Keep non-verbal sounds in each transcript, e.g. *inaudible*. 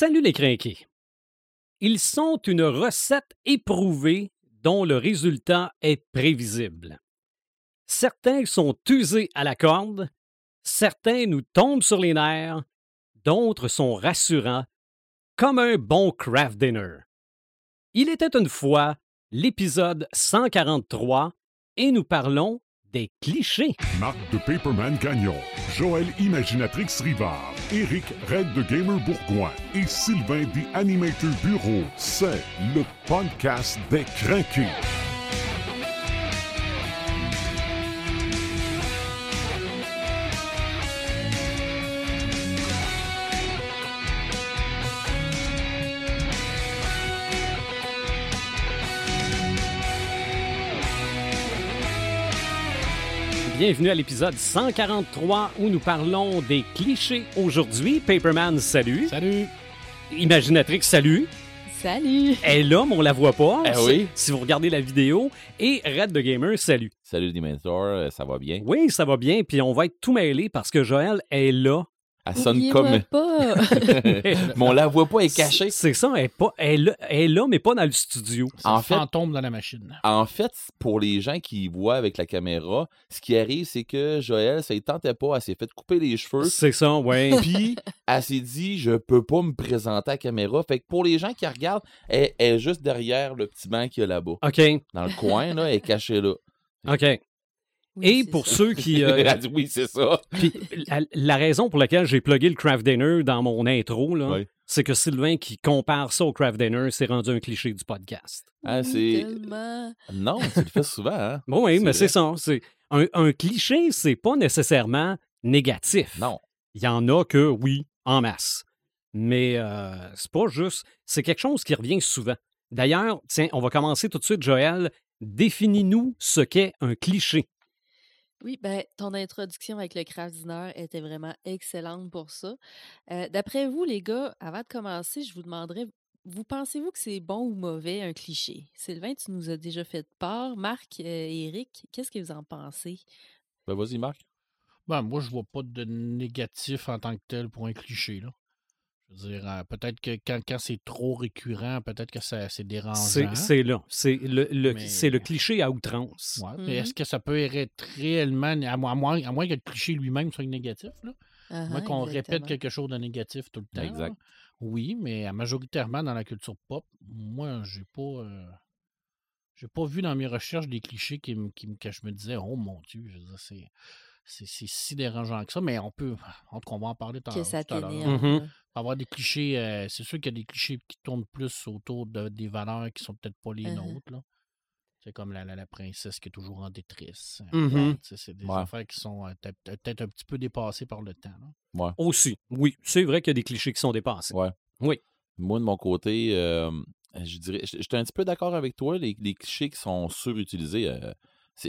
Salut les crinqués. Ils sont une recette éprouvée dont le résultat est prévisible. Certains sont usés à la corde, certains nous tombent sur les nerfs, d'autres sont rassurants, comme un bon craft dinner. Il était une fois l'épisode 143 et nous parlons des clichés. Marc de Paperman Gagnon, Joël Imaginatrix Rivard, Eric Red de Gamer Bourgoin et Sylvain des Animator Bureau. C'est le podcast des craqués. Bienvenue à l'épisode 143 où nous parlons des clichés aujourd'hui. Paperman, salut. Salut! Imaginatrix, salut. Salut! Elle est là, mais on la voit pas. Eh si- oui. Si vous regardez la vidéo. Et Red de Gamer, salut. Salut Dementor, euh, ça va bien? Oui, ça va bien, puis on va être tout mêlé parce que Joël est là. Elle sonne comme. pas! *laughs* Mais on la voit pas, elle est cachée. C'est ça, elle est, pas, elle, elle est là, mais pas dans le studio. C'est En un fait- fantôme dans la machine. En fait, pour les gens qui voient avec la caméra, ce qui arrive, c'est que Joël, ça ne tentait pas, elle s'est fait couper les cheveux. C'est ça, oui. *laughs* Puis, elle s'est dit, je peux pas me présenter à la caméra. Fait que pour les gens qui regardent, elle, elle est juste derrière le petit banc qu'il y a là-bas. OK, Dans le coin, là, elle est cachée là. OK. Oui, Et pour ça. ceux qui... euh, *laughs* oui, c'est ça. puis la, la raison pour laquelle j'ai plugué le craft dinner dans mon intro, là, Oui. c'est que Sylvain qui compare ça au craft dinner, c'est rendu un cliché du podcast. Ah, Oui, c'est- tellement. Non, tu le fais souvent, hein? Bon, *laughs* oui, C'est mais vrai. c'est ça. C'est un, un cliché, c'est pas nécessairement négatif. Non. Il y en a que, oui, en masse. Mais euh, c'est pas juste. C'est quelque chose qui revient souvent. D'ailleurs, tiens, on va commencer tout de suite, Joël. Définis-nous ce qu'est un cliché. Oui, ben, ton introduction avec le craft dinner était vraiment excellente pour ça. Euh, D'après vous, les gars, avant de commencer, je vous demanderais, vous pensez-vous que c'est bon ou mauvais un cliché? Sylvain, tu nous as déjà fait part. Marc et Eric, qu'est-ce que vous en pensez? Ben, vas-y, Marc. Ben, moi, je vois pas de négatif en tant que tel pour un cliché. Là. Je veux dire, euh, peut-être que quand, quand c'est trop récurrent, peut-être que ça- c'est C'est dérangeant. c'est là. C'est le, le- Mais- c'est le cliché à outrance. Ouais, mais est-ce que ça peut être réellement, à moins, à moins, que le cliché lui-même soit négatif, là? À moins ah, qu'on répète quelque chose de négatif tout le temps. Exact. Oui, mais euh, majoritairement dans la culture pop, moi, j'ai pas. euh, j'ai pas vu dans mes recherches des clichés qui, me- qui me- que je me disais, oh mon Dieu, je veux dire, c'est, si dérangeant que ça, mais on peut. En tout cas, on va en parler tout, Que y avoir des clichés, euh, c'est sûr qu'il y a des clichés qui tournent plus autour de, des valeurs qui sont peut-être pas les Uh-huh. nôtres. Là. C'est comme la, la, la princesse qui est toujours en détresse. Tu sais, C'est des Ouais. affaires qui sont euh, peut- peut-être un petit peu dépassées par le temps. là. Aussi, oui. C'est vrai qu'il y a des clichés qui sont dépassés. Ouais. Oui. Moi, de mon côté, euh, je dirais, je- j'étais un petit peu d'accord avec toi. Les, les clichés qui sont surutilisés, euh,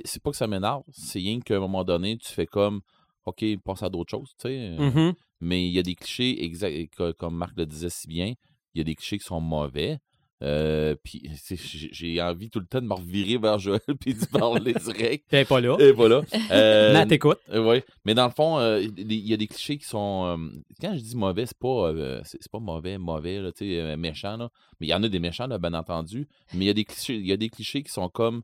c'est pas que ça m'énerve, c'est rien qu'à un moment donné, tu fais comme, OK, passe à d'autres choses, tu sais. euh, Mhm. Mais il y a des clichés, exact, co- comme Marc le disait si bien, il y a des clichés qui sont mauvais. Euh, puis c'est- j'ai envie tout le temps de me revirer vers Joël *laughs* puis de parler direct. T'es pas là. Et voilà. Euh, Nat, t'écoutes. euh, ouais. Mais dans le fond, euh, il y a des clichés qui sont. euh, quand je dis mauvais, c'est pas, euh, c'est pas mauvais, mauvais, là, sais, euh, méchant, là. Mais il y en a des méchants, là, bien entendu. Mais il y a des clichés, il y a des clichés qui sont comme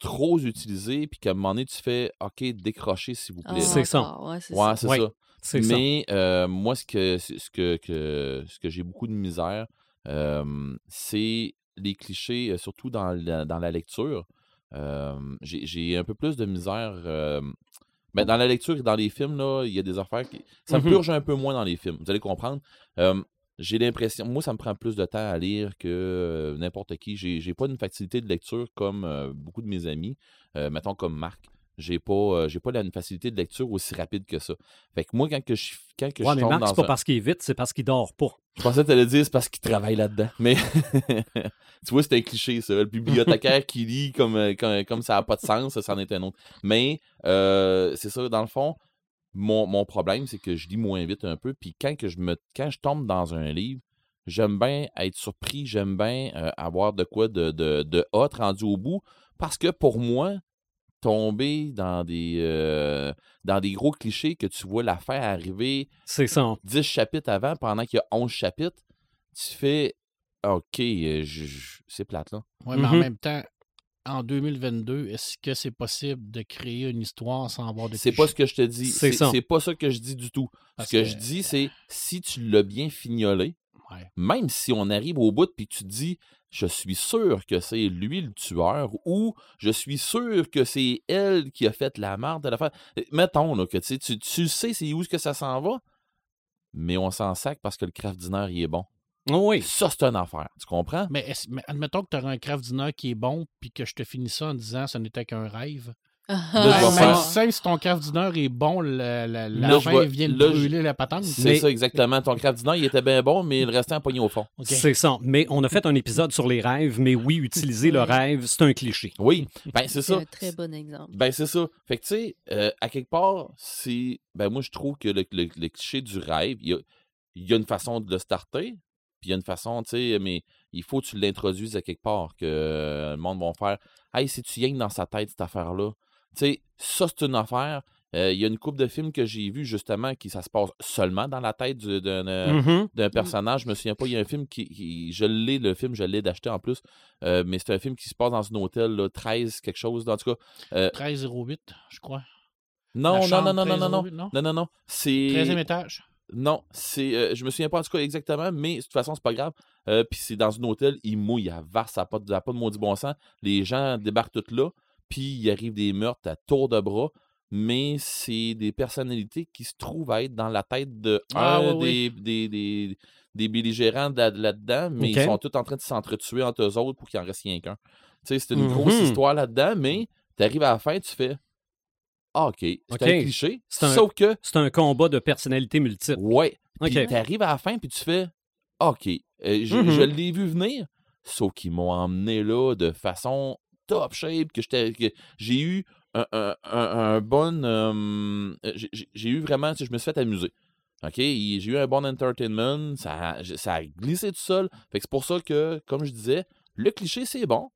trop utilisés, puis qu'à un moment donné, tu fais OK, décrochez, s'il vous Ah, plaît. C'est ça. encore, Ouais, c'est ouais, ça. c'est Ouais, ça. Mais euh, moi, ce que, ce que, que, ce que j'ai beaucoup de misère, euh, c'est les clichés, euh, surtout dans la, dans la lecture. Euh, j'ai un peu plus de misère. euh, ben, dans la lecture et dans les films, là, il y a des affaires qui. Ça me purge un peu moins dans les films. Vous allez comprendre. J'ai l'impression. Moi, ça me prend plus de temps à lire que euh, n'importe qui. J'ai j'ai pas une facilité de lecture comme euh, beaucoup de mes amis. Euh, mettons comme Marc. J'ai pas, j'ai pas la, une facilité de lecture aussi rapide que ça. Fait que moi, quand que je, quand que Ouais, je mais tombe Marc, dans c'est pas un- parce qu'il est vite, c'est parce qu'il dort pas. Je pensais que t'allais dire c'est parce qu'il travaille là-dedans. Mais *laughs* tu vois, c'est un cliché, ça. Le bibliothécaire qui lit comme, comme, comme ça n'a pas de sens, ça, c'en est un autre. Mais euh, c'est ça, dans le fond, mon, mon problème, c'est que je lis moins vite un peu. Puis quand, que je, me, quand je tombe dans un livre, j'aime bien être surpris, j'aime bien euh, avoir de quoi de, de, de hot rendu au bout. Parce que pour moi, tomber dans des, euh, dans des gros clichés que tu vois l'affaire arriver C'est ça. 10 chapitres avant pendant qu'il y a 11 chapitres, tu fais OK, euh, je- je- c'est plate, là. Ouais, mais en Mhm. même temps, en 2022, est-ce que c'est possible de créer une histoire sans avoir de C'est pas ce que je te dis. C'est C'est ça. c'est pas ça que je dis du tout. Parce ce que, que- je dis, c'est si tu l'as bien fignolé, Ouais. même si on arrive au bout puis tu te dis je suis sûr que c'est lui le tueur ou je suis sûr que c'est elle qui a fait la merde de l'affaire. Euh, Mettons là, que tu sais, tu, sais c'est où est-ce que ça s'en va, mais on s'en sac parce que le craft dinner il est bon. Oh oui. Ça, c'est une affaire. Tu comprends? Mais, admettons que tu auras un craft dinner qui est bon, puis que je te finis ça en disant ce n'était qu'un rêve. je vais Même faire- si- même si ton craft dinner est bon, la, la, la Là, fin vient de là, je- brûler la patente. C'est Mais- ça exactement. Ton craft dinner, il était bien bon, mais le restant a pogné au fond. C'est ça. Mais on a fait un épisode sur les rêves, mais oui, utiliser le rêve, c'est un cliché. Oui, ben c'est C'est ça. un très bon exemple. Ben, c'est ça. Fait que, tu sais, euh, à quelque part, c'est. Ben, moi, je trouve que le, le- le cliché du rêve, il y a, il y a une façon de le starter, puis il y a une façon, tu sais, mais il faut que tu l'introduises à quelque part, que euh, le monde va faire Hey, si tu yens dans sa tête, cette affaire-là. Tu sais, ça, c'est une affaire. Euh, Il y a une couple de films que j'ai vus, justement, qui ça se passe seulement dans la tête du- d'un. euh, Mhm. d'un personnage. Je me souviens pas, il y a un film qui. qui- je l'ai, le film, je l'ai d'acheter en plus. euh, mais c'est un film qui se passe dans un hôtel, là, 13, quelque chose. En tout cas. 1308, je crois. Non, non, non, non, non, non, non. 1308, non? Non, non, non. C'est. 13e étage. Non, c'est. euh, je me souviens pas en tout cas exactement, mais de toute façon, c'est pas grave. Euh, Puis c'est dans un hôtel, il mouille à vasse, ça n'a pas, pas de maudit bon sens. Les gens débarquent tous là, puis il arrive des meurtres à tour de bras, mais c'est des personnalités qui se trouvent à être dans la tête de Ah, un oui, des, des, des, des belligérants de là- là-dedans, mais ils sont tous en train de s'entretuer entre eux autres pour qu'il en reste rien qu'un. Tu sais, c'est une grosse histoire là-dedans, mais tu arrives à la fin, tu fais. Ah, OK, c'est un cliché. C'est un- Sauf que C'est un combat de personnalité multiple. Ouais. Puis OK. t'arrives à la fin, puis tu fais OK. euh, je Mhm. je l'ai vu venir, sauf qu'ils m'ont emmené là de façon top shape, que j'ai eu un, un- un- bon. euh, j'ai- eu vraiment. tu sais, Je me suis fait amuser. OK? J'ai eu un bon entertainment. Ça, a- ça a glissé tout seul. Fait que c'est pour ça que, comme je disais, le cliché, c'est bon.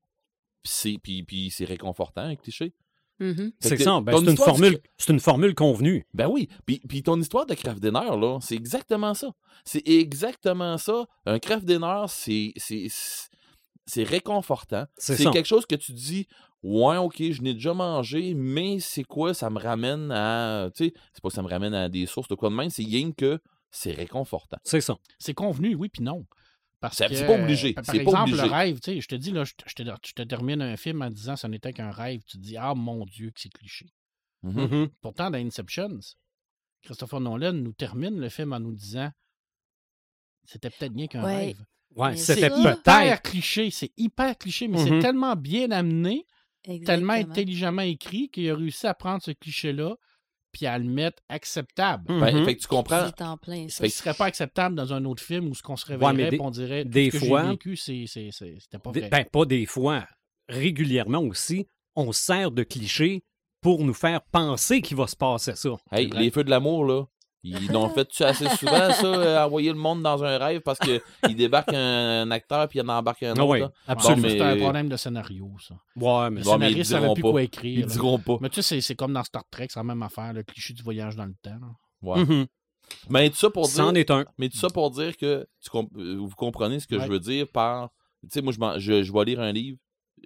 Puis c'est réconfortant, un cliché. Mhm. Fait C'est que ça. ben, c'est une formule. C'est une formule convenue. ben oui. Puis, puis ton histoire de craft dinner, là, c'est exactement ça. C'est exactement ça. Un craft dinner, c'est, c'est, c'est réconfortant. C'est C'est ça. quelque chose que tu dis, ouais, ok, je n'ai déjà mangé, mais c'est quoi, ça me ramène à. Tu sais, c'est pas que ça me ramène à des sources de quoi de même, c'est rien que c'est réconfortant. C'est ça. C'est convenu, oui, puis non. Parce C'est- que, c'est pas obligé, Par c'est pas exemple, obligé. le rêve, tu sais, je te dis, là, je te, je te- je te termine un film en disant ce n'était qu'un rêve. Tu te dis, ah mon Dieu, que c'est cliché. Mhm. Mhm. Pourtant, dans Inception, Christopher Nolan nous termine le film en nous disant c'était peut-être bien qu'un Ouais. rêve. Ouais, Mais c'était ça- Hyper peut-être. cliché, c'est hyper cliché, mais c'est tellement bien amené, tellement intelligemment écrit qu'il a réussi à prendre ce cliché-là puis à le mettre acceptable. Ben, Mhm. fait que tu comprends. C'est en plein ça. Ça ne serait pas acceptable dans un autre film où ce qu'on se réveillerait des- on dirait tout des ce que fois- j'ai vécu, c'était pas Des- vrai. Ben, pas des fois. Régulièrement aussi, on sert de clichés pour nous faire penser qu'il va se passer ça. Hey, les feux de l'amour, là. Ils l'ont fait assez souvent, ça, euh, envoyer le monde dans un rêve parce qu'il *laughs* débarque un, un acteur puis il en embarque un autre. Ah oui, là? absolument. Bon, mais- C'est un problème de scénario, ça. Ouais, mais Le ils scénariste ne savait diront plus pas. quoi écrire. Ils là. diront pas. Mais tu sais, c'est, comme dans Star Trek, c'est la même affaire, le cliché du voyage dans le temps. là. Ouais. Mhm. Mais tout ça pour dire. C'en est un. Mais tout ça pour dire que tu comp- euh, vous comprenez ce que Ouais. je veux dire par. Tu sais, moi, je, m'en- je, je vais lire un livre.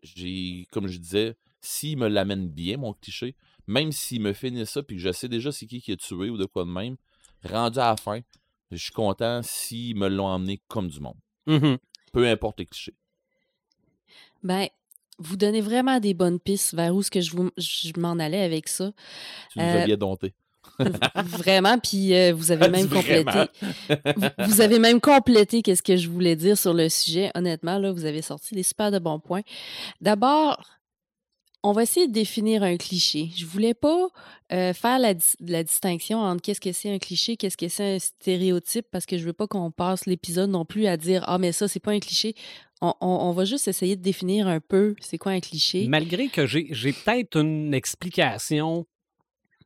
J'ai, comme je disais, s'il me l'amène bien, mon cliché, même s'il me finit ça, puis que je sais déjà c'est qui qui a tué ou de quoi de même, rendu à la fin, je suis content s'ils me l'ont emmené comme du monde. Mhm. Peu importe le cliché. Ben, vous donnez vraiment des bonnes pistes vers où ce que je, vous- je m'en allais avec ça. Tu nous as Euh, bien dompté. Vraiment, puis euh, vous avez *laughs* même Vraiment. complété. vous, vous avez même complété qu'est-ce que je voulais dire sur le sujet. Honnêtement, là, vous avez sorti des super de bons points. D'abord, on va essayer de définir un cliché. Je voulais pas euh, faire la, dis- la distinction entre qu'est-ce que c'est un cliché, qu'est-ce que c'est un stéréotype, parce que je veux pas qu'on passe l'épisode non plus à dire ah mais ça c'est pas un cliché. On, on- on va juste essayer de définir un peu c'est quoi un cliché. Malgré que j'ai peut-être une explication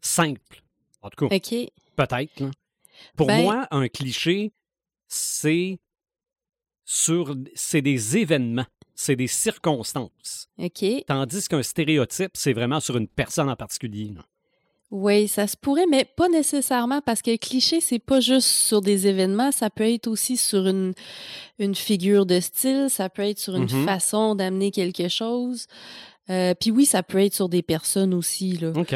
simple. En tout cas, Ok. peut-être. Pour Ben- moi, un cliché, c'est sur c'est des événements, c'est des circonstances. Ok. Tandis qu'un stéréotype, c'est vraiment sur une personne en particulier. là. Oui, ça se pourrait, mais pas nécessairement parce que cliché, c'est pas juste sur des événements, ça peut être aussi sur une, une figure de style, ça peut être sur une Mhm. façon d'amener quelque chose. Euh, Puis oui, ça peut être sur des personnes aussi. Là. OK.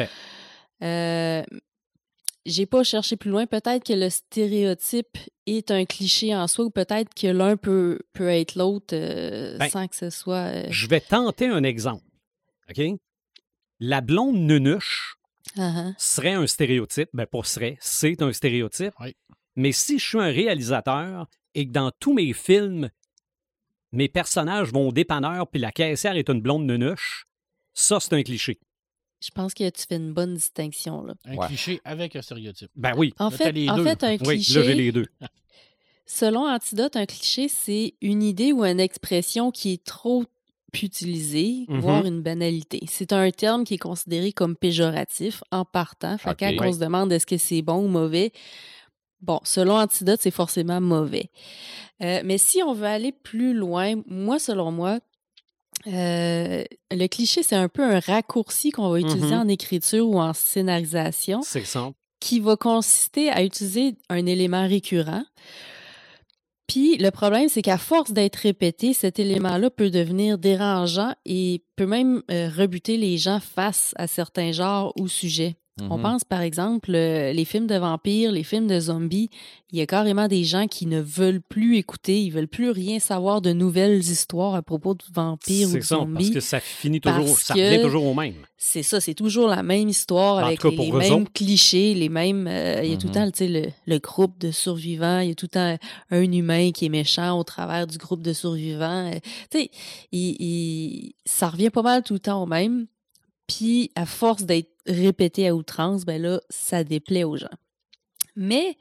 Euh, J'ai pas cherché plus loin. Peut-être que le stéréotype est un cliché en soi, ou peut-être que l'un peut, peut être l'autre euh, Ben, sans que ce soit. euh, Je vais tenter un exemple. OK? La blonde nunuche ah. serait un stéréotype. Ben, pas serait, c'est un stéréotype. Oui. Mais si je suis un réalisateur et que dans tous mes films, mes personnages vont au dépanneur puis la caissière est une blonde nunuche, ça, c'est un cliché. Je pense que tu fais une bonne distinction. Là. Un Ouais. cliché avec un stéréotype. Ben oui. En Là, fait, les en deux. fait, un Oui, cliché. là, j'ai les deux. Selon Antidote, un cliché, c'est une idée ou une expression qui est trop utilisée, Mhm. voire une banalité. C'est un terme qui est considéré comme péjoratif en partant. Fait quand on se demande est-ce que c'est bon ou mauvais, bon, selon Antidote, c'est forcément mauvais. Euh, mais si on veut aller plus loin, moi, selon moi, euh, le cliché, c'est un peu un raccourci qu'on va utiliser Mhm. en écriture ou en scénarisation C'est qui va consister à utiliser un élément récurrent. Puis le problème, c'est qu'à force d'être répété, cet élément-là peut devenir dérangeant et peut même euh, rebuter les gens face à certains genres ou sujets. On Mhm. pense par exemple euh, les films de vampires, les films de zombies. Il y a carrément des gens qui ne veulent plus écouter, ils veulent plus rien savoir de nouvelles histoires à propos de vampires ou C'est de ça, parce zombies. que ça finit toujours, Parce ça revient toujours au même. C'est ça, c'est toujours la même histoire En avec cas, les, mêmes autres. clichés, les mêmes. euh, il y a tout le Mhm. temps tu sais, le, le groupe de survivants, il y a tout le temps un humain qui est méchant au travers du groupe de survivants. euh, tu sais, ça revient pas mal tout le temps au même. Puis, à force d'être répété à outrance, ben là, ça déplaît aux gens. Mais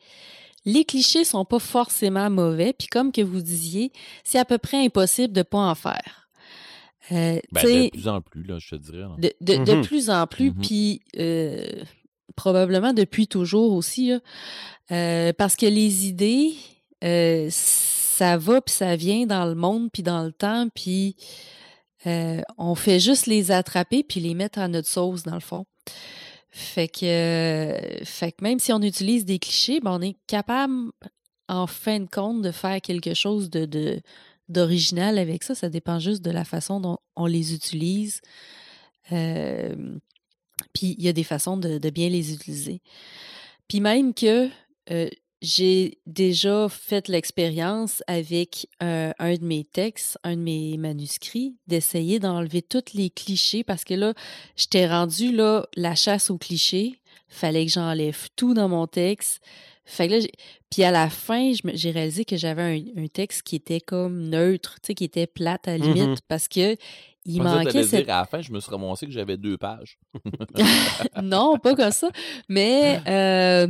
les clichés sont pas forcément mauvais. Puis, comme que vous disiez, c'est à peu près impossible de pas en faire. Euh, Ben, de plus en plus, là, je te dirais. de, de- de Mhm. plus en plus, Mhm. puis euh, probablement depuis toujours aussi, là. Euh, parce que les idées, euh, ça va puis ça vient dans le monde puis dans le temps, puis euh, on fait juste les attraper puis les mettre à notre sauce dans le fond. Fait que, euh, fait que même si on utilise des clichés, ben on est capable, en fin de compte, de faire quelque chose de, d'original avec ça. Ça dépend juste de la façon dont on les utilise. Euh, puis il y a des façons de, de bien les utiliser. Puis même que euh, j'ai déjà fait l'expérience avec euh, un de mes textes, un de mes manuscrits, d'essayer d'enlever tous les clichés parce que là, j'étais rendu là la chasse aux clichés. Fallait que j'enlève tout dans mon texte. Fait que là, puis à la fin, j'ai réalisé que j'avais un, un texte qui était comme neutre, tu sais, qui était plate à la limite Mhm. parce que il manquait t'allais cette dire, à la fin, je me suis ramassé que j'avais deux pages. *laughs* non, pas comme ça. Mais, *laughs* euh,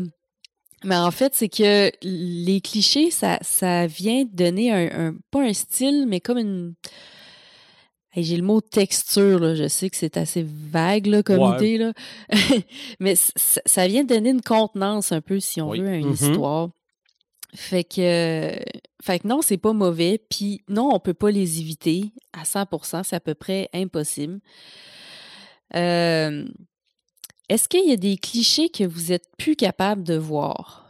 mais en fait, c'est que les clichés, ça, ça vient donner un, un- pas un style, mais comme une. Hey, J'ai le mot texture, là. je sais que c'est assez vague là, comme Ouais. idée, là. *laughs* mais ça, ça vient donner une contenance un peu, si on Oui. veut, à une Mhm. histoire. Fait que, fait que non, c'est pas mauvais. Puis non, on peut pas les éviter à 100%, c'est à peu près impossible. Euh, Est-ce qu'il y a des clichés que vous êtes plus capable de voir?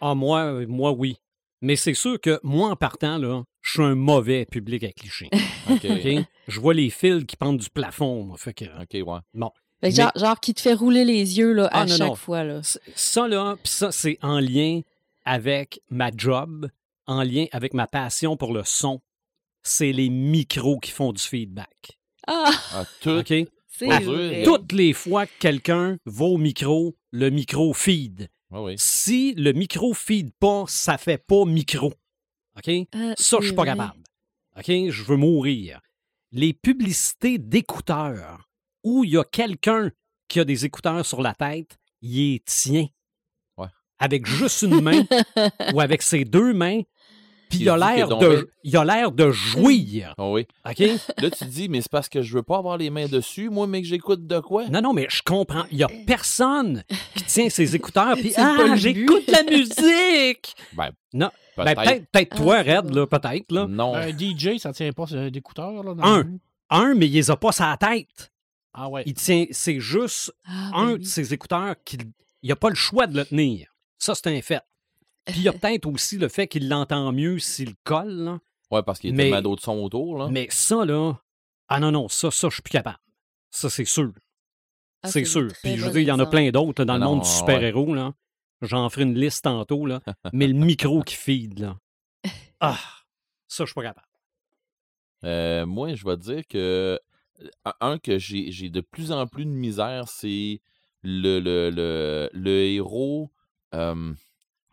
Ah, moi, euh, moi, oui. Mais c'est sûr que moi, en partant, là, je suis un mauvais public à clichés. *laughs* OK. OK? Je vois les fils qui pendent du plafond. moi. Fait que, OK, ouais. Mais- genre, genre qui te fait rouler les yeux là, Ah, à non, chaque non. fois. Là. ça, là, pis ça, c'est en lien avec ma job, en lien avec ma passion pour le son. C'est les micros qui font du feedback. Ah, Ah, tout. OK? C'est vrai. Toutes les fois que quelqu'un va au micro, le micro feed. Oui. Si le micro feed pas, ça fait pas micro. OK? Ah, Ça, je suis pas vrai. capable. OK? Je veux mourir. Les publicités d'écouteurs où il y a quelqu'un qui a des écouteurs sur la tête, il les tient. Ouais. Avec juste une main *laughs* ou avec ses deux mains, puis Il il a qu'il l'air de, il a l'air de jouir. Ah oui. OK? Là, tu dis, mais c'est parce que je veux pas avoir les mains dessus, moi, mais que j'écoute de quoi? Non, non, mais je comprends. Il y a personne qui tient ses écouteurs puis *laughs* Ah, j'écoute la musique! Ben, Non. Ben, peut-être. peut-être peut toi, Ah, Red, là, peut-être. Là. non. Un DJ, ça tient pas d'écouteurs. là, dans Un. le- Un, mais il les a pas sa tête. Ah ouais. Il tient, c'est juste Ah, un ben de ses écouteurs qui il a pas le choix de le tenir. Ça, c'est un fait. Puis il y a peut-être aussi le fait qu'il l'entend mieux s'il colle. là. Ouais, parce qu'il y a Mais- tellement d'autres sons autour. Là. Mais ça, là, ah non, non, ça, ça, je suis plus capable. Ça, c'est sûr. Ah, c'est sûr. Puis je veux dire, il y en a plein d'autres dans Ah le non, monde du ouais. super-héros. là. J'en ferai une liste tantôt. Là. *laughs* Mais le micro qui feed, là. *laughs* Ah, ça, je suis pas capable. Euh, moi, je vais te dire que un- un que j'ai j'ai de plus en plus de misère, c'est le, le, le, le héros. euh,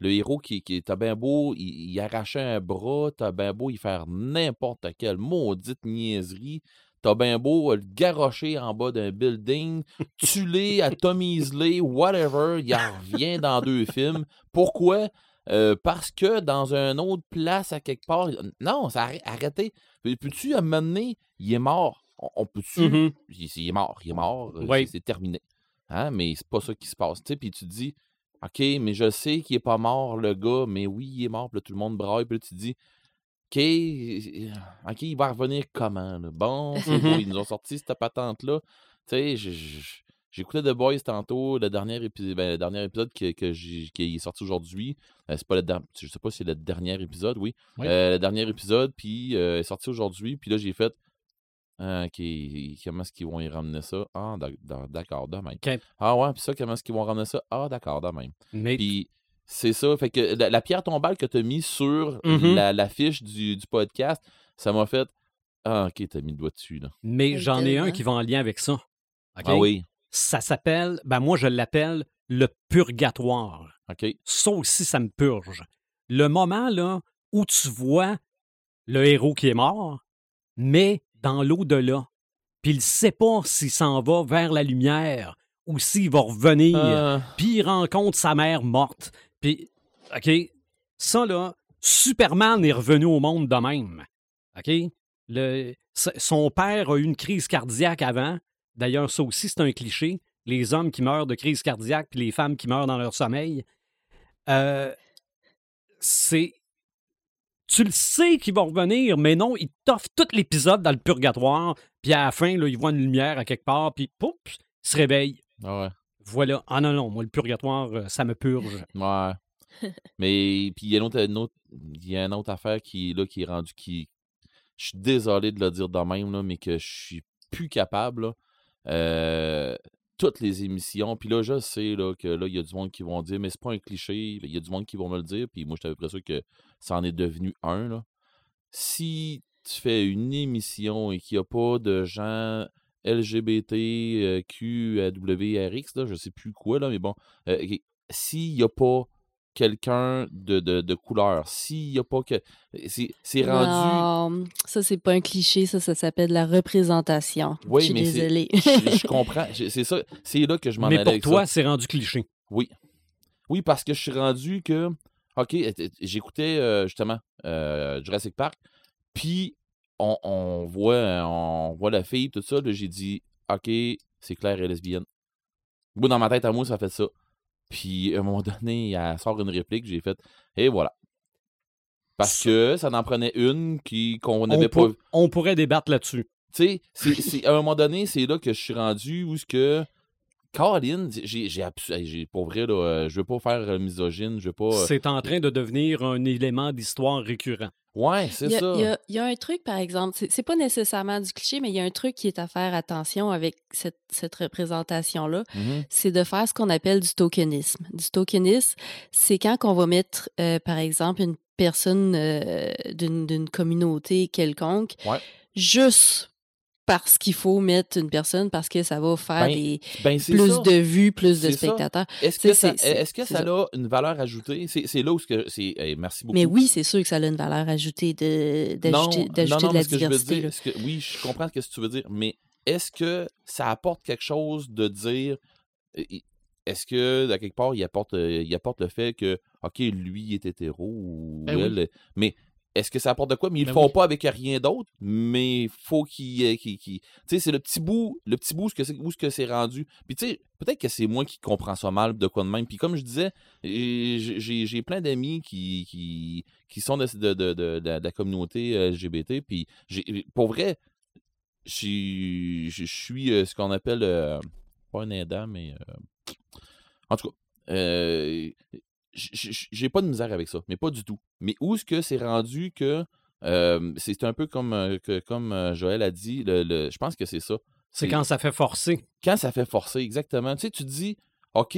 le héros qui, qui t'as bien beau, il, il arrachait un bras, t'as bien beau y faire n'importe quelle maudite niaiserie, t'as bien beau le garrocher en bas d'un building, tuer, atomiser, whatever, il en revient dans deux films. Pourquoi? Euh, parce que dans une autre place à quelque part. Non, ça arrête- arrêtez. Peux- Peux-tu amener, il est mort? On, on peut-tu? Mhm. il, il est mort, il est mort. euh, Oui. c'est- terminé. Hein? Mais c'est pas ça qui se passe. Puis tu te dis, OK, mais je sais qu'il est pas mort, le gars, mais oui, il est mort, puis là, tout le monde braille, puis là, tu te dis, OK, OK, il va revenir comment? là? Bon, c'est beau, *laughs* ils nous ont sorti cette patente-là. Tu sais, j'écoutais The Boys tantôt, le dernier, épi- ben, le dernier épisode que, que j'ai- qui est sorti aujourd'hui. Euh, c'est pas le je sais pas si c'est le dernier épisode, oui. Oui. Euh, le dernier épisode, puis euh, est sorti aujourd'hui, puis là, j'ai fait, ah, OK, comment est-ce qu'ils vont y ramener ça? Ah, d'ac- d'ac- d'accord, de même. Ah ouais, puis ça, comment est-ce qu'ils vont ramener ça? Ah, d'accord, de même. Mais Puis c'est ça. Fait que la, la pierre tombale que tu as mis sur Mhm. la, la fiche du, du podcast, ça m'a fait Ah, ok, t'as mis le doigt dessus, là. Mais j'en ai un qui va en lien avec ça. Ah oui. Ça s'appelle, ben moi je l'appelle le purgatoire. OK. Ça aussi, ça me purge. Le moment là où tu vois le héros qui est mort, mais dans l'au-delà, puis il sait pas s'il s'en va vers la lumière ou s'il va revenir, Ah, puis il rencontre sa mère morte. Puis, OK, ça là, Superman est revenu au monde de même. OK? Le, son père a eu une crise cardiaque avant. D'ailleurs, ça aussi, c'est un cliché. Les hommes qui meurent de crise cardiaque puis les femmes qui meurent dans leur sommeil. Euh, c'est. Tu le sais qu'il va revenir, mais non, il t'offre tout l'épisode dans le purgatoire, puis à la fin, là, il voit une lumière à quelque part, puis pouf, il se réveille. ah ouais. Voilà. Ah non, non, moi, le purgatoire, euh, ça me purge. *laughs* Ouais. Mais puis il y a une autre, une autre- il y a une autre affaire qui, là, qui est rendue qui. Je suis désolé de le dire de même, là, mais que je suis plus capable. là. Euh, toutes les émissions. Puis là, je sais là, que là, il y a du monde qui vont dire, mais c'est pas un cliché. Il y a du monde qui vont me le dire. Puis moi, j'étais à peu que ça en est devenu un. Là. Si tu fais une émission et qu'il n'y a pas de gens LGBT, euh, là, je sais plus quoi, là, mais bon, euh, s'il n'y a pas quelqu'un de, de, de couleur, s'il n'y a pas que. C'est c'est rendu. Non, ça, c'est pas un cliché, ça, ça s'appelle la représentation. Oui, je suis mais désolée. Je, je *laughs* comprends. C'est ça. C'est là que je m'en Mais allais pour avec toi, c'est rendu cliché. Oui. Oui, parce que je suis rendu que. OK, euh, euh, j'écoutais euh, justement euh, Jurassic Park, puis on, on voit, on voit la fille, tout ça. là, J'ai dit, OK, c'est clair, elle est lesbienne. Dans ma tête à moi, ça fait ça. Puis à un moment donné, elle sort une réplique, j'ai fait, et voilà. Parce que ça n'en prenait une qui qu'on On, n'avait pas on pourrait débattre là-dessus. tu sais, à un moment donné, c'est là que je suis rendu où ce que. Colin, j'ai, pour vrai, là, euh, je veux pas faire euh, misogyne, je veux pas. euh, C'est en train de devenir un élément d'histoire récurrent. Ouais, c'est ça. il y a- il y a un truc, par exemple, c'est pas nécessairement du cliché, mais il y a un truc qui est à faire attention avec cette, cette représentation-là, Mhm. c'est de faire ce qu'on appelle du tokenisme. Du tokenisme, c'est quand on va mettre, euh, par exemple, une personne euh, d'une d'une communauté quelconque, Ouais. juste parce qu'il faut mettre une personne, parce que ça va faire Ben, des, Ben, plus ça. de vues, plus de spectateurs. Est-ce que ça, que a une valeur ajoutée? C'est, là où ce que c'est. hey, merci beaucoup. Mais oui, c'est sûr que ça a une valeur ajoutée de- non, d'ajouter non, non, de la mais ce que je veux diversité. dire, que- oui, je comprends ce que tu veux dire, mais est-ce que ça apporte quelque chose de dire. Est-ce que, à quelque part, il apporte, euh, il apporte le fait que, OK, lui il est hétéro ou Ben oui. elle. Mais est-ce que ça apporte de quoi? Mais ils le Ben font oui. pas avec rien d'autre, mais faut qu'il. euh, qu'il- qu'il- Tu sais, c'est le petit bout, le petit bout, où ce que c'est rendu? Puis tu sais, peut-être que c'est moi qui comprends ça mal de quoi de même. Puis comme je disais, euh, j'ai plein d'amis qui, qui, qui sont de, de, de, de- la communauté LGBT. Puis pour vrai, je suis euh, ce qu'on appelle, euh, pas un aidant, mais euh, en tout cas, euh, j'ai pas de misère avec ça, mais pas du tout. Mais où est-ce que c'est rendu que euh, c'est un peu comme, que- comme Joël a dit, le, le- je pense que c'est ça. C'est quand ça fait forcer. quand ça fait forcer, exactement. Tu sais, tu te dis, OK,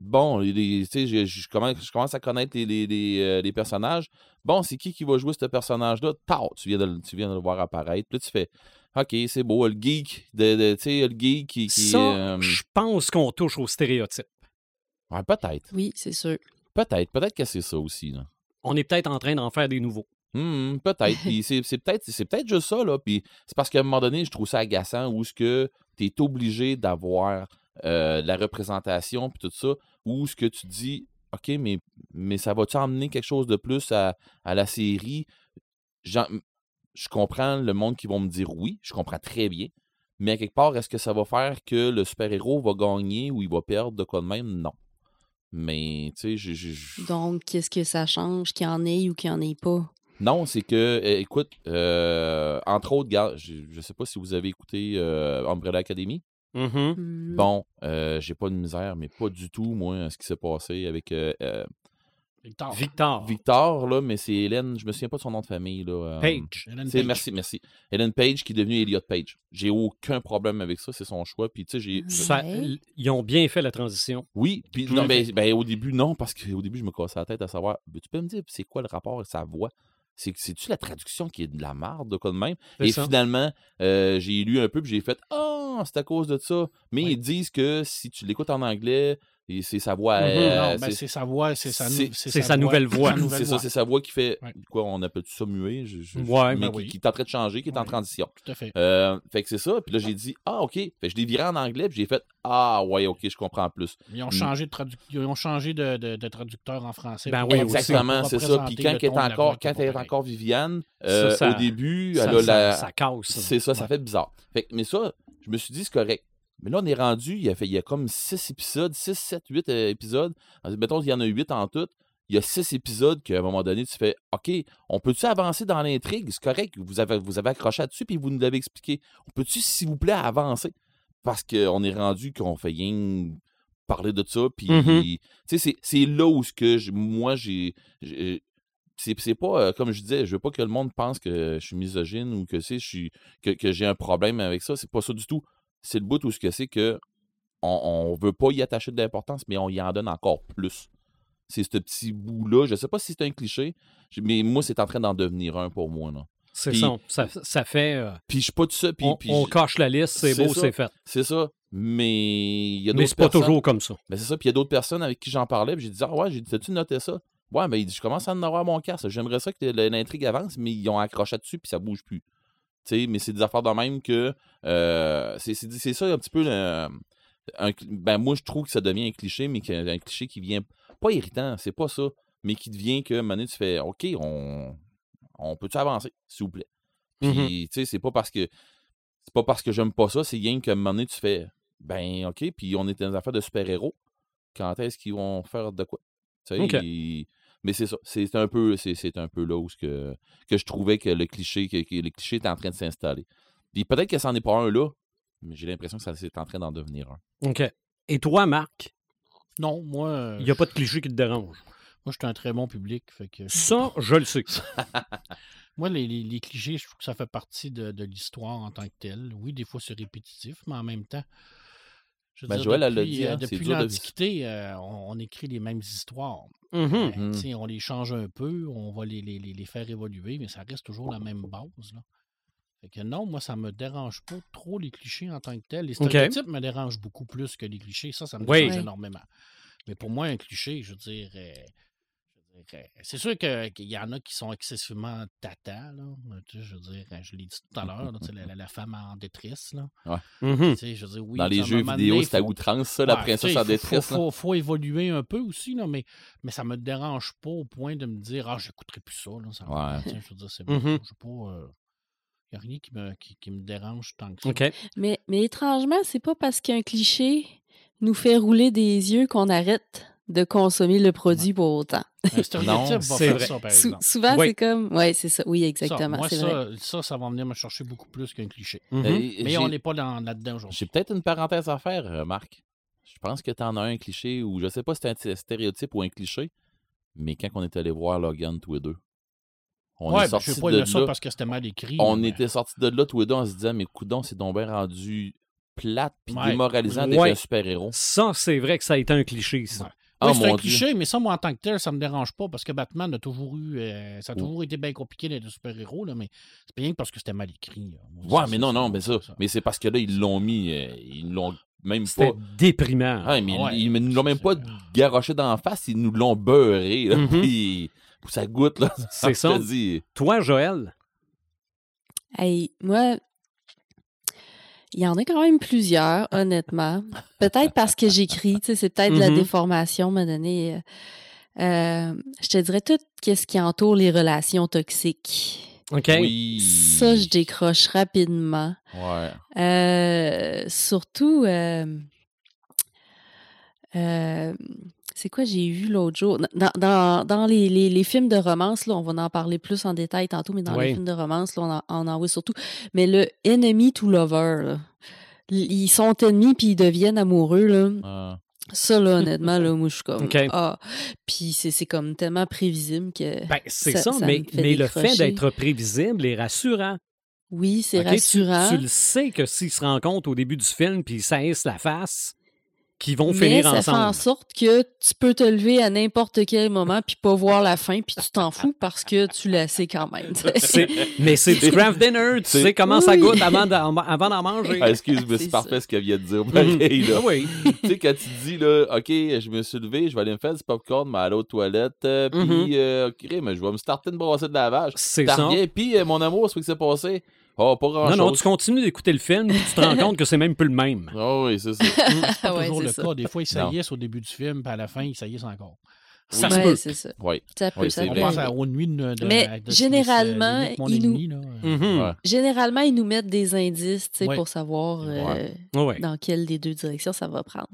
bon, les- les- tu sais, je, je commence, je commence à connaître les, les- les, euh, les personnages. Bon, c'est qui qui va jouer ce personnage-là? Tao, tu viens, de, le- tu viens de le voir apparaître. Puis là, tu fais, OK, c'est beau, le geek, de, de- tu sais, le geek qui... qui Ça, euh, je pense qu'on touche au stéréotype. ouais, peut-être, Oui, c'est sûr. Peut-être, peut-être que c'est ça aussi, là. On est peut-être en train d'en faire des nouveaux. Hmm, peut-être. *laughs* Puis c'est c'est peut-être c'est peut-être juste ça, là. Puis c'est parce qu'à un moment donné, je trouve ça agaçant où ce que tu es obligé d'avoir euh, la représentation puis tout ça, où ce que tu dis, OK, mais, mais ça va-tu emmener quelque chose de plus à, à la série? J'en- je comprends le monde qui vont me dire oui, je comprends très bien. Mais à quelque part, est-ce que ça va faire que le super-héros va gagner ou il va perdre de quoi de même? Non. Mais, tu sais, je- Donc, qu'est-ce que ça change qu'il y en ait ou qu'il n'y en ait pas? Non, c'est que, euh, écoute, euh, entre autres, gars, je ne sais pas si vous avez écouté euh, Umbrella Academy. Mhm. Hmm. Bon, euh, j'ai pas de misère, mais pas du tout, moi, ce qui s'est passé avec euh, euh, Victor. Victor. Victor, là, mais c'est Hélène, je me souviens pas de son nom de famille. Là, euh, Page. C'est- Page. merci, merci. Hélène Page qui est devenue Elliot Page. J'ai aucun problème avec ça, c'est son choix. Puis, tu sais, j'ai. Ouais. Ils ont bien fait la transition. Oui, puis non, à ben, ben, au début, non, parce qu'au début, je me cassais la tête à savoir, ben, tu peux me dire, c'est quoi le rapport avec sa voix? C'est c'est-tu la traduction qui est de la merde, de quoi de même? Et ça. finalement, euh, j'ai lu un peu, puis j'ai fait, ah, c'est à cause de ça. Mais Oui. ils disent que si tu l'écoutes en anglais, et c'est sa voix. Euh, non, ben, c'est- sa voix, c'est sa, nou- c'est- sa nouvelle voix. c'est ça, voix. c'est sa voix qui fait, Ouais. quoi, on appelle ça muet? Je, je- Ouais, mais ben qui, oui. qui est en train de changer, qui est en transition. Tout à fait. Euh, fait que c'est ça, puis là, j'ai dit, ah, OK. Fait que je l'ai viré en anglais, puis j'ai fait, ah, ouais, OK, je comprends plus. Ils ont Mm. changé de, traduc- ils ont changé de, de- de traducteur en français. Ben oui, Exactement, c'est ça. Puis quand le elle est voix encore, quand elle est Viviane, euh, Ça, ça- au début, Ça, elle a ça- la. ça casse. C'est ça, ça fait bizarre. Fait, que- mais ça, je me suis dit, c'est correct. Mais là, on est rendu, il y a, fait, il y a comme 6 épisodes, 6, 7, 8 euh, épisodes. Mettons qu'il y en a 8 en tout. Il y a 6 épisodes qu'à un moment donné, tu fais OK, on peut-tu avancer dans l'intrigue? C'est correct, vous avez, vous avez accroché là-dessus puis vous nous l'avez expliqué. On peut-tu, s'il vous plaît, avancer? Parce qu'on est rendu qu'on fait rien parler de ça. Puis, tu sais, c'est- là où ce que je- moi, j'ai. c'est c'est pas, euh, comme je disais, je veux pas que le monde pense que je suis misogyne ou que, c'est, je suis, que, que j'ai un problème avec ça. C'est pas ça du tout. C'est le bout où ce que c'est que on, on veut pas y attacher de l'importance, mais on y en donne encore plus. C'est ce petit bout-là. Je sais pas si c'est un cliché, mais moi, c'est en train d'en devenir un pour moi. Là. C'est ça. ça. Ça fait. euh, Puis je suis pas tout ça. Puis, on, cache la liste, c'est c'est beau, ça. c'est fait. c'est ça. Mais il y a Mais d'autres c'est pas toujours comme ça. Ben, c'est ça. Puis il y a d'autres personnes avec qui j'en parlais. Puis j'ai dit Ah ouais, j'ai dit, t'as-tu noté ça? Ouais, ben il dit, je commence à en avoir mon casque. J'aimerais ça que l'intrigue avance, mais ils ont accroché dessus puis ça bouge plus. Tu sais, mais c'est des affaires de même que euh, c'est, ça un petit peu le- un cl- ben moi je trouve que ça devient un cliché, mais qu'un- un cliché qui vient pas irritant, c'est pas ça, mais qui devient que maintenant tu fais OK, on, on peut-tu avancer, s'il vous plaît? Puis Mhm. tu sais, c'est pas parce que c'est pas parce que j'aime pas ça, c'est rien qu'à un moment donné, tu fais ben OK, puis on est dans des affaires de super-héros. Quand est-ce qu'ils vont faire de quoi? Tu sais. Mais c'est ça. C'est un peu, c'est, c'est un peu là où ce que, que je trouvais que le cliché, que, que le cliché était en train de s'installer. Puis peut-être que c'en est pas un là, mais j'ai l'impression que ça c'est en train d'en devenir un. OK. Et toi, Marc, Non, moi, euh, il n'y a pas de cliché qui te dérange? moi, je suis un très bon public. Fait que, Ça, *laughs* je le sais. moi, les, les- les clichés, je trouve que ça fait partie de, de l'histoire en tant que telle. Oui, des fois, c'est répétitif, mais en même temps. Je veux Ben, dire, Joël, elle l'a depuis, dit, euh, hein, depuis l'Antiquité, euh, on, on écrit les mêmes histoires. Euh, sais, On les change un peu, on va les, les- les- les faire évoluer, mais ça reste toujours la même base. Là. Fait que non, moi, ça me dérange pas trop les clichés en tant que tels. Les stéréotypes me dérangent beaucoup plus que les clichés. Ça, ça me Oui. dérange énormément. Mais pour moi, un cliché, je veux dire, c'est sûr qu'il y en a qui sont excessivement tata. Là. Euh, tu sais, je veux dire, euh, je l'ai dit tout à l'heure, là, tu sais, la, *laughs* femme en détresse. Là. Tu sais, je veux dire, oui, Dans les jeux vidéo, c'est à outrance, ça, la Ouais, princesse tu sais, en détresse. Faut, là. faut- faut évoluer un peu aussi, là, mais, mais ça me dérange pas au point de me dire Ah, j'écouterai plus ça. Là, ça Ouais. tu sais, je veux dire, c'est bon. Pas. Il n'y a rien qui me, qui, qui me dérange tant que ça. Mais, mais étrangement, c'est pas parce qu'un cliché nous fait rouler des yeux qu'on arrête de consommer le produit pour autant. Un stéréotype Non, va faire vrai. ça, par Sou- exemple. souvent, Oui. c'est comme. Oui, c'est ça. Oui, Ça, exactement. moi, c'est vrai. ça, ça, ça va venir me chercher beaucoup plus qu'un cliché. Mhm. Euh, Mais on n'est pas dans- là-dedans aujourd'hui. J'ai peut-être une parenthèse à faire, euh, Marc. Je pense que tu en as un cliché, ou je sais pas si c'est un stéréotype ou un cliché, mais quand on est allé voir Logan tous les deux, on ouais, est ben, sortis je vais pas de ça là. parce que c'était mal écrit. On mais- était sortis de là tous les deux en se disant, mais coudon, c'est donc bien rendu plate puis Ouais. démoralisant d'être Ouais. un super-héros. Ça, c'est vrai que ça a été un cliché, ça. Oh Oui, c'est un Dieu. cliché, mais ça, moi, en tant que tel, ça me dérange pas parce que Batman a toujours eu. euh, ça a toujours été bien compliqué d'être un super-héros, là, mais c'est bien parce que c'était mal écrit. là. Moi, Ouais, ça, mais ça, non, ça, non, mais ça. ça. Mais c'est parce que là, ils l'ont mis, euh, ils l'ont même pas. C'était déprimant. Ah, mais Ouais. ils, ils nous l'ont même pas garoché d'en face, ils nous l'ont beurré. Là, Mhm. puis ça goûte, là. C'est *laughs* ça. dis. Toi, Joël, Hey, moi, il y en a quand même plusieurs, honnêtement. Peut-être parce que j'écris, tu sais, c'est peut-être de la Mhm. déformation, m'a donné. euh, euh, je te dirais tout ce qui entoure les relations toxiques. OK? Oui. Ça, je décroche rapidement. Ouais. Euh, surtout, euh, euh, c'est quoi j'ai vu l'autre jour? Dans, dans, dans les, les, les films de romance, là, on va en parler plus en détail tantôt, mais dans Oui. les films de romance, là, on, en, on en voit surtout. Mais le enemy to lover, là, ils sont ennemis puis ils deviennent amoureux. Là. Ah. Ça, là, honnêtement, là, *laughs* moi, je suis comme. Ah. Puis c'est c'est comme tellement prévisible que. Ben, c'est Ça- ça, ça mais, fait mais le fait d'être prévisible est rassurant. Oui, c'est rassurant. Tu, le sais que s'ils se rencontrent au début du film puis ils saillissent la face, qu'ils vont Mais finir ça fait en sorte que tu peux te lever à n'importe quel moment puis pas voir la fin puis tu t'en fous parce que tu la sais quand même. *laughs* mais c'est du craft dinner, tu sais comment ça goûte avant d'en avant d'en manger. Ah, excuse, mais *laughs* C'est parfait ça. ce qu'elle vient de dire. Pareil, là. Oui. tu sais, quand tu dis, là, OK, je me suis levé, je vais aller me faire du popcorn, mais aller aux toilettes, euh, puis, Mhm. euh, OK, mais je vais me starter une brassée de lavage. C'est ça. puis euh, mon amour, ce qui s'est passé. Oh, pas Non, grand-chose. non, tu continues d'écouter le film puis tu te rends compte que c'est même plus le même. Ah oui, c'est ça. *laughs* C'est pas Ouais, toujours le ça. cas. Des fois, ils saillissent au début du film, puis à la fin, ils saillissent encore. Ça se Ouais, peut. c'est ça. Oui. Ça peut, Oui, ça On pense à. Aux nuits de, de- Mais de- de- généralement, ils nous- ennemi. Mhm. Ouais. Généralement, ils nous mettent des indices tu sais, Ouais. pour savoir euh, Ouais. dans quelle des deux directions ça va prendre.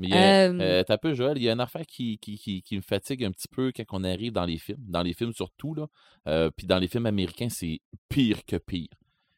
Mais euh, Euh, euh, t'as peu, Joël, il y a une affaire qui, qui, qui, qui me fatigue un petit peu quand on arrive dans les films. Dans les films surtout, là. Euh, Puis dans les films américains, c'est pire que pire.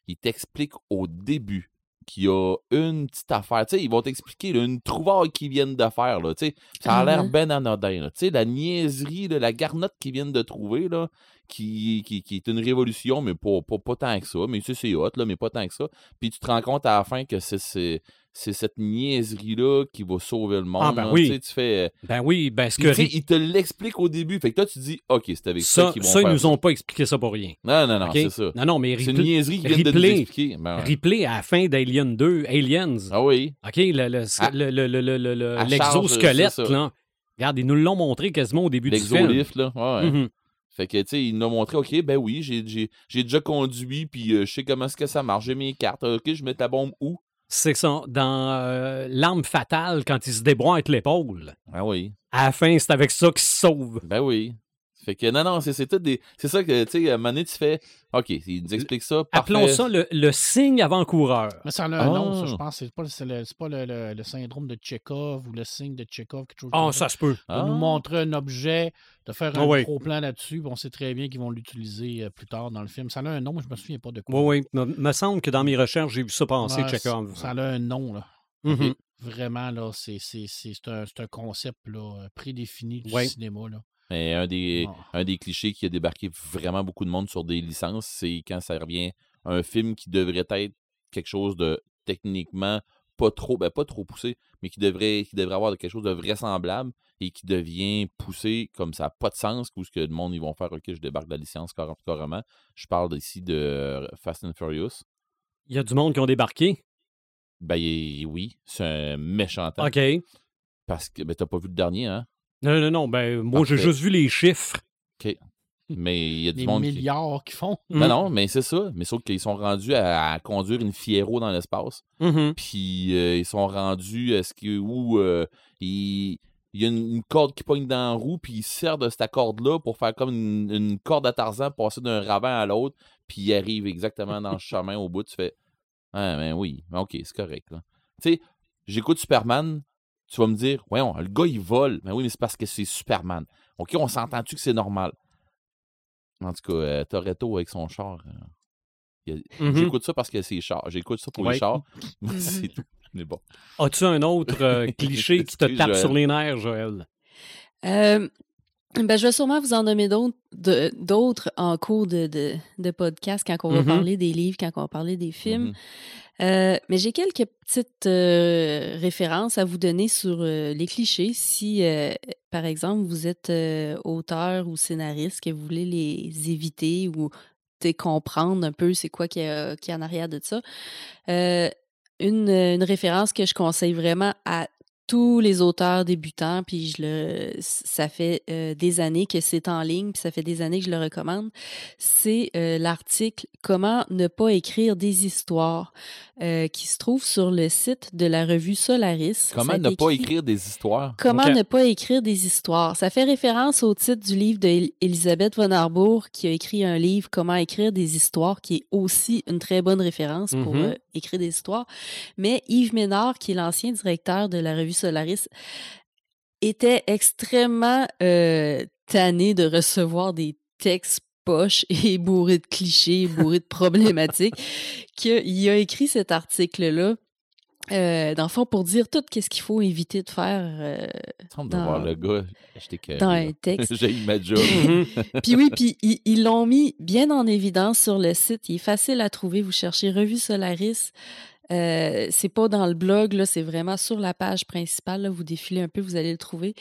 Ils t'expliquent au début qu'il y a une petite affaire. Tu sais, ils vont t'expliquer là, une trouvaille qu'ils viennent de faire. Là, tu sais. ça a l'air Mhm. ben anodin. là. Tu sais, la niaiserie, là, la garnotte qu'ils viennent de trouver, là, qui, qui, qui est une révolution, mais pas, pas, pas tant que ça. Mais tu sais, c'est hot, là, mais pas tant que ça. Puis tu te rends compte à la fin que c'est, c'est, c'est cette niaiserie-là qui va sauver le monde. Ah, ben là. oui. Tu sais, tu fais... euh, Ben oui, ben ce que tu sais, Ri- ils te l'expliquent au début. Fait que toi, tu dis, OK, c'est avec ça, ça, qu'ils vont ça, ils nous ont pas expliqué ça pour rien. Non, non, non, c'est ça. Non, non, mais C'est une Ripley, niaiserie qu'ils viennent de nous Ripley- expliquer. Ben ouais. Ripley, à la fin d'Alien 2, Aliens, Ah oui. OK, le- le- le- le- l'exosquelette, là. Regarde, ils nous l'ont montré quasiment au début du film. L'exolift, là. Ouais. Mhm. Fait que, tu sais, il nous a montré, OK, ben oui, j'ai, déjà conduit, puis euh, je sais comment est-ce que ça marche. J'ai mes cartes. OK, je mets la bombe où? C'est ça. Dans euh, L'arme fatale, quand il se débroite l'épaule, Ah oui. à la fin, c'est avec ça qu'il se sauve. Ben oui. Fait que, non, non, c'est, c'est tout des... C'est ça que, tu sais, à un moment donné, tu fais, OK, il nous explique ça, parfait. Appelons ça le, le signe avant-coureur. Mais ça a un nom, ça, Ah. je pense. C'est pas, c'est le, c'est pas le, le- le syndrome de Tchekhov ou le signe de Tchekhov, quelque chose Ah, comme ça se peut. De Ah. nous montrer un objet, de faire Ah un oui. gros plan là-dessus, on sait très bien qu'ils vont l'utiliser euh, plus tard dans le film. Ça a un nom, je me souviens pas de quoi. Oui, oui. Me, me semble que dans mes recherches, j'ai vu ça passer, Ouais, Chekhov. Ça a un nom, là. Mhm. Vraiment, là, c'est, c'est, c'est, c'est un, c'est un concept là, euh, prédéfini du cinéma. Là. Mais un des, Ah. un des clichés qui a débarqué vraiment beaucoup de monde sur des licences, c'est quand ça revient à un film qui devrait être quelque chose de techniquement pas trop, ben pas trop poussé, mais qui devrait, qui devrait avoir quelque chose de vraisemblable et qui devient poussé comme ça n'a pas de sens, où ce que le monde ils vont faire, ok, je débarque de la licence carrément. carrément. Je parle ici de euh, Fast and Furious. Il y a du monde qui ont débarqué? Ben oui, c'est un méchant temps. OK. Parce que ben, t'as pas vu le dernier, hein? Non, non, non. Ben, moi, j'ai juste vu les chiffres. Mais il y a du Les monde qui. milliards qu'ils font. Mm. Non, non, mais c'est ça. Mais sauf qu'ils sont rendus à, à conduire une Fiero dans l'espace. Mhm. Puis euh, ils sont rendus à ce que où euh, il, il y a une, une corde qui pogne dans la roue, puis il sert de cette corde-là pour faire comme une, une corde à Tarzan, passer d'un ravin à l'autre, puis il arrive exactement dans le *laughs* chemin au bout. Tu fais Ah, ben oui, ok, c'est correct. Tu sais, j'écoute Superman, tu vas me dire, voyons, le gars, il vole. Mais oui, mais c'est parce que c'est Superman. OK, on s'entend-tu que c'est normal? En tout cas, euh, Toretto avec son char. euh, Mhm. J'écoute ça parce que c'est char. J'écoute ça pour Ouais. les chars. *laughs* *laughs* C'est tout. Mais bon. As-tu un autre euh, *laughs* cliché qui te tape Joël. sur les nerfs, Joël? Euh, ben, je vais sûrement vous en nommer d'autres, en cours de, de, de podcast quand on va Mhm. parler des livres, quand on va parler des films. Mhm. Euh, mais j'ai quelques petites euh, références à vous donner sur euh, les clichés. Si, par exemple, vous êtes auteur ou scénariste, que vous voulez les éviter ou comprendre un peu c'est quoi qui est en arrière de ça. Une, une référence que je conseille vraiment à tous les auteurs débutants, puis je le, ça fait euh, des années que c'est en ligne, puis ça fait des années que je le recommande, c'est euh, l'article Comment ne pas écrire des histoires euh, qui se trouve sur le site de la revue Solaris. Comment ne pas écrire des histoires? Comment ne pas écrire des histoires? Ça fait référence au titre du livre d'Elisabeth von Arbour qui a écrit un livre Comment écrire des histoires qui est aussi une très bonne référence pour Mhm. euh, écrire des histoires. Mais Yves Ménard, qui est l'ancien directeur de la revue Solaris, était extrêmement euh, tanné de recevoir des textes poches *laughs* et bourrés de clichés, bourrés de *laughs* problématiques, qu'il a écrit cet article-là. Euh, dans le fond, pour dire tout ce qu'il faut éviter de faire euh, dans- de voir le gars. Que. dans un texte. *laughs* J'ai eu ma job. Mhm. Puis oui, puis ils l'ont mis bien en évidence sur le site. Il est facile à trouver. Vous cherchez Revue Solaris. Euh, c'est pas dans le blog, là, c'est vraiment sur la page principale. là. vous défilez un peu, vous allez le trouver.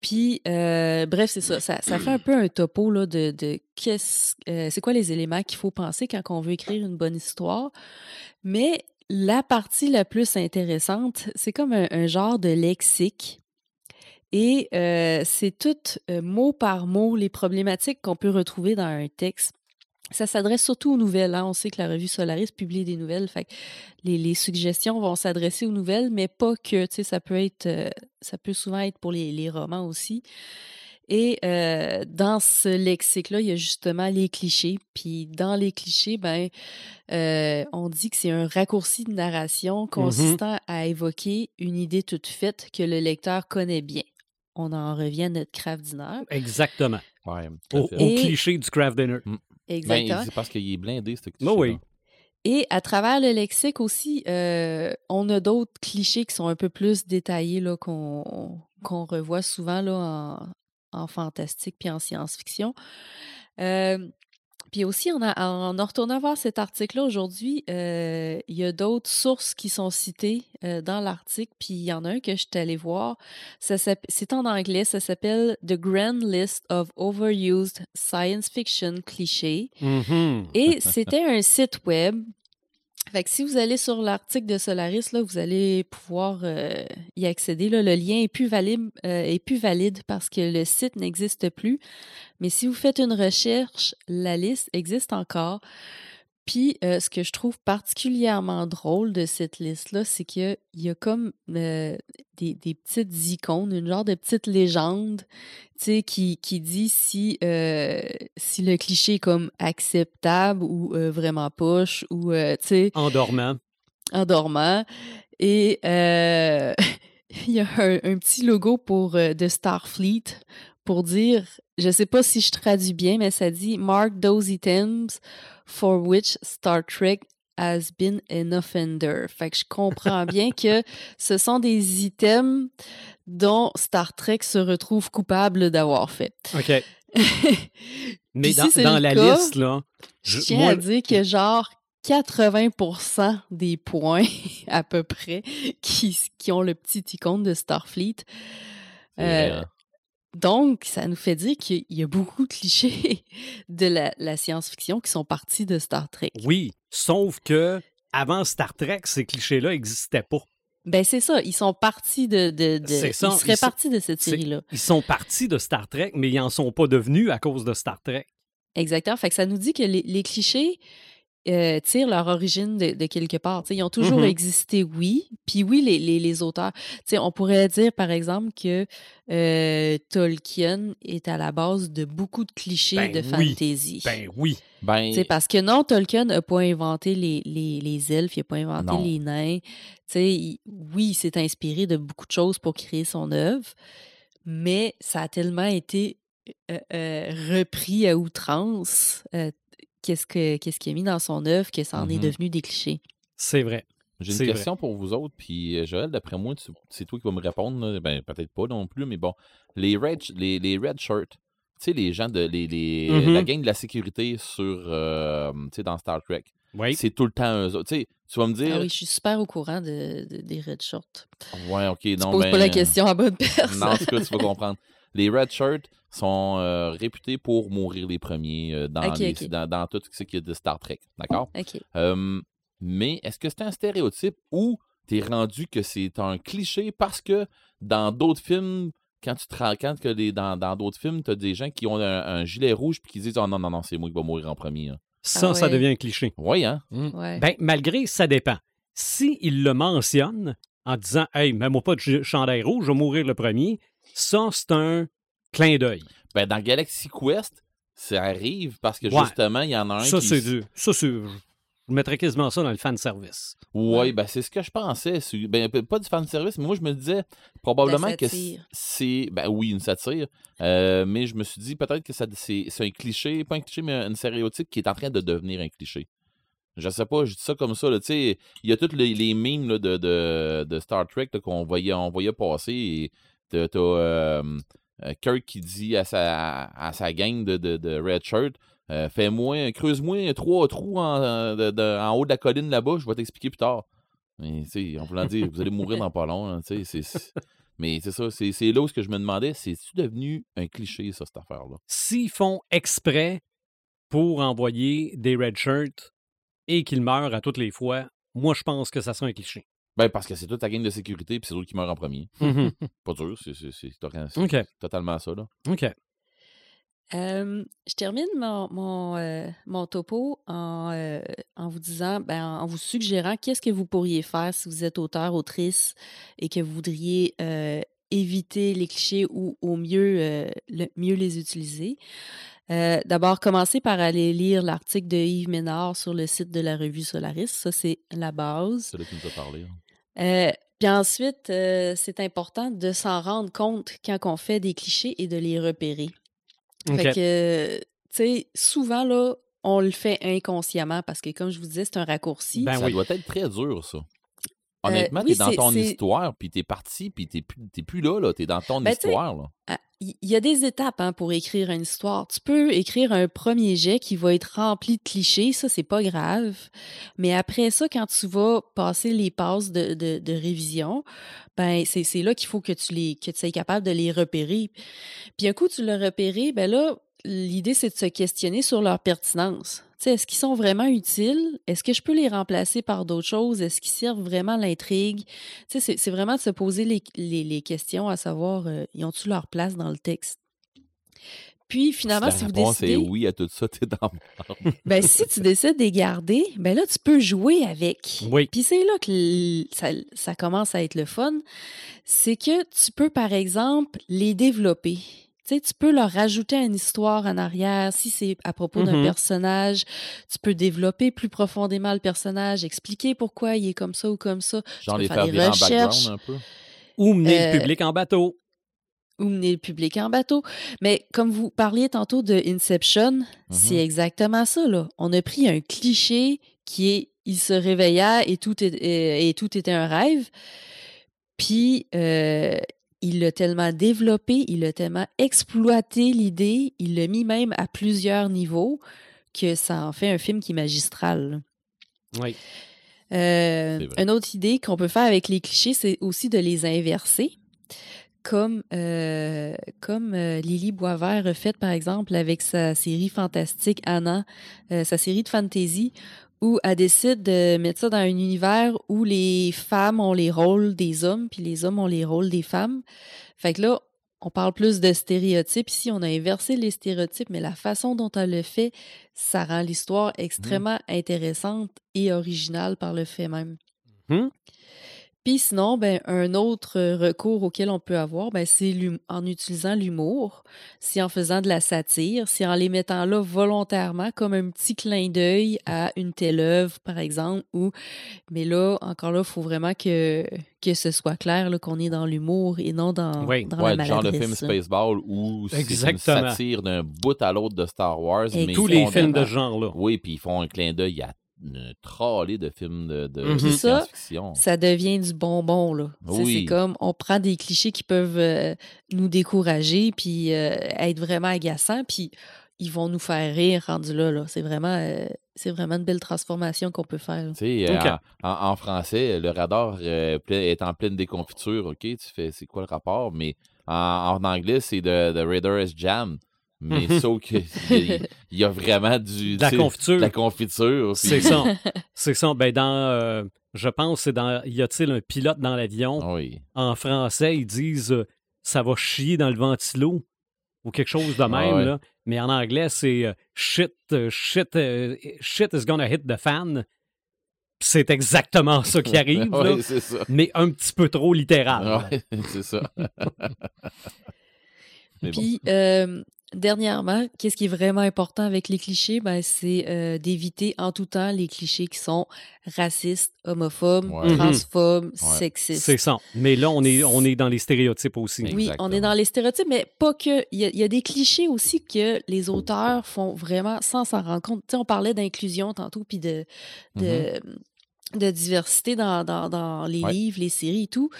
Puis, euh, bref, c'est ça. ça. ça fait un peu un topo là, de, de qu'est-ce, euh, c'est quoi les éléments qu'il faut penser quand on veut écrire une bonne histoire. Mais la partie la plus intéressante, c'est comme un, genre de lexique. Et euh, c'est tout euh, mot par mot les problématiques qu'on peut retrouver dans un texte. Ça s'adresse surtout aux nouvelles. hein. On sait que la revue Solaris publie des nouvelles. Les, suggestions vont s'adresser aux nouvelles, mais pas que. Ça peut être, euh, ça peut souvent être pour les romans aussi. Et euh, dans ce lexique-là, il y a justement les clichés. Puis dans les clichés, ben, euh, on dit que c'est un raccourci de narration consistant à évoquer une idée toute faite que le lecteur connaît bien. On en revient à notre craft dinner. Exactement. Ouais, Au, fait. au Et- cliché du craft dinner. Exactement. Ben, c'est parce qu'il est blindé, ce Ben oui. Et à travers le lexique aussi, euh, on a d'autres clichés qui sont un peu plus détaillés là, qu'on qu'on revoit souvent là, en, en fantastique puis en science-fiction. Euh, puis aussi, en, a- en en retournant voir cet article-là aujourd'hui, euh, il y a d'autres sources qui sont citées euh, dans l'article. Puis il y en a un que je suis allée voir. C'est en anglais. Ça s'appelle The Grand List of Overused Science Fiction Clichés. Mhm. Et c'était un site web. Fait que si vous allez sur l'article de Solaris, là, vous allez pouvoir euh, y accéder. Le lien est plus, valide, euh, est plus valide parce que le site n'existe plus. Mais si vous faites une recherche, la liste existe encore. Puis, euh, ce que je trouve particulièrement drôle de cette liste-là, c'est qu'il y a comme euh, des, des petites icônes, une genre de petite légende, tu sais, qui, qui dit si, euh, si le cliché est comme acceptable ou vraiment poche ou, tu sais, En dormant. en dormant. Et *laughs* il y a un, un petit logo pour de Starfleet pour dire, je sais pas si je traduis bien, mais ça dit Mark those items for which Star Trek has been an offender. Fait que je comprends bien que ce sont des items dont Star Trek se retrouve coupable d'avoir fait. OK. *laughs* Mais dans, si dans la cas, liste, là, Je je- tiens moi, à dire que genre 80% des points *laughs* à peu près qui, qui ont le petit icône de Starfleet. Euh. Donc, ça nous fait dire qu'il y a beaucoup de clichés *laughs* de la, la science-fiction qui sont partis de Star Trek. oui, sauf que avant Star Trek, ces clichés-là n'existaient pas. Ben c'est ça, ils sont partis de... de, de- C'est ça, ils seraient ils sont- partis de cette série-là. Ils sont partis de Star Trek, mais ils n'en sont pas devenus à cause de Star Trek. Exactement. Fait que ça nous dit que les, les clichés, euh, tirent leur origine de, de quelque part. T'sais, ils ont toujours Mhm. existé, oui. Puis oui, les, les, les auteurs. T'sais, on pourrait dire, par exemple, que euh, Tolkien est à la base de beaucoup de clichés Ben de oui. fantasy. Ben oui. Ben, T'sais, parce que non, Tolkien n'a pas inventé les, les, les elfes, il n'a pas inventé Non. les nains. Il- oui, il s'est inspiré de beaucoup de choses pour créer son œuvre, mais ça a tellement été euh, euh, repris à outrance, euh, qu'est-ce que- qu'est-ce qu'il a mis dans son œuvre, que ça en est Mhm. devenu des clichés. C'est vrai. J'ai une vrai. question pour vous autres, puis euh, Joël, d'après moi, c'est toi qui vas me répondre. Ben, peut-être pas non plus, mais bon. Les red, les, les red shirts, tu sais, les gens de. Les, les-. La gang de la sécurité sur. euh, tu sais, dans Star Trek. Oui. C'est tout le temps eux autres. Tu sais, tu vas me dire. Ah oui, je suis super au courant de, de- des red shorts. Ouais, ok, Tu non, poses ben, pas la question à bonne *laughs* personne. Non, en tout cas, tu vas comprendre. Les red shirts sont euh, réputés pour mourir les premiers euh, dans, Ok, les- ok. dans, dans tout ce qui est de Star Trek. D'accord? OK. Euh, mais est-ce que c'est un stéréotype ou t'es rendu que c'est un cliché parce que dans d'autres films, quand tu te rends compte que les- dans dans d'autres films, t'as des gens qui ont un, un gilet rouge puis qui disent Oh non, non, non, c'est moi qui va mourir en premier. hein. Ça, Ah ça ouais. devient un cliché. Oui, hein? Ouais. Ben, malgré, ça dépend. Si il le mentionne en disant Hey, mets-moi pas de ch- chandail rouge, je vais mourir le premier, ça, c'est un clin d'œil. Ben, dans Galaxy Quest, ça arrive parce que Ouais. justement, il y en a un Ça, qui. c'est du. Ça, c'est. Je mettrais quasiment ça dans le fan service. Oui, Ouais. ben c'est ce que je pensais. Ben, pas du fan service, mais moi je me disais probablement que c'est. Ben oui, une satire. euh, mais je me suis dit peut-être que ça- c'est c'est un cliché, pas un cliché, mais un stéréotype qui est en train de devenir un cliché. Je sais pas, je dis ça comme ça. là, Tu sais, il y a tous les, les memes là, de, de, de Star Trek qu'on voyait, on voyait passer. Et t'as euh, Kirk qui dit à sa, à sa gang de, de, Red Shirt euh, Fais-moi, creuse-moi trois trous en, de- en haut de la colline là-bas, je vais t'expliquer plus tard. Mais, tu sais, en voulant dire, vous allez mourir dans pas long. hein, mais c'est ça, c'est là où ce que je me demandais, c'est-tu devenu un cliché, ça, cette affaire-là? S'ils font exprès pour envoyer des red shirts et qu'ils meurent à toutes les fois, moi, je pense que ça serait un cliché. Ben, parce que c'est toute ta gang de sécurité, puis c'est l'autre qui meurt en premier. Mhm. *laughs* Pas dur, c'est c'est- c'est- c'est OK. totalement ça, là. OK. Euh, je termine mon, mon, euh, mon topo en, euh, en vous disant, ben, en vous suggérant qu'est-ce que vous pourriez faire si vous êtes auteur, autrice et que vous voudriez euh, éviter les clichés ou au mieux, euh, le, mieux les utiliser. Euh, D'abord, commencez par aller lire l'article de Yves Ménard sur le site de la revue Solaris. Ça, c'est la base. C'est là tu nous as parlé. hein. Euh, puis ensuite, euh, c'est important de s'en rendre compte quand on fait des clichés et de les repérer. Fait que, tu sais, souvent, là, on le fait inconsciemment parce que, comme je vous disais, c'est un raccourci. Ben ça oui. doit être très dur, ça. Honnêtement, Euh, oui, t'es dans ton histoire, puis t'es parti, puis t'es plus, t'es plus là, là. T'es dans ton Ben, histoire, là. Il y a des étapes hein, pour écrire une histoire. Tu peux écrire un premier jet qui va être rempli de clichés, ça, c'est pas grave. Mais après ça, quand tu vas passer les passes de, de- révision, ben c'est c'est là qu'il faut que tu les que tu sois capable de les repérer. Puis un coup, tu l'as repéré, ben là, l'idée, c'est de se questionner sur leur pertinence. Est-ce qu'ils sont vraiment utiles? Est-ce que je peux les remplacer par d'autres choses? Est-ce qu'ils servent vraiment l'intrigue? Tu sais, C'est vraiment de se poser les, les- les questions à savoir, euh, ils ont-tu leur place dans le texte? Puis finalement, la si vous réponse est décidez, oui à tout ça, *laughs* t'es dans ben, si tu décides de les garder, ben là, tu peux jouer avec. Oui. Puis c'est là que ça commence à être le fun. C'est que tu peux, par exemple, les développer. Tu sais, tu peux leur rajouter une histoire en arrière. Si c'est à propos d'un Mhm. personnage, tu peux développer plus profondément le personnage, expliquer pourquoi il est comme ça ou comme ça. Genre peux les faire faire des en recherches. background un peu. Ou mener Euh, le public en bateau. ou mener le public en bateau. Mais comme vous parliez tantôt de Inception, c'est exactement ça. Là. On a pris un cliché qui est il se réveilla et tout, est- et, et tout était un rêve. Puis euh, il l'a tellement développé, il a tellement exploité l'idée, il l'a mis même à plusieurs niveaux que ça en fait un film qui est magistral. Oui. Euh, une autre idée qu'on peut faire avec les clichés, c'est aussi de les inverser. Comme, euh, comme euh, Lily Boisvert a fait, par exemple, avec sa série fantastique Anna, sa série de fantasy, où elle décide de mettre ça dans un univers où les femmes ont les rôles des hommes, puis les hommes ont les rôles des femmes. Fait que là, on parle plus de stéréotypes. Ici, on a inversé les stéréotypes, mais la façon dont elle le fait, ça rend l'histoire extrêmement intéressante et originale par le fait même. Mhm. Puis sinon, ben, un autre euh, recours auquel on peut avoir, ben, c'est en utilisant l'humour, c'est en faisant de la satire, c'est en les mettant là volontairement comme un petit clin d'œil à une telle œuvre, par exemple, ou mais là, encore là, il faut vraiment que, que ce soit clair là, qu'on est dans l'humour et non dans, Oui. dans Ouais, la le genre de film. Spaceball où c'est une satire d'un bout à l'autre de Star Wars. mais Tous les films de ce genre-là. Oui, puis ils font un clin d'œil à une trollée de films de, de Mhm. de Puis ça, science-fiction. ça devient du bonbon, là. Sais, C'est Oui. comme, on prend des clichés qui peuvent euh, nous décourager, puis euh, être vraiment agaçants, puis ils vont nous faire rire rendu là, là. C'est vraiment, euh, c'est vraiment une belle transformation qu'on peut faire. Tu sais, euh, en, en- en français, le radar euh, est en pleine déconfiture, OK? Tu fais, c'est quoi le rapport? Mais en, en anglais, c'est de, de Raider is Jam. Mais Mhm. sauf qu'il y, y a vraiment du, De la confiture. de la confiture. puis- C'est ça. *laughs* C'est ça. Ben, dans. euh, je pense, c'est dans. Y a-t-il un pilote dans l'avion? Ah Oui. En français, ils disent euh, ça va chier dans le ventilo ou quelque chose de même. Ah ouais. là. Mais en anglais, c'est euh, shit, shit, euh, shit is gonna hit the fan. C'est exactement ça qui *laughs* arrive, là, Oui, c'est ça. mais un petit peu trop littéral. Ouais, *laughs* c'est ça. Bon. Puis, euh, dernièrement, qu'est-ce qui est vraiment important avec les clichés? Ben, c'est euh, d'éviter en tout temps les clichés qui sont racistes, homophobes, Ouais. transphobes, Ouais. sexistes. C'est ça. Mais là, on est, on est dans les stéréotypes aussi. Oui, on est dans les stéréotypes, mais pas que. Il y, a, il y a des clichés aussi que les auteurs font vraiment sans s'en rendre compte. Tu sais, on parlait d'inclusion tantôt, puis de, de, de diversité dans, dans, dans les Ouais. livres, les séries et tout.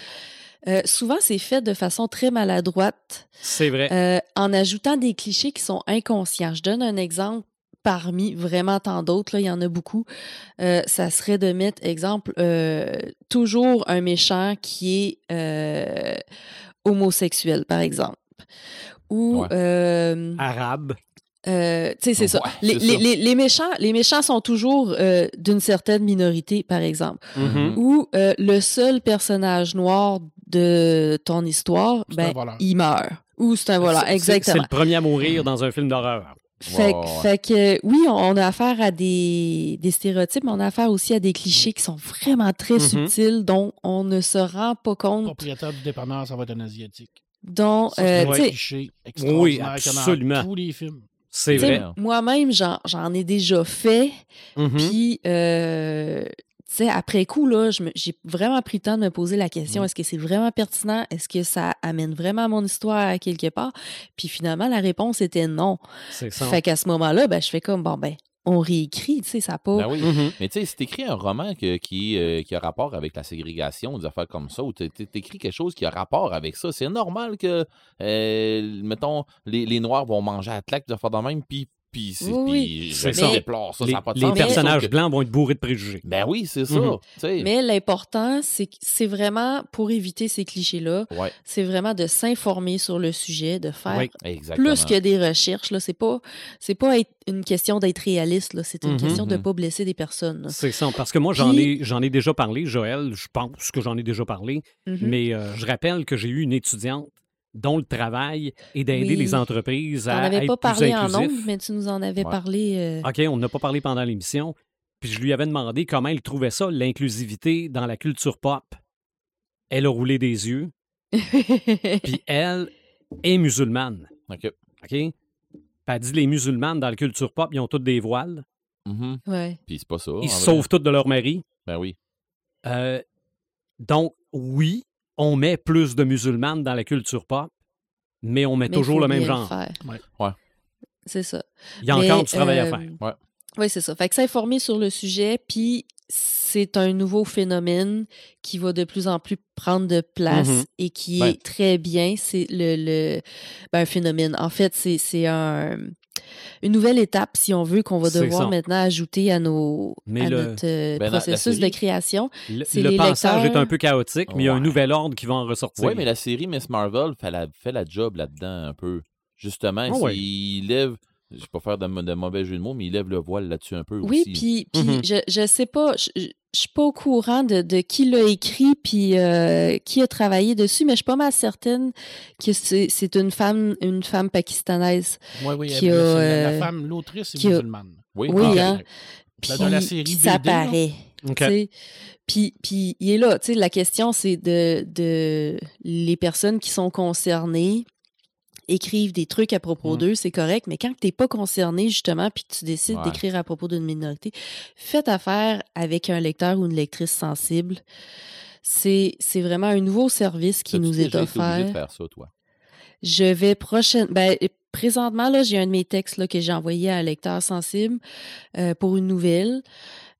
Euh, souvent, c'est fait de façon très maladroite, C'est vrai. euh, en ajoutant des clichés qui sont inconscients. Je donne un exemple parmi vraiment tant d'autres, là, il y en a beaucoup. Euh, ça serait de mettre, exemple, toujours un méchant qui est homosexuel, par exemple. Ou, Ouais. Arabe. euh, tu sais, c'est ça. Les, c'est les- ça. les- les méchants, les méchants sont toujours euh, d'une certaine minorité, par exemple. Mhm. Ou euh, le seul personnage noir de ton histoire, ben, il meurt. Ou c'est un voleur, exactement. C'est le premier à mourir dans un film d'horreur. Fait, que oui, on, a affaire à des, des stéréotypes, mais on a affaire aussi à des clichés qui sont vraiment très Mhm. subtils, dont on ne se rend pas Le compte, propriétaire du dépanneur, ça va être un Asiatique. euh, tu un sais, cliché a absolument. dans tous les films. C'est vrai. moi-même, j'en ai déjà fait, Mhm. puis, euh, sais, après coup, là, j'ai vraiment pris le temps de me poser la question, est-ce que c'est vraiment pertinent? Est-ce que ça amène vraiment mon histoire à quelque part? Puis finalement, la réponse était non. C'est ça. Fait qu'à ce moment-là, ben, je fais comme, bon, ben, on réécrit, tu sais, ça pas... Ben oui. Mhm. Mais tu sais, si t'écris un roman que- qui, euh, qui a rapport avec la ségrégation, des affaires comme ça, ou t'é- t'é- t'écris quelque chose qui a rapport avec ça, c'est normal que, euh, mettons, les, les Noirs vont manger à la claque, des affaires de même, puis, puis, c'est- Oui, je ça. déplore ça, les ça n'a pas de les sens. personnages que- blancs vont être bourrés de préjugés. Ben oui, c'est ça. Mhm. Mais l'important, c'est que c'est vraiment, pour éviter ces clichés-là, Ouais, c'est vraiment de s'informer sur le sujet, de faire Oui. plus que des recherches. Là, c'est pas, c'est pas être une question d'être réaliste. Là, c'est une Mhm. question de Mhm. pas blesser des personnes. là. C'est ça. Parce que moi, j'en Puis- ai, j'en ai déjà parlé, Joël. Je pense que j'en ai déjà parlé. Mais euh, je rappelle que j'ai eu une étudiante dont le travail est d'aider Oui. les entreprises à avais être pas parlé en nombre, mais tu nous en avais Ouais. parlé. euh, OK, on n'a pas parlé pendant l'émission. Puis je lui avais demandé comment elle trouvait ça, l'inclusivité dans la culture pop. Elle a roulé des yeux. *laughs* Puis elle est musulmane. OK. OK? Puis elle dit les musulmanes dans la culture pop, ils ont toutes des voiles. Mhm. ouais. Puis c'est pas ça. Ils se sauvent toutes de leur mari. Ben oui. Euh, donc, oui, on met plus de musulmanes dans la culture pop, mais on met Mais toujours le même genre. Ouais. Ouais. C'est ça. Il y a Mais, encore du travail à euh, faire. Ouais. Oui, c'est ça. Fait que s'informer sur le sujet, puis c'est un nouveau phénomène qui va de plus en plus prendre de place Mhm. et qui Ben. est très bien. C'est le, le ben, un phénomène. En fait, c'est c'est un une nouvelle étape, si on veut, qu'on va devoir maintenant ajouter à, nos, Mais à le- notre euh, Ben, processus de création. Le, c'est le les passage est un peu chaotique, mais il y a un nouvel ordre qui va en ressortir. Oui, mais la série Miss Marvel fait la, fait la job là-dedans un peu. Justement, Ah ouais. il lève Je vais pas faire de, de mauvais jeu de mots, mais il lève le voile là-dessus un peu Oui, aussi. puis, puis Mhm. je, je sais pas, je, je je suis pas au courant de, de qui l'a écrit puis euh, qui a travaillé dessus, mais je suis pas mal certaine que c'est une femme, une femme pakistanaise. Oui, oui, Qui elle- a, c'est la, la euh, femme, l'autrice est a- musulmane. Oui, Oui, ah, hein. Puis, dans la série puis BD, ça paraît. OK. tu sais. Puis, puis il est là. tu sais, La question, c'est de, de les personnes qui sont concernées écrivent des trucs à propos Mm. d'eux, c'est correct, mais quand tu n'es pas concerné, justement, puis tu décides Ouais. d'écrire à propos d'une minorité, faites affaire avec un lecteur ou une lectrice sensible. C'est vraiment un nouveau service qui nous est déjà été de offert. faire ça, toi? Je vais prochaine. Ben, présentement, là, j'ai un de mes textes là, que j'ai envoyé à un lecteur sensible euh, pour une nouvelle.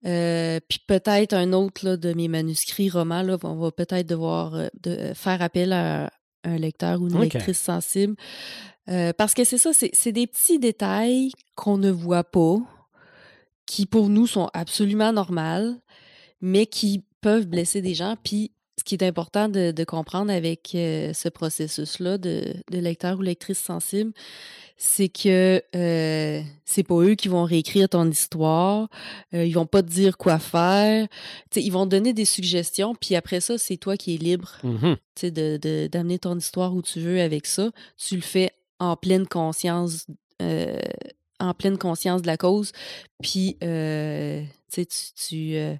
Euh, puis peut-être un autre là, de mes manuscrits romans. Là, on va peut-être devoir euh, de, faire appel à un lecteur ou une lectrice sensible. Euh, parce que c'est ça, c'est c'est des petits détails qu'on ne voit pas, qui pour nous sont absolument normales, mais qui peuvent blesser des gens. Puis ce qui est important de, de comprendre avec euh, ce processus-là de, de lecteur ou lectrice sensible, c'est que euh, c'est pas eux qui vont réécrire ton histoire, euh, ils vont pas te dire quoi faire, ils vont te donner des suggestions, puis après ça, c'est toi qui es libre tu sais, de, de- d'amener ton histoire où tu veux avec ça. Tu le fais en pleine conscience, euh, en pleine conscience de la cause. Puis, euh, tu tu, tu, euh,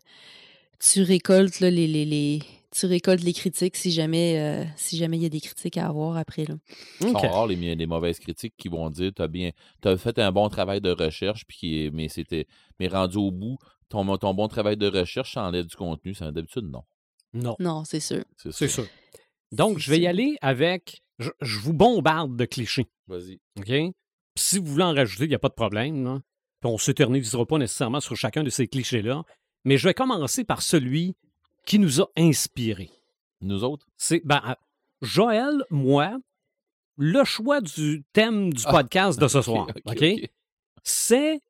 tu récoltes là, les, les, les- tu récoltes les critiques si jamais euh, si jamais il y a des critiques à avoir après. Là. Sont les, mauvaises critiques qui vont dire t'as bien t'as fait un bon travail de recherche puis mais c'était mais rendu au bout ton, ton bon travail de recherche ça enlève du contenu ça d'habitude non Non, Non, c'est sûr. c'est c'est sûr. sûr. Donc, C'est je vais y aller avec. Je, je vous bombarde de clichés. vas-y OK? Puis si vous voulez en rajouter, il n'y a pas de problème. là. Puis on ne s'éternisera pas nécessairement sur chacun de ces clichés-là. Mais je vais commencer par celui qui nous a inspirés. nous autres? C'est ben, euh, Joël, moi, le choix du thème du Ah, podcast de ce soir. ok, OK? ok. C'est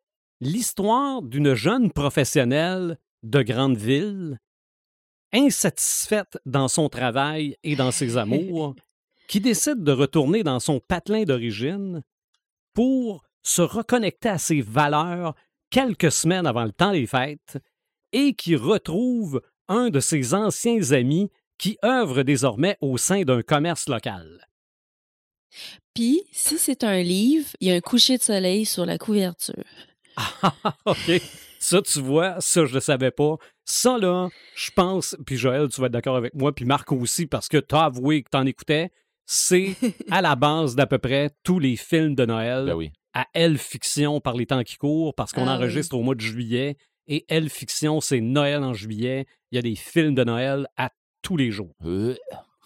l'histoire d'une jeune professionnelle de grande ville, insatisfaite dans son travail et dans ses amours, *laughs* qui décide de retourner dans son patelin d'origine pour se reconnecter à ses valeurs quelques semaines avant le temps des fêtes et qui retrouve un de ses anciens amis qui œuvre désormais au sein d'un commerce local. Puis, si c'est un livre, il y a un coucher de soleil sur la couverture. *laughs* OK. Ça, tu vois, ça, je ne le savais pas. Ça, là, je pense, puis Joël, tu vas être d'accord avec moi, puis Marc aussi, parce que tu as avoué que tu en écoutais, c'est *laughs* à la base d'à peu près tous les films de Noël ben oui à Elle Fiction par les temps qui courent, parce qu'on Ah oui. enregistre au mois de juillet, et Elle Fiction, c'est Noël en juillet. Il y a des films de Noël à tous les jours. Euh,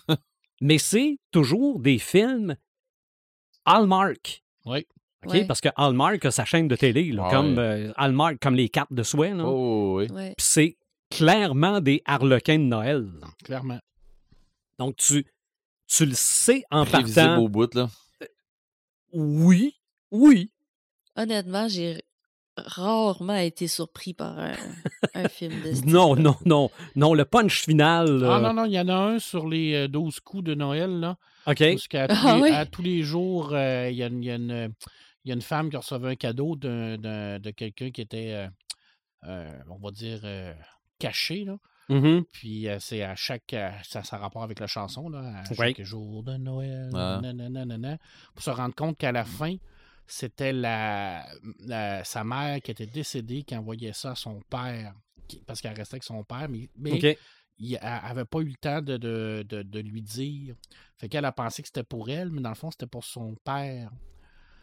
*laughs* Mais c'est toujours des films Hallmark. Oui. Ouais. Parce que Hallmark a sa chaîne de télé, là, Ouais. comme euh, Hallmark, comme les cartes de soie. là. oh oui Ouais. C'est clairement des harlequins de Noël. là. Clairement. Donc, tu, tu le sais en prévisible partant. au bout là Oui, oui. Honnêtement, j'ai rarement été surpris par un, un film de ce Non, non, non. Non, le punch final. Ah euh, non, non, il y en a un sur les euh, 12 coups de Noël, là. OK. Parce qu'à tous, Ah oui? tous les jours, euh, il y, a une- il y a une- il y a une femme qui recevait un cadeau d'un- d'un- de quelqu'un qui était, euh, euh, on va dire, euh, caché, là. Mhm. Puis euh, c'est à chaque. euh, ça, ça a rapport avec la chanson, là. À chaque jour de Noël. Ah. nanana, nanana, pour se rendre compte qu'à la fin, c'était la, la- sa mère qui était décédée qui envoyait ça à son père. qui- parce qu'elle restait avec son père, mais, mais il n'avait pas eu le temps de, de- de- de lui dire. Fait qu'elle a pensé que c'était pour elle, mais dans le fond, c'était pour son père.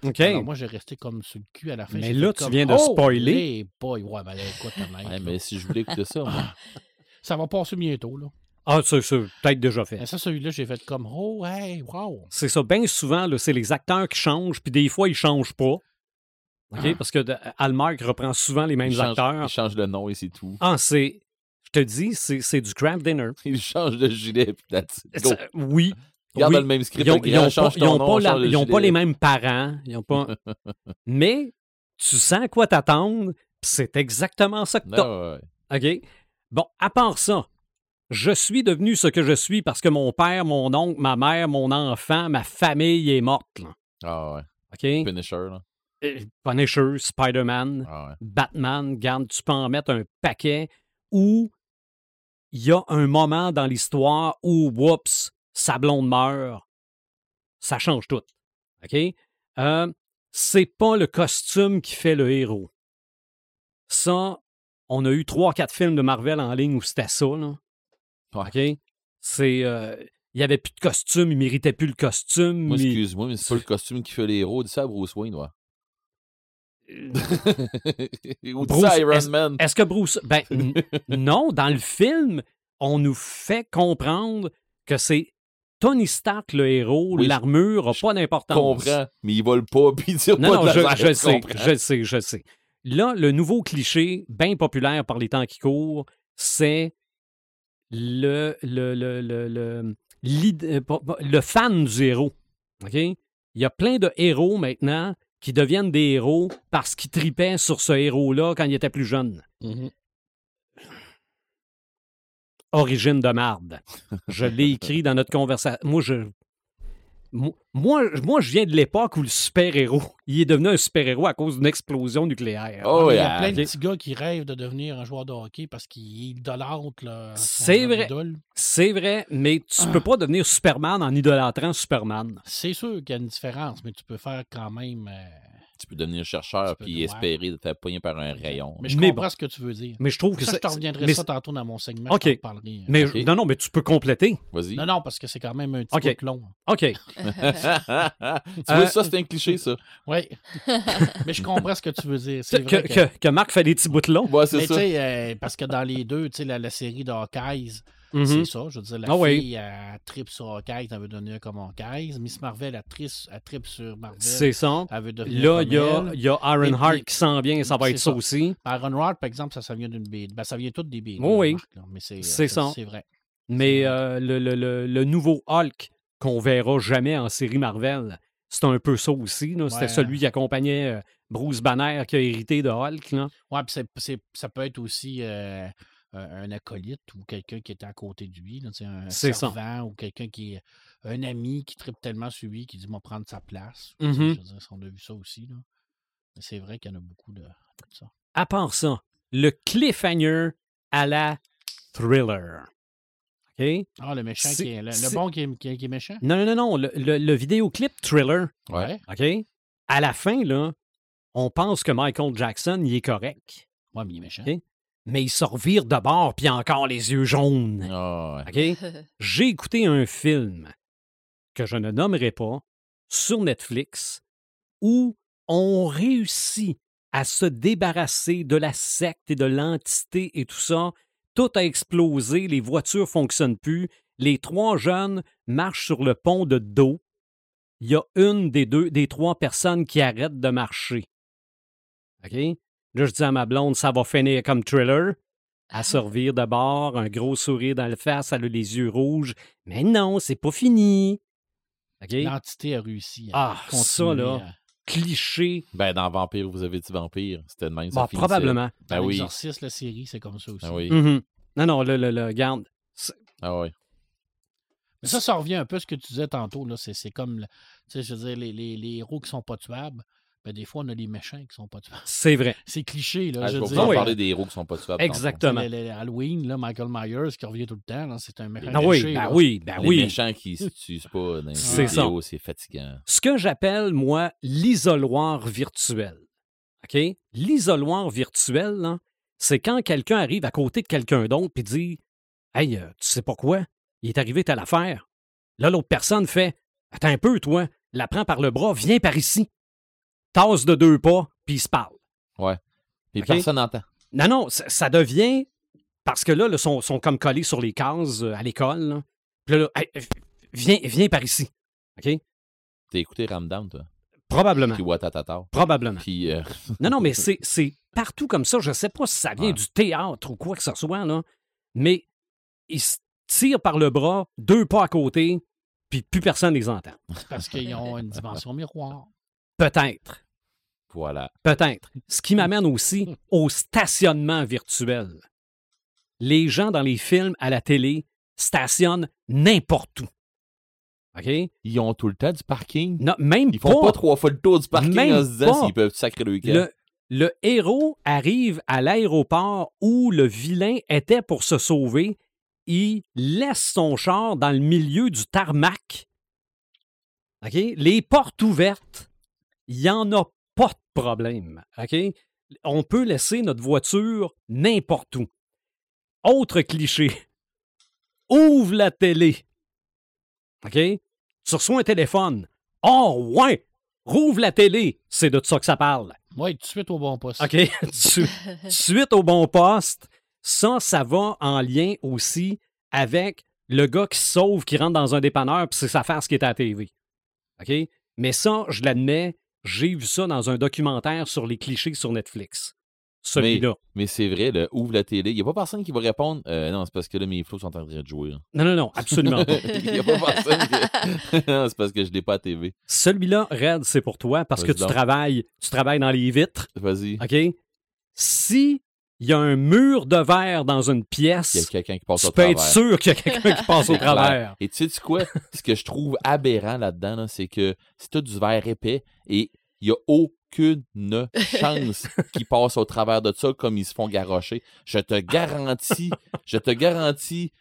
OK. Alors moi, j'ai resté comme sur le cul à la fin. Mais là, tu comme, viens de Oh, spoiler. boy. Ouais, ben écoute, Ouais, mais si je voulais écouter ça moi. *laughs* Ça va passer bientôt, là. Ah, c'est c'est peut-être déjà fait. Mais ça, celui-là, j'ai fait comme Oh, hey, wow. C'est ça. Bien souvent, là, c'est les acteurs qui changent, puis des fois, ils changent pas. OK? Parce que de- Hallmark reprend souvent les mêmes il change, acteurs. il change le nom et c'est tout Ah, c'est. Je te dis, c'est c'est du craft dinner. *laughs* il change de gilet puis. Ça- oui. Garde oui. le même script Ils ont, le ils grand, ont change pas, ton ils ont nom, pas la- change le ils ont pas gilet. les mêmes parents. Ils ont pas... *laughs* Mais tu sens à quoi t'attendre, puis c'est exactement ça que t'as. Ouais. OK? Bon, à part ça, je suis devenu ce que je suis parce que mon père, mon oncle, ma mère, mon enfant, ma famille est morte. là. Ah ouais. OK? Finisher là. euh, Punisher, Spider-Man, Ah ouais. Batman, garde, tu peux en mettre un paquet où il y a un moment dans l'histoire où, whoops, sa blonde meurt. Ça change tout. OK? Euh, c'est pas le costume qui fait le héros. Ça, on a eu trois, quatre films de Marvel en ligne où c'était ça, là. OK? C'est. euh, il n'y avait plus de costume, il méritait plus le costume. Moi, mais- excuse-moi, mais c'est pas le costume qui fait les héros. Dis ça à Bruce Wayne, ouais. *laughs* Ou dis Bruce, ça à Iron est-ce- Man. Est-ce que Bruce. Ben, *laughs* non, dans le film, on nous fait comprendre que c'est Tony Stark, le héros, Oui, je- l'armure n'a je pas Je d'importance. comprends, mais il vole pas, *laughs* puis il tire Non, pas non, de je, laser, je le sais, je sais, je le sais. Là, le nouveau cliché, bien populaire par les temps qui courent, c'est le, le, le, le, le, euh, fan du héros. OK? Il y a plein de héros maintenant qui deviennent des héros parce qu'ils tripaient sur ce héros-là quand il était plus jeune. Mhm. Origine de marde. Je l'ai *laughs* écrit dans notre conversation. Moi, je. Mo- Moi, moi, je viens de l'époque où le super-héros, il est devenu un super-héros à cause d'une explosion nucléaire. Oh, il y a plein de petits gars qui rêvent de devenir un joueur de hockey parce qu'ils idolâtrent C'est vrai. idole. C'est vrai, mais tu Ah. peux pas devenir Superman en idolâtrant Superman. C'est sûr qu'il y a une différence, mais tu peux faire quand même. euh, Tu peux devenir chercheur puis ouais. espérer de te pogner par un rayon. Mais je Mais comprends bon. ce que tu veux dire. Mais je trouve que Ça, je te reviendrai mais, ça tantôt dans mon segment. Ok. je mais non, non, mais tu peux compléter. Vas-y. Non, non, parce que c'est quand même un petit Ok. peu long. OK. *laughs* *laughs* tu vois, Euh, ça, c'est un cliché, ça. Oui. *laughs* mais je comprends ce que tu veux dire. C'est Que, vrai que... que- que Marc fait des petits bouts de long. Ouais, c'est Mais tu ça. sais, euh, parce que dans les deux, tu sais, la, la série de Mhm. c'est ça. Je veux dire, la oui. fille, elle, tripe sur Hawkeyes, elle veut devenir comme Hawkeyes. Miss Marvel, elle, trice- elle tripe sur Marvel. C'est ça. Elle veut devenir Là, il y a, elle. y a Iron Et puis- Heart qui s'en vient, ça va être ça, ça. aussi. Iron Heart, par exemple, ça, ça vient d'une BD. Ben, ça vient toutes des BD. Oui, oui. c'est C'est ça. C'est vrai. Mais euh, le, le- le- le nouveau Hulk qu'on verra jamais en série Marvel, c'est un peu ça aussi. C'était Ouais. celui qui accompagnait euh, Bruce Banner qui a hérité de Hulk. Ouais, puis ça peut être aussi euh, un acolyte ou quelqu'un qui était à côté de lui, là, un ça. servant ou quelqu'un qui est un ami qui tripe tellement sur lui qui dit moi prendre sa place. Mhm. Je veux dire, on a vu ça aussi. Là. Mais c'est vrai qu'il y en a beaucoup de, de ça. À part ça, le cliffhanger à la thriller. OK? Ah, le méchant qui est. Le, bon qui est, qui est- qui est méchant? Non, non, non, non. Le, le- le vidéoclip thriller, Ouais. OK? À la fin, là, on pense que Michael Jackson, il est correct. Ouais, mais il est méchant. Mais il se revire de bord, puis encore les yeux jaunes. Ah, ouais. *laughs* J'ai écouté un film que je ne nommerai pas sur Netflix où on réussit à se débarrasser de la secte et de l'entité et tout ça. Tout a explosé, les voitures fonctionnent plus. Les trois jeunes marchent sur le pont de dos. Il y a une des deux, des trois personnes qui arrête de marcher. OK? Là, je dis à ma blonde, ça va finir comme thriller. À se revire de bord, un gros sourire dans le face, elle a les yeux rouges. Mais non, c'est pas fini. L'entité a réussi à Ah, ça, là. à- Cliché. Ben, dans Vampire, vous avez dit Vampire. C'était de même. Bon, finissait. probablement. Ben Dans oui. L'Exorciste, la série, c'est comme ça aussi. Ben oui. Mhm. Non, non, le, le, le, regarde. Ah ouais. Mais ça, ça revient un peu à ce que tu disais tantôt. Là. C'est, c'est comme, tu sais, je veux dire, les, les, les héros qui sont pas tuables, ben, des fois, on a les méchants qui sont pas tuables. C'est vrai. *laughs* C'est cliché, là. Ah, je vais vous dire. en oui. parler des héros qui sont pas tuables. Exactement. Le- le- le Halloween, là, Michael Myers qui revient tout le temps, là, c'est un méchant. Ah oui, cliché, ben là. oui, ben. Les oui. méchants qui se tuent pas dans les C'est jeux vidéo, c'est fatigant. Ce que j'appelle, moi, l'isoloir virtuel. OK? L'isoloir virtuel, c'est quand quelqu'un arrive à côté de quelqu'un d'autre et dit Hey, euh, tu sais pas quoi? Il est arrivé telle affaire. Là, l'autre personne fait Attends un peu, toi, la prends par le bras, viens par ici. Tasse de deux pas, puis il se parle. Et Ok? personne n'entend. Non, non, ça, ça devient. Parce que là, ils sont, sont comme collés sur les cases euh, à l'école. là. Puis là, là, Hey, v- viens, viens par ici. OK? T'as écouté Ramdown, toi? Probablement. Puis Watatata. Probablement. Puis. euh, *laughs* Non, non, mais c'est, c'est partout comme ça. Je ne sais pas si ça vient Ouais. du théâtre ou quoi que ce soit, là. Mais ils se tirent par le bras, deux pas à côté, puis plus personne les entend. Parce qu'ils ont une dimension miroir. Peut-être. Voilà. Peut-être. Ce qui m'amène aussi au stationnement virtuel. Les gens dans les films à la télé stationnent n'importe où. OK? Ils ont tout le temps du parking. Non, même Ils font pas. pas trois fois le tour du parking Même en se disant s'ils peuvent sacrer le week-end. le, le héros arrive à l'aéroport où le vilain était pour se sauver. Il laisse son char dans le milieu du tarmac. OK? Les portes ouvertes. Il n'y en a pas de problème. OK? On peut laisser notre voiture n'importe où. Autre cliché. Ouvre la télé. OK? Tu reçois un téléphone. Oh, ouais! Rouvre la télé. C'est de ça que ça parle. Oui, tout de suite au bon poste. OK? *laughs* Tu- suite au bon poste, ça, ça va en lien aussi avec le gars qui sauve, qui rentre dans un dépanneur, puis c'est sa face qui est à la TV. OK? Mais ça, je l'admets, j'ai vu ça dans un documentaire sur les clichés sur Netflix. Celui-là. Mais c'est vrai, le ouvre la télé. Il n'y a pas personne qui va répondre Euh, Non, c'est parce que là, mes flots sont en train de jouer. là. Non, non, non, absolument pas. *laughs* Il n'y a pas personne qui. *laughs* non, c'est parce que je l'ai pas à TV. Celui-là, Red, c'est pour toi parce que Vas-y tu donc. travailles, tu travailles dans les vitres. Vas-y. OK? Si il y a un mur de verre dans une Il y a pièce, quelqu'un qui passe tu au peux travers. être sûr qu'il y a quelqu'un qui passe au *laughs* travers. Et tu sais quoi? Ce que je trouve aberrant là-dedans, là, c'est que c'est tout du verre épais et il n'y a aucune chance *laughs* qu'ils passent au travers de ça comme ils se font garrocher. Je te garantis, je te garantis,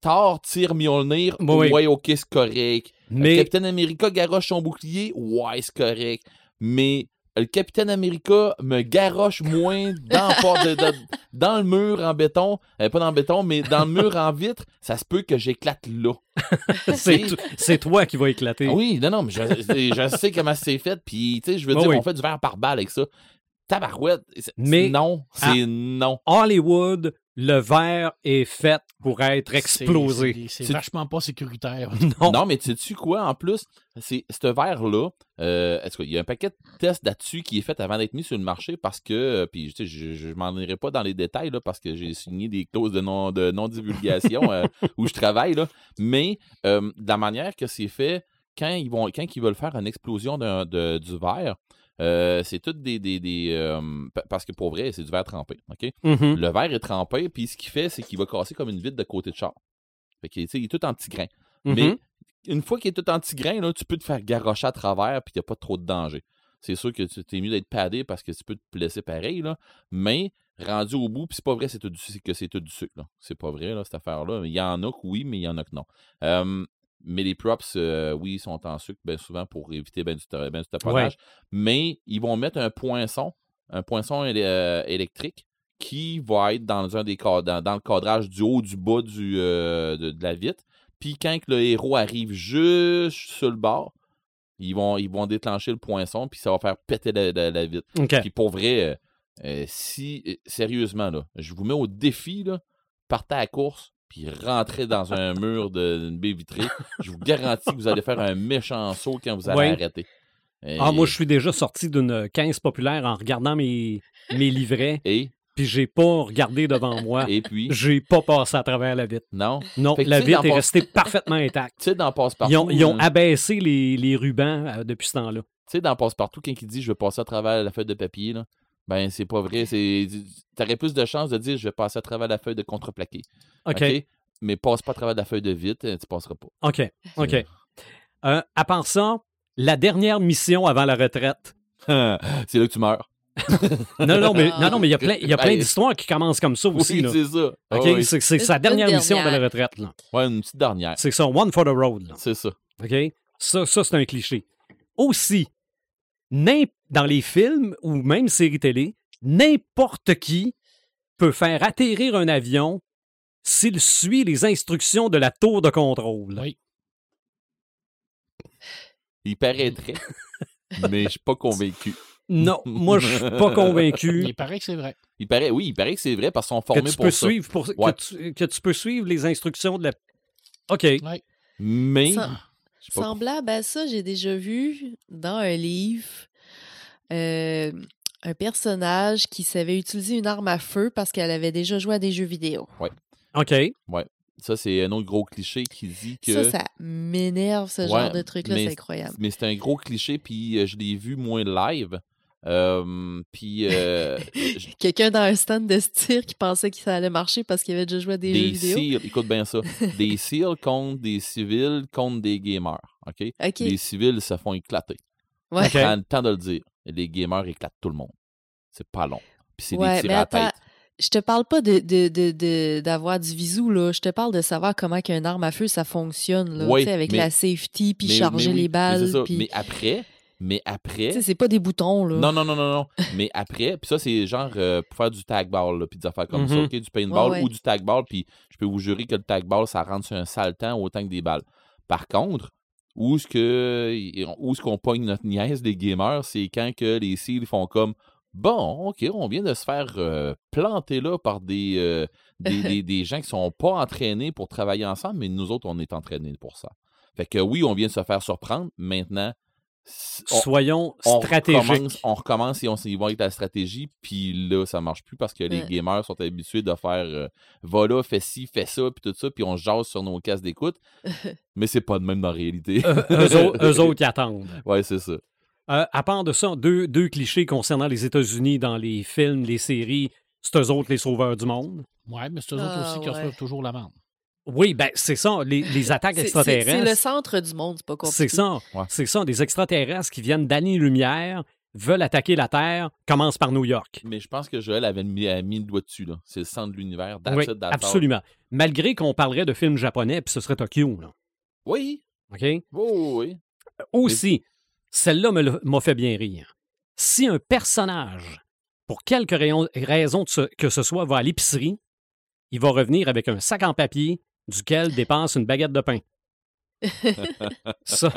Thor tire Mjolnir, Oui. ouais, ok, c'est correct. Mais Capitaine America garoche son bouclier, ouais, c'est correct. Mais le Capitaine America me garoche moins dans, de- de- dans le mur en béton, euh, pas dans le béton, mais dans le mur en vitre, ça se peut que j'éclate là. *laughs* c'est to- c'est toi qui vas éclater. Oui, non, non, mais je, je sais comment c'est fait, puis tu sais, je veux dire, oui. on fait du verre par balle avec ça. Tabarouette, Mais- non, c'est non. Hollywood, le verre est fait pour être explosé. c'est- vachement pas sécuritaire. *laughs* Non. Non, mais tu sais quoi, en plus, c'est ce verre-là, euh, est-ce qu'il y a un paquet de tests là-dessus qui est fait avant d'être mis sur le marché parce que, euh, puis tu sais, je, je m'en irai pas dans les détails là, parce que j'ai signé des clauses de non de non-divulgation euh, *laughs* où je travaille, là, mais euh, de la manière que c'est fait, quand ils vont quand ils veulent faire une explosion de- du verre, euh, c'est tout des. des, des, euh, pa- parce que pour vrai, c'est du verre trempé. OK? Mhm. Le verre est trempé, puis ce qu'il fait, c'est qu'il va casser comme une vitre de côté de char. Fait que, il est tout en petits grains. Mais Mhm. une fois qu'il est tout en petits grains, là, tu peux te faire garrocher à travers, puis il n'y a pas trop de danger. C'est sûr que tu t'es mieux d'être padé parce que tu peux te blesser pareil, là. Mais rendu au bout, puis c'est pas vrai c'est tout du, c'est que c'est tout du sucre. C'est pas vrai, là, cette affaire-là. Il y en a que oui, mais il y en a que non. Euh, mais les props, euh, oui, ils sont en sucre bien souvent pour éviter ben du, ben du taponnage. Mais ils vont mettre un poinçon, un poinçon euh, électrique qui va être dans, un des dans, dans le cadrage du haut, du bas du, euh, de, de la vitre. Puis quand que le héros arrive juste sur le bord, ils vont, ils vont déclencher le poinçon, puis ça va faire péter la, la- la vitre. Puis pour vrai, si, sérieusement, là, je vous mets au défi, là, partez à la course, puis rentrez dans un *laughs* mur d'une baie vitrée. Je vous garantis que vous allez faire un méchant saut quand vous allez Ouais. arrêter. Euh, Ah, moi, je suis déjà sorti d'une 15 populaire en regardant mes, mes livrets, Et, puis j'ai pas regardé devant moi. et puis, J'ai pas passé à travers la vitre. non. Non, la vitre est restée parfaitement intacte. *laughs* Tu sais, dans Passe-Partout, Ils ont, ils ont là, abaissé les, les rubans euh, depuis ce temps-là. tu sais, dans Passe-Partout, quand il dit je vais passer à travers la feuille de papier, là, ben, c'est pas vrai. C'est, t'aurais plus de chances de dire je vais passer à travers la feuille de contreplaqué. OK. Mais passe pas à travers la feuille de vitre, euh, tu passeras pas. OK. *laughs* OK. Euh, à part ça, la dernière mission avant la retraite. *laughs* c'est là que tu meurs. *laughs* Non, non, mais non, non, mais il y a plein, il y a plein Ben, d'histoires qui commencent comme ça aussi. oui, là. c'est ça. Ah oui. C'est, sa dernière mission avant la retraite. Là. Ouais, une petite dernière. C'est ça, one for the road. là. C'est ça. OK? Ça, ça c'est un cliché. Aussi, dans les films ou même séries télé, n'importe qui peut faire atterrir un avion s'il suit les instructions de la tour de contrôle. Oui. Il paraîtrait, *laughs* mais je suis pas convaincu. Non, moi, je suis pas convaincu Il paraît que c'est vrai. Il paraît, oui, il paraît que c'est vrai parce qu'ils sont que tu, pour peux ça. suivre pour, Ouais. que, tu, que tu peux suivre les instructions de la... OK. Ouais. Mais, Semblable à ça, j'ai déjà vu dans un livre euh, un personnage qui savait utiliser une arme à feu parce qu'elle avait déjà joué à des jeux vidéo. OK. ça, c'est un autre gros cliché qui dit que. Ça, ça m'énerve, ce Ouais, genre de truc-là, c'est incroyable. Mais c'est un gros cliché, puis euh, je l'ai vu moins live. Euh, puis euh, *laughs* Quelqu'un dans un stand de tir qui pensait que ça allait marcher parce qu'il avait déjà joué à des, jeux des vidéo. SEAL, écoute bien ça, des *laughs* SEAL contre des civils contre des gamers. OK? OK. Les civils se font éclater. Ouais. OK. Prends le temps de le dire. Les gamers éclatent tout le monde. C'est pas long. Puis c'est Ouais, des mais tirs à la tête. Je te parle pas de, de, de, de- d'avoir du visou, là. Je te parle de savoir comment qu'une arme à feu, ça fonctionne, là. Oui, Tu sais, avec mais- la safety, puis charger mais oui, les balles. c'est ça. Mais après, mais après, Tu sais, c'est pas des boutons, là. Non, non, non, non, non. *laughs* Mais après, puis ça, c'est genre euh, pour faire du tag ball, là, puis des affaires comme ça, Mhm. OK? Du paintball Ouais, ouais. ou du tag ball, puis je peux vous jurer que le tag ball, ça rentre sur un sale temps autant que des balles. Par contre, où est-ce que où est-ce qu'on pogne notre nièce des gamers, c'est quand que les seals font comme Bon, OK, on vient de se faire euh, planter là par des, euh, des, des- *laughs* des gens qui sont pas entraînés pour travailler ensemble, mais nous autres, on est entraînés pour ça. Fait que oui, on vient de se faire surprendre. Maintenant, on- Soyons on stratégiques. recommence, on recommence et on s'y va avec la stratégie, puis là, ça marche plus parce que les gamers sont habitués de faire euh, va là, fais ci, fais ça, puis tout ça, puis on jase sur nos casques d'écoute. *laughs* mais c'est pas de même dans la réalité. Euh, eux, autres, *laughs* eux autres, ils attendent. ouais, c'est ça. Euh, à part de ça, deux, deux clichés concernant les États-Unis dans les films, les séries, c'est eux autres les sauveurs du monde. Ouais, mais c'est eux Ah, autres aussi qui ouais. reçoivent toujours l'amende. Oui, ben c'est ça, les, les *laughs* attaques C'est- c'est, le extraterrestres. centre du monde, c'est pas compliqué. C'est ça, Ouais. c'est ça, des extraterrestres qui viennent d'années-lumière, veulent attaquer la Terre, commencent par New York. Mais je pense que Joël avait mis, mis le doigt dessus, là. C'est le centre de l'univers. Oui, absolument. Malgré qu'on parlerait de films japonais, puis ce serait Tokyo, là. Oui, OK? oui, oui, oui. Aussi, celle-là m'a fait bien rire. Si un personnage, pour quelque raison que ce soit, va à l'épicerie, il va revenir avec un sac en papier duquel dépense une baguette de pain. ça,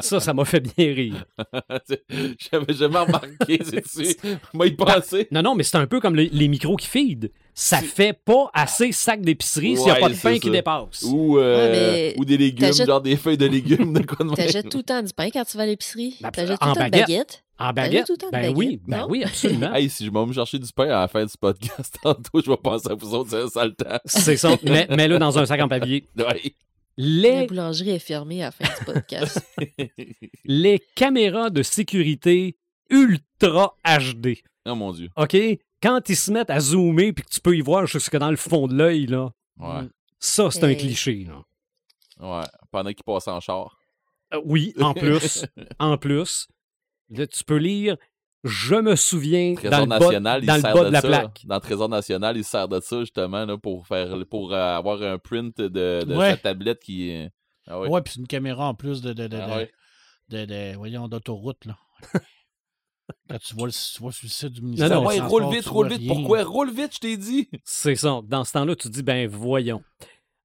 ça, ça m'a fait bien rire. *laughs* J'avais jamais remarqué, c'est-tu? *laughs* Moi, y penser. Non, non, mais c'est un peu comme les micros qui feed. Ça fait pas assez sac d'épicerie s'il n'y a Ouais, pas de c'est pain ça. qui dépasse. Ou, euh, Ouais, mais ou des légumes, t'achètes- genre des feuilles de légumes, de quoi de même. T'achètes tout le temps du pain quand tu vas à l'épicerie? Ben, T'achètes tout en le temps de baguette. En baguette? tout le temps de Ben oui, baguette, ben non? oui, absolument. *laughs* Hey, si je vais me chercher du pain à la fin du podcast, *laughs* tantôt, je vais penser à vous autres, c'est un sale temps. C'est ça. Mets- Mets-le dans un sac en papier. *laughs* Ouais. La Les, boulangerie est fermée à la fin du podcast. les caméras de sécurité ultra HD. oh mon Dieu. OK? Quand ils se mettent à zoomer puis que tu peux y voir jusque dans le fond de l'œil, là, Ouais. ça, c'est un cliché. Là. Ouais. Pendant qu'il passe en char. Euh, oui, en plus. *laughs* en plus. Là, tu peux lire Je me souviens dans Trésor le bas, national, dans il le sert bas de, de la ça. plaque. Dans le Trésor national, il se sert de ça justement là, pour faire pour euh, avoir un print de, de Ouais. sa tablette qui est. Ah ouais. Ouais, puis c'est une caméra en plus de, de, de, Ah de- ouais. de- de- voyons, d'autoroute, là. *laughs* Tu vois, le, tu vois sur le site du ministère. non, des ouais, roule vite, roule vite. rien. Pourquoi? Roule vite, je t'ai dit? *laughs* C'est ça. Dans ce temps-là, tu te dis, ben voyons.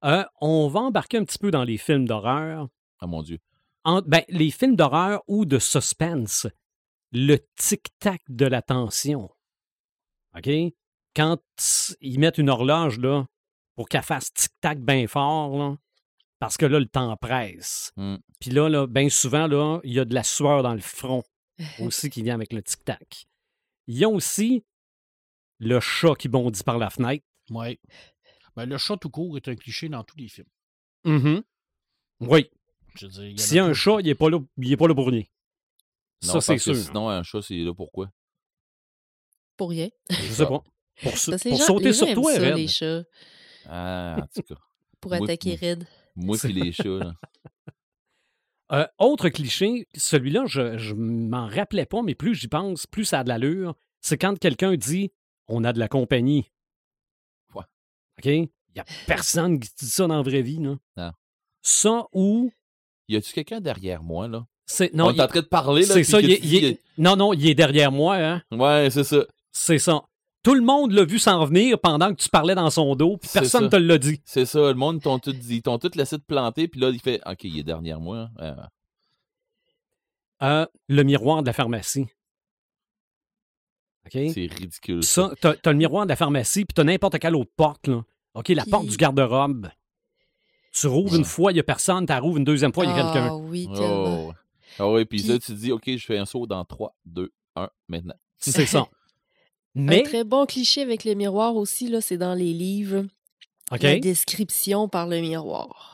Euh, on va embarquer un petit peu dans les films d'horreur. Ah mon Dieu. En- ben, les films d'horreur ou de suspense. Le tic-tac de la tension. OK? Quand ils mettent une horloge, là, pour qu'elle fasse tic-tac bien fort, là, parce que là, le temps presse. Hmm. Puis là, là bien souvent, là, il y a de la sueur dans le front aussi *laughs* qui vient avec le tic-tac. Il y a aussi le chat qui bondit par la fenêtre. Ouais. Ben, le chat tout court est un cliché dans tous les films. Mhm. Oui. Je veux dire, il y en S'il y a un chat, il n'est pas là, il est pas là pour rien. Non, Ça, c'est sûr. Sinon, un chat, c'est là pourquoi? Pour rien. Je sais pas. Pour, *laughs* les pour gens, sauter sur toi, ça, Red. les chats, Ah, en tout cas. pour Moi, attaquer. Red. Moi puis les chats, là. *laughs* Euh, autre cliché, celui-là, je, je m'en rappelais pas, mais plus j'y pense, plus ça a de l'allure. C'est quand quelqu'un dit on a de la compagnie. Ouais. OK? Il n'y a personne qui dit ça dans la vraie vie. Là. Non. Ça ou. Y a-tu quelqu'un derrière moi, là? C'est, On non, est il- en train de parler, là. c'est ça. il est- il est- non, non, il est derrière moi. Hein? Ouais, c'est ça. C'est ça. Tout le monde l'a vu s'en venir pendant que tu parlais dans son dos, puis personne ne ça. te l'a dit. C'est ça. Le monde, t'ont tout dit. Ils t'ont tout laissé te planter, puis là, il fait OK, il est derrière moi. Euh, Euh, le miroir de la pharmacie. OK? c'est ridicule. Ça. Ça, t'as, t'as le miroir de la pharmacie, puis t'as n'importe quelle autre porte, là. OK, la porte du garde-robe. Tu rouvres une fois, il n'y a personne, tu rouvres une deuxième fois, il y a quelqu'un. Ah oui, tellement. Oh. Ah ouais, puis ça, tu te dis OK, je fais un saut dans 3, 2, 1, maintenant. C'est ça. *laughs* Un très bon cliché avec le miroir aussi, là, c'est dans les livres. OK, La description par le miroir.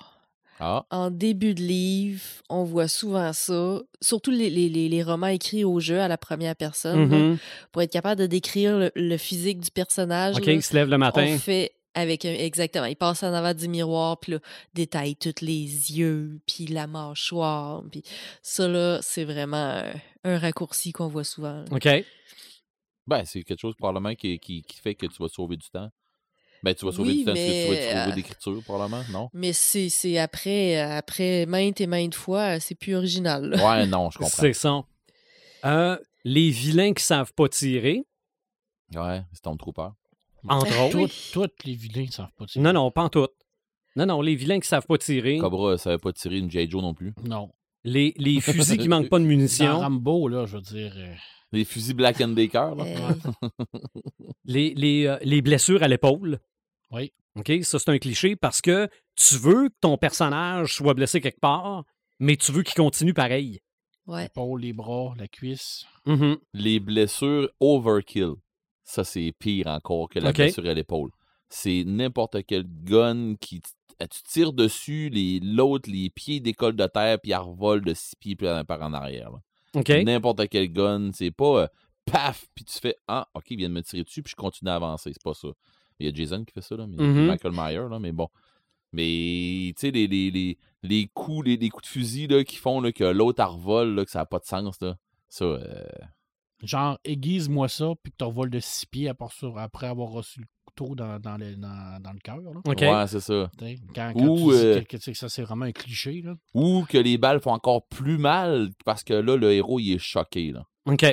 Ah, En début de livre, on voit souvent ça, surtout les, les- les- les romans écrits au jeu à la première personne, là, mhm. pour être capable de décrire le, le physique du personnage. OK, là, il se lève le matin. on fait Avec un, exactement. Il passe en avant du miroir, puis là, détaille tous les yeux, puis la mâchoire. Puis ça, là, c'est vraiment un, un raccourci qu'on voit souvent. là. OK. Ben, c'est quelque chose probablement qui, qui, qui fait que tu vas sauver du temps. Ben, tu vas sauver Oui, du temps, est-ce que tu vas te sauver euh, d'écriture, probablement, non? Mais c'est c'est après, euh, après maintes et maintes fois, c'est plus original. là. Ouais, non, je *laughs* comprends. C'est ça. Euh, les vilains qui savent pas tirer, Ouais, c'est ton trooper. entre autres. Oui. Tous tous les vilains ne savent pas tirer. Non, non, pas en toutes. Non, non, les vilains qui savent pas tirer, Cobra, ça savait pas tirer une J. Joe non plus. Non. les, les fusils qui manquent pas de Dans munitions, Rambo, là, je veux dire. Les fusils Black and Decker, là. Euh, les, les, euh, les blessures à l'épaule. Oui. OK, ça c'est un cliché parce que tu veux que ton personnage soit blessé quelque part, mais tu veux qu'il continue pareil. ouais. L'épaule, les bras, la cuisse. Mhm. Les blessures overkill. Ça, c'est pire encore que la blessure à l'épaule. C'est n'importe quel gun qui. Tu tires dessus, les- l'autre, les pieds décollent de terre, puis il revole de six pieds par par en arrière. là. N'importe quel gun, c'est pas euh, paf, puis tu fais Ah, ok, il vient de me tirer dessus, puis je continue à avancer. C'est pas ça. Il y a Jason qui fait ça, là, mais Mhm. Michael Myers, là, mais bon. Mais, tu sais, les, les, les, les coups, les, les coups de fusil là, qui font là, que l'autre elle revole, là, que ça n'a pas de sens, là. Ça, euh, Genre, aiguise-moi ça, puis que tu revoles de six pieds après avoir reçu le couteau dans, dans le, dans, dans le cœur. ouais, c'est ça. Quand, quand Ou, tu dis euh, que, ça, c'est vraiment un cliché. Là. Ou que les balles font encore plus mal parce que là, le héros, il est choqué, là. OK.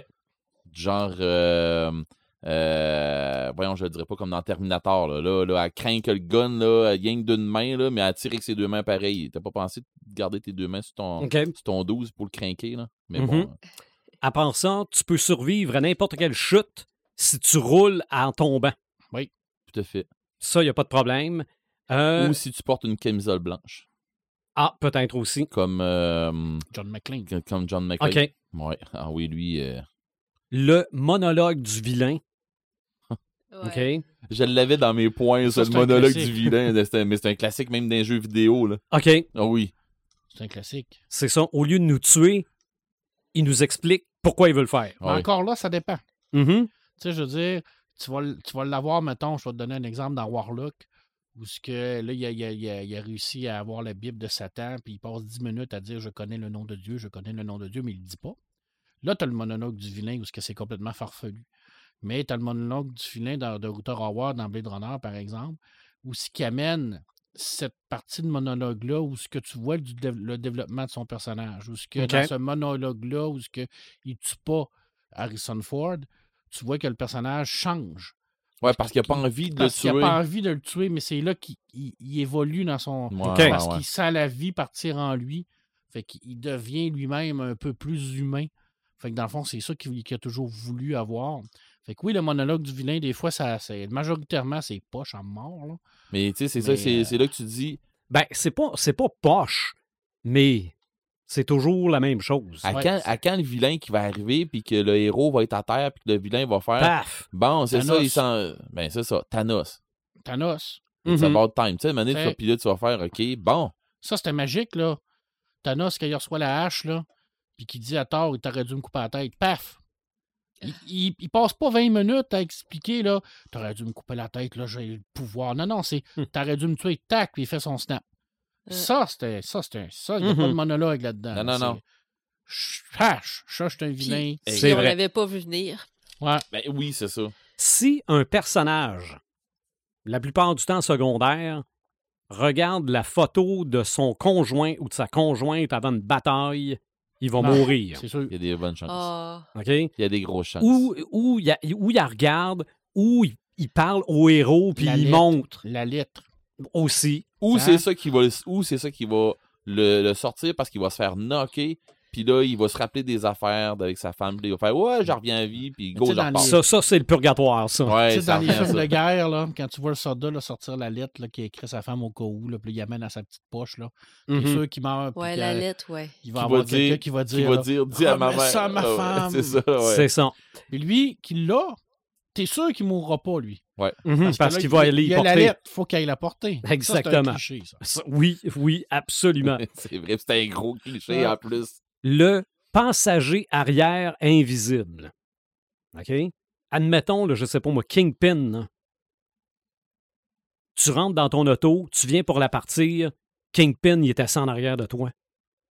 Genre, euh, euh, voyons, je le dirais pas comme dans Terminator, là. Là, là, elle craint que le gun, là, elle gagne d'une main, là, mais elle tire avec ses deux mains pareil. T'as pas pensé de garder tes deux mains sur ton, sur ton 12 pour le craquer, là? Mais Mhm. bon. À part ça, tu peux survivre à n'importe quelle chute si tu roules en tombant. Tout à fait. Ça, il n'y a pas de problème. Euh, Ou si tu portes une camisole blanche, Ah, peut-être aussi. comme, euh, John McClane. comme John McClane. OK. Ouais. Ah oui, lui. euh, Le monologue du vilain. Ouais. OK. Je l'avais dans mes points, Ça, ça, le monologue du vilain. mais c'est un- Mais c'est un classique même d'un jeu vidéo, là. OK. Ah oui. C'est un classique. C'est ça. Au lieu de nous tuer, il nous explique pourquoi il veut le faire. Ah encore là, ça dépend. Mhm. Tu sais, je veux dire, tu vas, tu vas l'avoir, mettons, je vais te donner un exemple dans Warlock, où ce que, là, il a, il a- il a- réussi à avoir la Bible de Satan, puis il passe 10 minutes à dire Je connais le nom de Dieu, je connais le nom de Dieu, mais il le dit pas. Là, tu as le monologue du vilain, où ce que c'est complètement farfelu. Mais tu as le monologue du vilain dans, de Router Howard dans Blade Runner, par exemple, où ce qui amène cette partie de monologue-là, où ce que tu vois du le développement de son personnage, où ce que dans ce monologue-là, où ce que il tue pas Harrison Ford, tu vois que le personnage change. Ouais, parce qu'il a pas envie de le Parce qu'il tuer. n'a pas envie de le tuer, mais c'est là qu'il il- il évolue dans son. Ouais, Ok. ouais, Parce ouais. qu'il sent la vie partir en lui. Fait qu'il devient lui-même un peu plus humain. Fait que dans le fond, c'est ça qu'il a toujours voulu avoir. Fait que oui, le monologue du vilain, des fois, ça, c'est majoritairement, c'est poche en mort. Là. Mais tu sais, c'est ça, c'est euh, c'est là que tu dis, Ben, c'est pas, c'est pas poche, mais c'est toujours la même chose. à, Ouais. quand, à quand le vilain qui va arriver, puis que le héros va être à terre, puis que le vilain va faire Paf! Bon, c'est ça, il sent. Ben, c'est ça, Thanos. Thanos. It's Mhm. about time. Tu sais, Fait- vas, puis là, tu vas faire, OK, bon. Ça, c'était magique, là. Thanos, quand il reçoit la hache, là, puis qu'il dit à Thor, il t'aurait dû me couper la tête. Paf! Il, il- il passe pas 20 minutes à expliquer, là, t'aurais dû me couper la tête, là, j'ai le pouvoir. Non, non, c'est, Hmm. t'aurais dû me tuer, tac, puis il fait son snap. Euh. Ça, c'était, ça, c'était, ça, il n'y a pas de monologue là-dedans. Non, non, non. Ch- Hache, ça, je suis un vilain. Puis, si on l'avait pas vu venir. Ouais. Ben oui, c'est ça. Si un personnage, la plupart du temps secondaire, regarde la photo de son conjoint ou de sa conjointe avant une bataille, il va Non, mourir. C'est sûr. Il y a des bonnes chances. Ah, OK? Il y a des grosses chances. Ou, ou, il, y a- ou il la regarde, ou il, il parle au héros, puis La il lettre. montre La lettre. aussi. Ou Hein? c'est ça qui va, le- ou c'est ça qui va le, le sortir parce qu'il va se faire knocker. Puis là, il va se rappeler des affaires avec sa femme. Puis il va faire Ouais, je reviens à vie. Puis go, je dans repars. les- Ça, ça c'est le purgatoire, ça. Ouais, tu sais, ça dans les films de guerre, là, quand tu vois le soldat là, sortir la lettre là, qui a écrit sa femme au cas où, là, puis il amène à sa petite poche, là. Mhm. C'est sûr qu'il meurt. puis ouais, la lettre, ouais. Il va Qui avoir va quelqu'un dire- qui va Qui dire. va là, dire Dis à ma mère. ça à ma Ah ouais, femme. C'est ça, ouais. C'est ça. Et lui, qui l'a, t'es sûr qu'il mourra pas, lui? Mhm, parce que là, qu'il va il- aller il y porter. lettre, faut qu'il aille la porter. Exactement. c'est un cliché, ça. Ça, Oui, oui, absolument. *laughs* c'est vrai, c'est un gros cliché Ouais. en plus. le passager arrière invisible. OK? Admettons, là, je sais pas moi, Kingpin. là. tu rentres dans ton auto, tu viens pour la partir, Kingpin, il est assis en arrière de toi.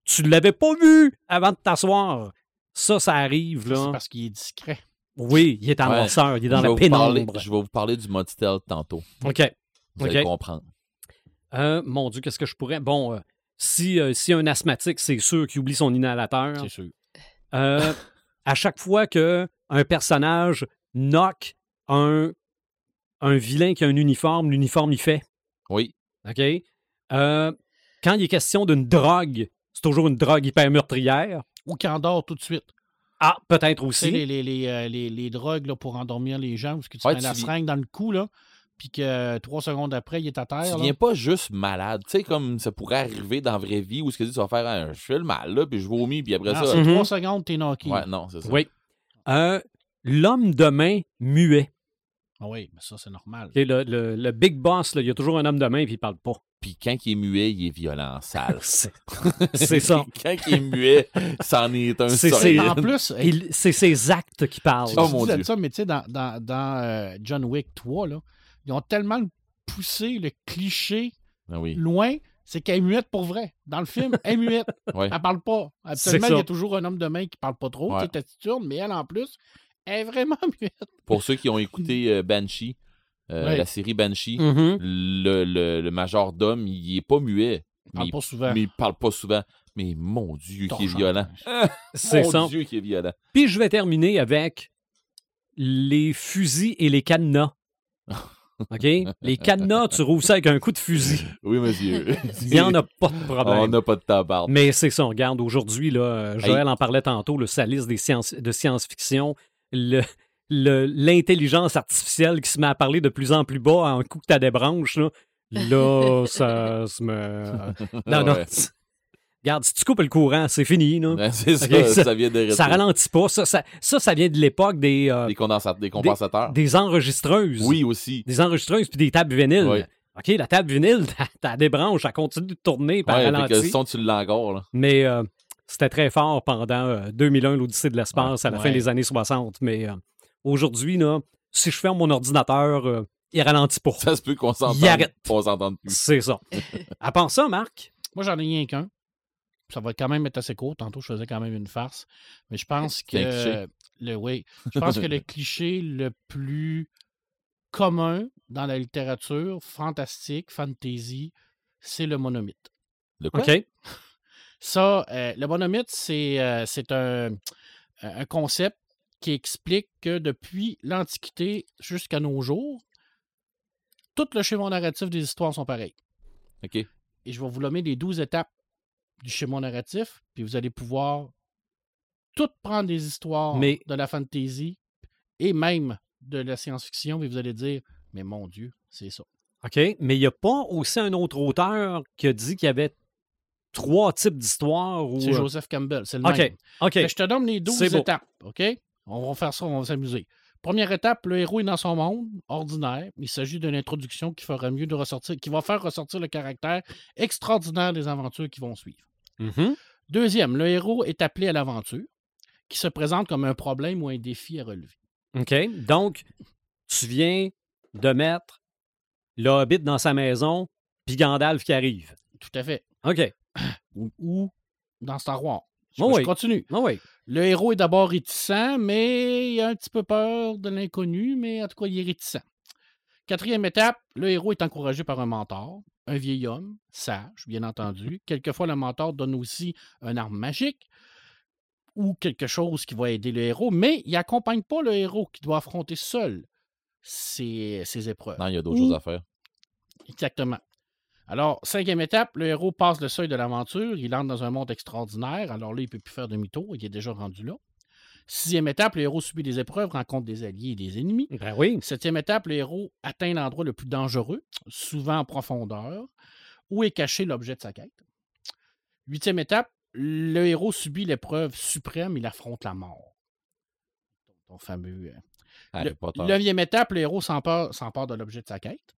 Tu ne l'avais pas vu avant de t'asseoir. Ça, ça arrive, C'est parce qu'il est discret. Oui, il est en Ouais. noirceur, il est dans je la parler- pénombre. je vais vous parler du stealth tantôt. OK. Vous Ok. allez comprendre. Euh, mon Dieu, qu'est-ce que je pourrais. Bon, euh, si, euh, si un asthmatique, c'est sûr qu'il oublie son inhalateur. C'est sûr. Euh, à chaque fois que un personnage knock un, un vilain qui a un uniforme, l'uniforme il fait. Oui. OK? Euh, quand il est question d'une drogue, c'est toujours une drogue hyper meurtrière. Ou qu'il endort tout de suite. Ah, peut-être Tu sais, aussi. les, les, les, euh, les- les drogues là, pour endormir les gens, parce que tu Ouais, mets la seringue dans le cou, là, puis que euh, trois secondes après, il est à terre. Tu là. viens pas juste malade. Tu sais, comme ça pourrait arriver dans la vraie vie où ce que tu vas faire, un, je fais le mal, là, puis je vomis, puis après Non, ça. c'est Mhm. trois secondes, t'es knocké. Ouais, non, c'est ça. Oui. Euh, L'homme de main muet. Ah oui, mais ça, c'est normal. OK, Le, le- le big boss, là, il y a toujours un homme de main et il parle pas. Puis quand il est muet, il est violent, sale. *laughs* C'est c'est ça. *laughs* quand il est muet, c'en est un C'est- En plus, C'est ses actes qui parlent. Oh, mon disais Dieu. ça, mais tu sais, dans, dans, dans euh, John Wick 3, là, ils ont tellement poussé le cliché Ah oui. loin, c'est qu'elle est muette pour vrai. Dans le film, elle est muette. *laughs* Ouais. Elle parle pas. Absolument, ça. il y a toujours un homme de main qui parle pas trop, Ouais. qui est taciturne, mais elle, en plus, elle est vraiment *laughs* muette. Pour ceux qui ont écouté euh, Banshee, euh, Ouais. la série Banshee, Mhm. le, le, le majordome, il est pas muet. Elle parle mais, pas souvent. mais il parle pas souvent. Mais mon Dieu, qui est violent. *laughs* C'est mon ça. Dieu, qui est violent. Puis je vais terminer avec les fusils et les cadenas. *laughs* OK? Les cadenas, tu rouvres ça avec un coup de fusil. Oui, monsieur. Il n'y en a pas de On problème. n'a pas de temps à parler. Mais c'est ça, regarde, aujourd'hui, là, euh, Joël en parlait tantôt, le, sa liste des sciences, de science-fiction, le- l'intelligence artificielle qui se met à parler de plus en plus bas en coup que t'as des branches, là, là *laughs* ça se me... Non, non. Ouais. Regarde, si tu coupes le courant, c'est fini. Là. *laughs* C'est ça, ça, ça- vient de Ça ralentit pas. Ça, ça, ça, vient de l'époque des, euh, Des, des compensateurs. des enregistreuses. Oui, aussi. Des enregistreuses puis des tables vinyles. Oui. OK, la table vinyle, *laughs* t'as- des branches, elle continue de tourner par Ouais, que le son, tu l'as encore. Là. Mais euh, c'était très fort pendant euh, 2001, l'Odyssée de l'espace, à la fin des années 60. Mais euh, aujourd'hui, là, si je ferme mon ordinateur, euh, il ralentit pas. Ça se peut qu'on s'entende. Plus. C'est ça. *laughs* à part ça, Marc, Moi, j'en ai rien qu'un. Ça va quand même être assez court. Tantôt, je faisais quand même une farce. Mais je pense que. Le, oui. Je pense que le *laughs* cliché le plus commun dans la littérature fantastique, fantasy, c'est le monomythe. Le quoi? OK? Ça, euh, le c'est euh, c'est un, un concept qui explique que depuis l'Antiquité jusqu'à nos jours, tout le schéma narratif des histoires sont pareils. OK. Et je vais vous nommer les 12 étapes du schéma narratif, puis vous allez pouvoir toutes prendre des histoires Mais- de la fantasy et même de la science-fiction, et vous allez dire, mais mon Dieu, c'est ça. OK? Mais il n'y a pas aussi un autre auteur qui a dit qu'il y avait trois types d'histoires. Ou... C'est euh, Joseph Campbell, c'est le OK. même. OK. Fait je te donne les 12 C'est beau. étapes, OK? On va faire ça, on va s'amuser. Première étape, le héros est dans son monde ordinaire. Il s'agit d'une introduction qui fera mieux de ressortir, qui va faire ressortir le caractère extraordinaire des aventures qui vont suivre. Mhm. Deuxième, le héros est appelé à l'aventure, qui se présente comme un problème ou un défi à relever. OK. Donc, tu viens de mettre le Hobbit dans sa maison, puis Gandalf qui arrive. Tout à fait. OK. Ou, ou dans Star Wars. Je, Oh continue. Oui. Le héros est d'abord réticent, mais il a un petit peu peur de l'inconnu, mais en tout cas, il est réticent. Quatrième étape, le héros est encouragé par un mentor, un vieil homme, sage, bien entendu. *laughs* Quelquefois, le mentor donne aussi un arme magique ou quelque chose qui va aider le héros, mais il n'accompagne pas le héros qui doit affronter seul ses, ses épreuves. Non, il y a d'autres choses à faire. Exactement. Alors, cinquième étape, le héros passe le seuil de l'aventure, il entre dans un monde extraordinaire, alors là, il ne peut plus faire demi-tour, il est déjà rendu là. Sixième étape, le héros subit des épreuves, rencontre des alliés et des ennemis. Ben oui. Septième étape, le héros atteint l'endroit le plus dangereux, souvent en profondeur, où est caché l'objet de sa quête. Huitième étape, le héros subit l'épreuve suprême, il affronte la mort. Ton fameux. euh, le-. Neuvième étape, le héros s'empare de l'objet de sa quête,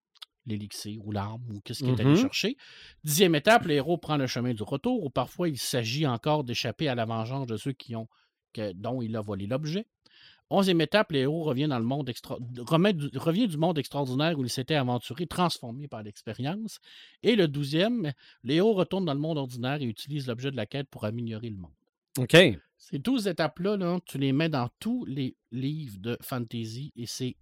l'élixir ou l'arme ou qu'est-ce qu'il est allé Mhm. chercher. Dixième étape, le héros prend le chemin du retour ou parfois il s'agit encore d'échapper à la vengeance de ceux qui ont, que- dont il a volé l'objet. Onzième étape, le héros revient dans le monde extra... remet du- revient du monde extraordinaire où il s'était aventuré, transformé par l'expérience. Et le douzième, le héros retourne dans le monde ordinaire et utilise l'objet de la quête pour améliorer le monde. OK. Ces 12 étapes-là, là, tu les mets dans tous les livres de fantasy et c'est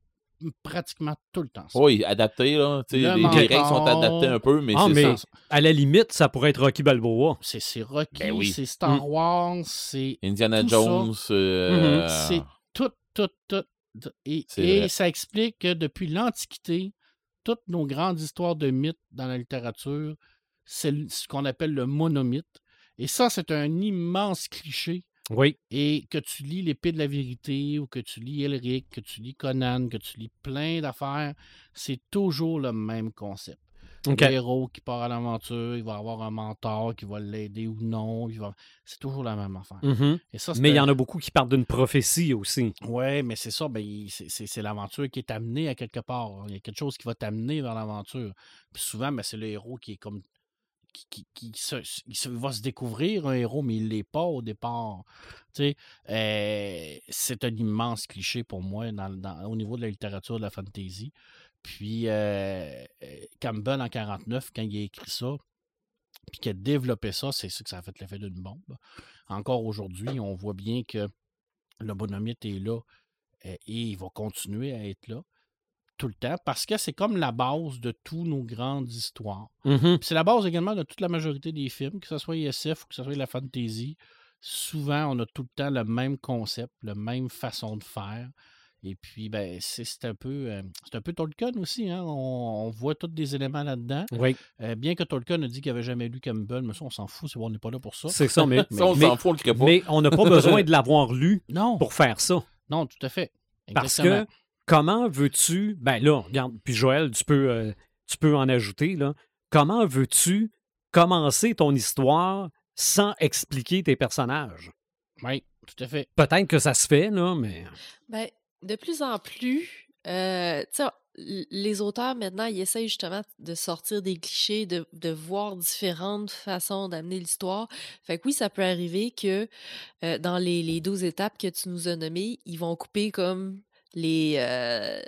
pratiquement tout le temps ça. Oui, adapté, là. tu sais, Le Les, les règles sont adaptées un peu, mais Ah, c'est ça. À la limite, ça pourrait être Rocky Balboa. C'est c'est Rocky, Ben oui. c'est Star Wars, c'est Indiana tout ça. Jones. euh, c'est tout, tout, tout. Et, et ça explique que depuis l'Antiquité, toutes nos grandes histoires de mythes dans la littérature, c'est ce qu'on appelle le monomythe. Et ça, c'est un immense cliché. Oui. Et que tu lis l'épée de la vérité ou que tu lis Elric, que tu lis Conan, que tu lis plein d'affaires, c'est toujours le même concept. OK. Le héros qui part à l'aventure, il va avoir un mentor qui va l'aider ou non. va- C'est toujours la même affaire. Et ça, c'est Mais il y en a beaucoup qui partent d'une prophétie aussi. Ouais, mais c'est ça, ben, c'est l'aventure qui est amenée à quelque part. Il y a quelque chose qui va t'amener vers l'aventure. Puis souvent, ben, c'est le héros qui est comme. Qui, va se découvrir un héros, mais il l'est pas au départ. Euh, c'est un immense cliché pour moi au niveau de la littérature de la fantasy. Puis euh, euh, Campbell en 49, quand il a écrit ça, puis qu'il a développé ça, c'est ça que ça a fait l'effet d'une bombe. Encore aujourd'hui, on voit bien que le bonhomite est là et il va continuer à être là tout le temps parce que c'est comme la base de toutes nos grandes histoires. Mhm. Puis c'est la base également de toute la majorité des films, que ce soit ISF ou que ce soit la fantasy. Souvent, on a tout le temps le même concept, la même façon de faire. Et puis, ben, c'est un peu euh, c'est un peu Tolkien aussi. Hein? On, on voit tous des éléments là-dedans. Oui, Euh, bien que Tolkien a dit qu'il n'avait jamais lu Campbell, mais ça, on s'en fout, c'est bon, on n'est pas là pour ça. c'est ça. Mais, *laughs* Ça, on s'en fout, on le crée pas. mais on n'a pas besoin de l'avoir lu *laughs* Non, pour faire ça. non, tout à fait. Parce Exactement. que comment veux-tu. Ben là, regarde, puis Joël, tu peux, euh, tu peux en ajouter, là. Comment veux-tu commencer ton histoire sans expliquer tes personnages? Oui, tout à fait. Peut-être que ça se fait, là, mais. Ben, de plus en plus, euh, tu sais, les auteurs maintenant, ils essayent justement de sortir des clichés, de, de voir différentes façons d'amener l'histoire. Fait que oui, ça peut arriver que euh, dans les, les 12 étapes que tu nous as nommées, ils vont couper comme les euh,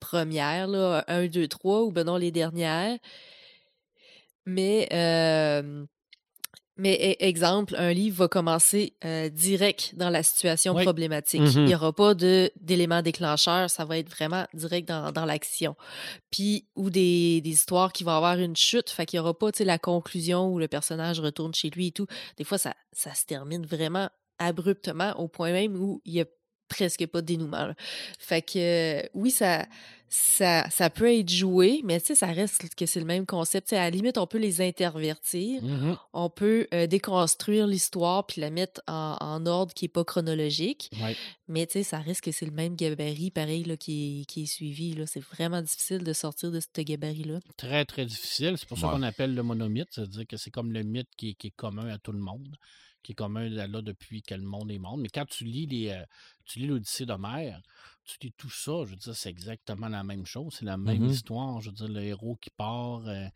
premières, là, 1, 2, 3, ou ben non, les dernières. Mais, euh, mais e- exemple, un livre va commencer euh, direct dans la situation Oui. problématique. Il n'y aura pas d'éléments déclencheurs, ça va être vraiment direct dans, dans l'action. Puis, ou des, des histoires qui vont avoir une chute, fait qu'il n'y aura pas tu sais, la conclusion où le personnage retourne chez lui et tout. Des fois, ça, ça se termine vraiment abruptement au point même où il n'y a presque pas de dénouement. là. Fait que euh, oui, ça, ça, ça peut être joué, mais tu sais, ça reste que c'est le même concept. Tu sais, à la limite, on peut les intervertir. Mhm. On peut euh, déconstruire l'histoire puis la mettre en, en ordre qui n'est pas chronologique. Ouais. Mais tu sais, ça risque que c'est le même gabarit, pareil, là, qui, est, qui est suivi. là. C'est vraiment difficile de sortir de ce gabarit-là. Très, très difficile. C'est pour ça Ouais. qu'on appelle le monomythe. C'est-à-dire que c'est comme le mythe qui est, qui est commun à tout le monde, qui est commun là, là, depuis que le monde est monde. Mais quand tu lis les, euh, tu lis l'Odyssée d'Homère, tu lis tout ça, je veux dire, c'est exactement la même chose. C'est la même Mhm. histoire. Je veux dire, le héros qui part, euh,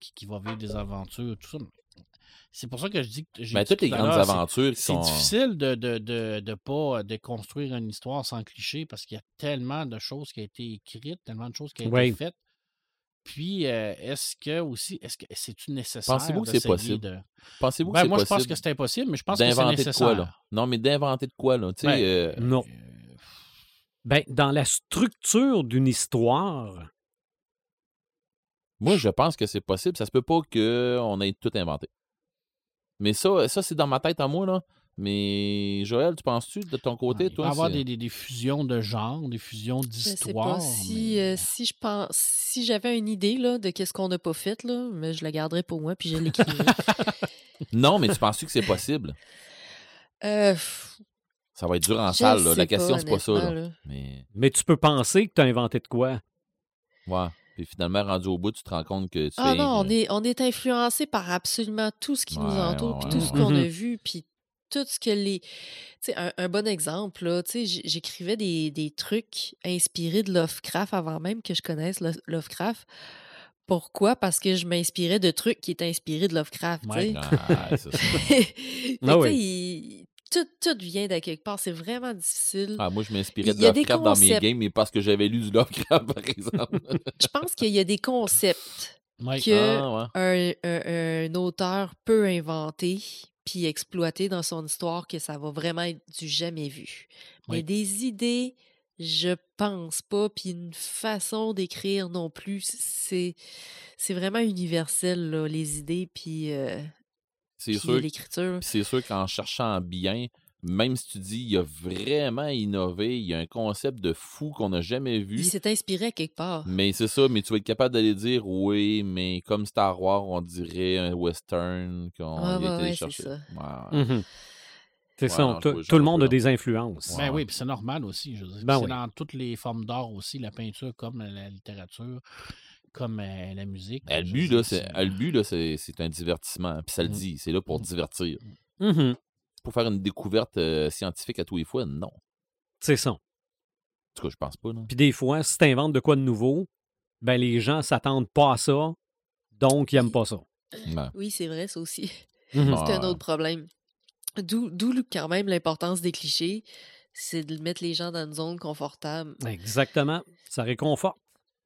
qui, qui va vivre des aventures, tout ça. C'est pour ça que je dis que j'ai Ben, dit toutes les grandes aventures c'est sont. difficile de de, de, de pas déconstruire une histoire sans cliché parce qu'il y a tellement de choses qui ont été écrites, tellement de choses qui ont Oui. été faites. Puis, euh, est-ce que aussi, est-ce que c'est-tu nécessaire? Pensez-vous que c'est possible? de- Pensez-vous que Ben, c'est moi, je pense que c'est impossible, mais je pense que c'est d'inventer de nécessaire. quoi, là? Non, mais d'inventer de quoi, là? Ben, euh, Non. Euh, Ben, dans la structure d'une histoire, moi, je pense que c'est possible. Ça se peut pas qu'on ait tout inventé. Mais ça, ça c'est dans ma tête à moi, là. Mais Joël, tu penses-tu de ton côté, il va toi? y avoir des, des- des fusions de genres, des fusions Je sais d'histoires. pas si, mais- euh, si je pense si j'avais une idée là, de qu'est-ce qu'on n'a pas fait, là, mais je la garderais pour moi puis je l'écrirais. *laughs* Non, mais tu penses-tu que c'est possible? euh, Ça va être dur en je salle, là. La question, c'est pas ça, honnêtement, là. là. Mais, mais tu peux penser que tu as inventé de quoi? ouais. Puis finalement, rendu au bout, tu te rends compte que tu Ah fais. non, on est, on est influencé par absolument tout ce qui nous Ouais, entoure, ouais, puis ouais, tout ce ouais. qu'on a Mhm. vu, puis tout ce que les... Tu sais, un, un bon exemple, là, tu sais, j'écrivais des, des trucs inspirés de Lovecraft avant même que je connaisse Lo- Lovecraft. Pourquoi? Parce que je m'inspirais de trucs qui étaient inspirés de Lovecraft, tu Ouais. sais. *laughs* Ah, oui. tout, tout vient de quelque part. C'est vraiment difficile. Ah, moi, je m'inspirais de Lovecraft dans mes games, mais parce que j'avais lu du Lovecraft, *laughs* par exemple. Je pense qu'il y a des concepts Ouais. que Ah, ouais. un, un- un auteur peut inventer puis exploiter dans son histoire que ça va vraiment être du jamais vu. Mais des idées, je pense pas, puis une façon d'écrire non plus, c'est c'est vraiment universel là, les idées puis euh, C'est puis sûr. l'écriture. C'est sûr qu'en cherchant bien, même si tu dis il a vraiment innové, il y a un concept de fou qu'on n'a jamais vu. Il s'est inspiré à quelque part. Mais c'est ça, mais tu vas être capable d'aller dire oui, mais comme Star Wars, on dirait un western qu'on Ah, a ouais, c'est ça. Ouais. Mhm. C'est Ouais, ça, tout, le monde a des influences. Ben Ouais. oui, puis c'est normal aussi. Je. Ben c'est oui. dans toutes les formes d'art aussi, la peinture comme la littérature, comme euh, la musique. Le but, là, c'est, le but, là, c'est, c'est un divertissement. Puis ça le Mm. dit, c'est là pour Mm. divertir. Pour faire une découverte euh, scientifique à tous les fois, non. En C'est ça. tout cas, je pense pas. Puis des fois, si tu inventes de quoi de nouveau, ben les gens s'attendent pas à ça, donc ils n'aiment pas ça. Ouais. Oui, c'est vrai, ça aussi. Mhm. C'est un autre problème. D'où quand même l'importance des clichés, c'est de mettre les gens dans une zone confortable. Exactement. Ça réconforte.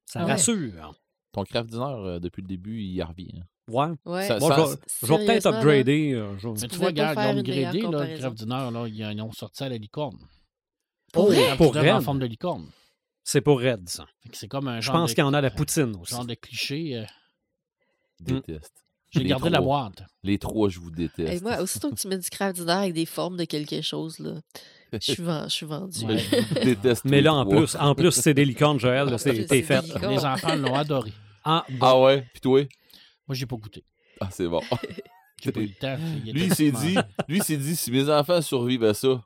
Ça ouais. rassure. Ton craft dinner, euh, depuis le début, il y revient. Ouais. Ouais. Ça- Bon, ça- je vais- je peut-être upgrader. euh, je- Mais Tu vois, regarde, ils ont upgradé, là. Crève du Nord, là, ils ont sorti à la licorne. Oh, pour Crève du Nord en Red? forme de licorne. C'est pour Red, ça. C'est comme un Je genre pense de- qu'il y en a la poutine aussi. genre de cliché. euh. Déteste. J'ai Les gardé la trois. boîte. Les trois, je vous déteste. moi, aussitôt que tu mets du craft dinner avec des formes de quelque chose, là, je suis, *laughs* ven- je suis vendu. Ouais. je déteste. Mais là, en trois. plus, en plus c'est des licornes, Joël. c'est fait. Les enfants l'ont adoré. Ah, bon. Ah ouais, puis toi? Moi, j'ai pas goûté. Ah, c'est bon. *laughs* J'ai pas eu le temps. Lui, il s'est dit, lui, il s'est dit, si mes enfants survivent à ça,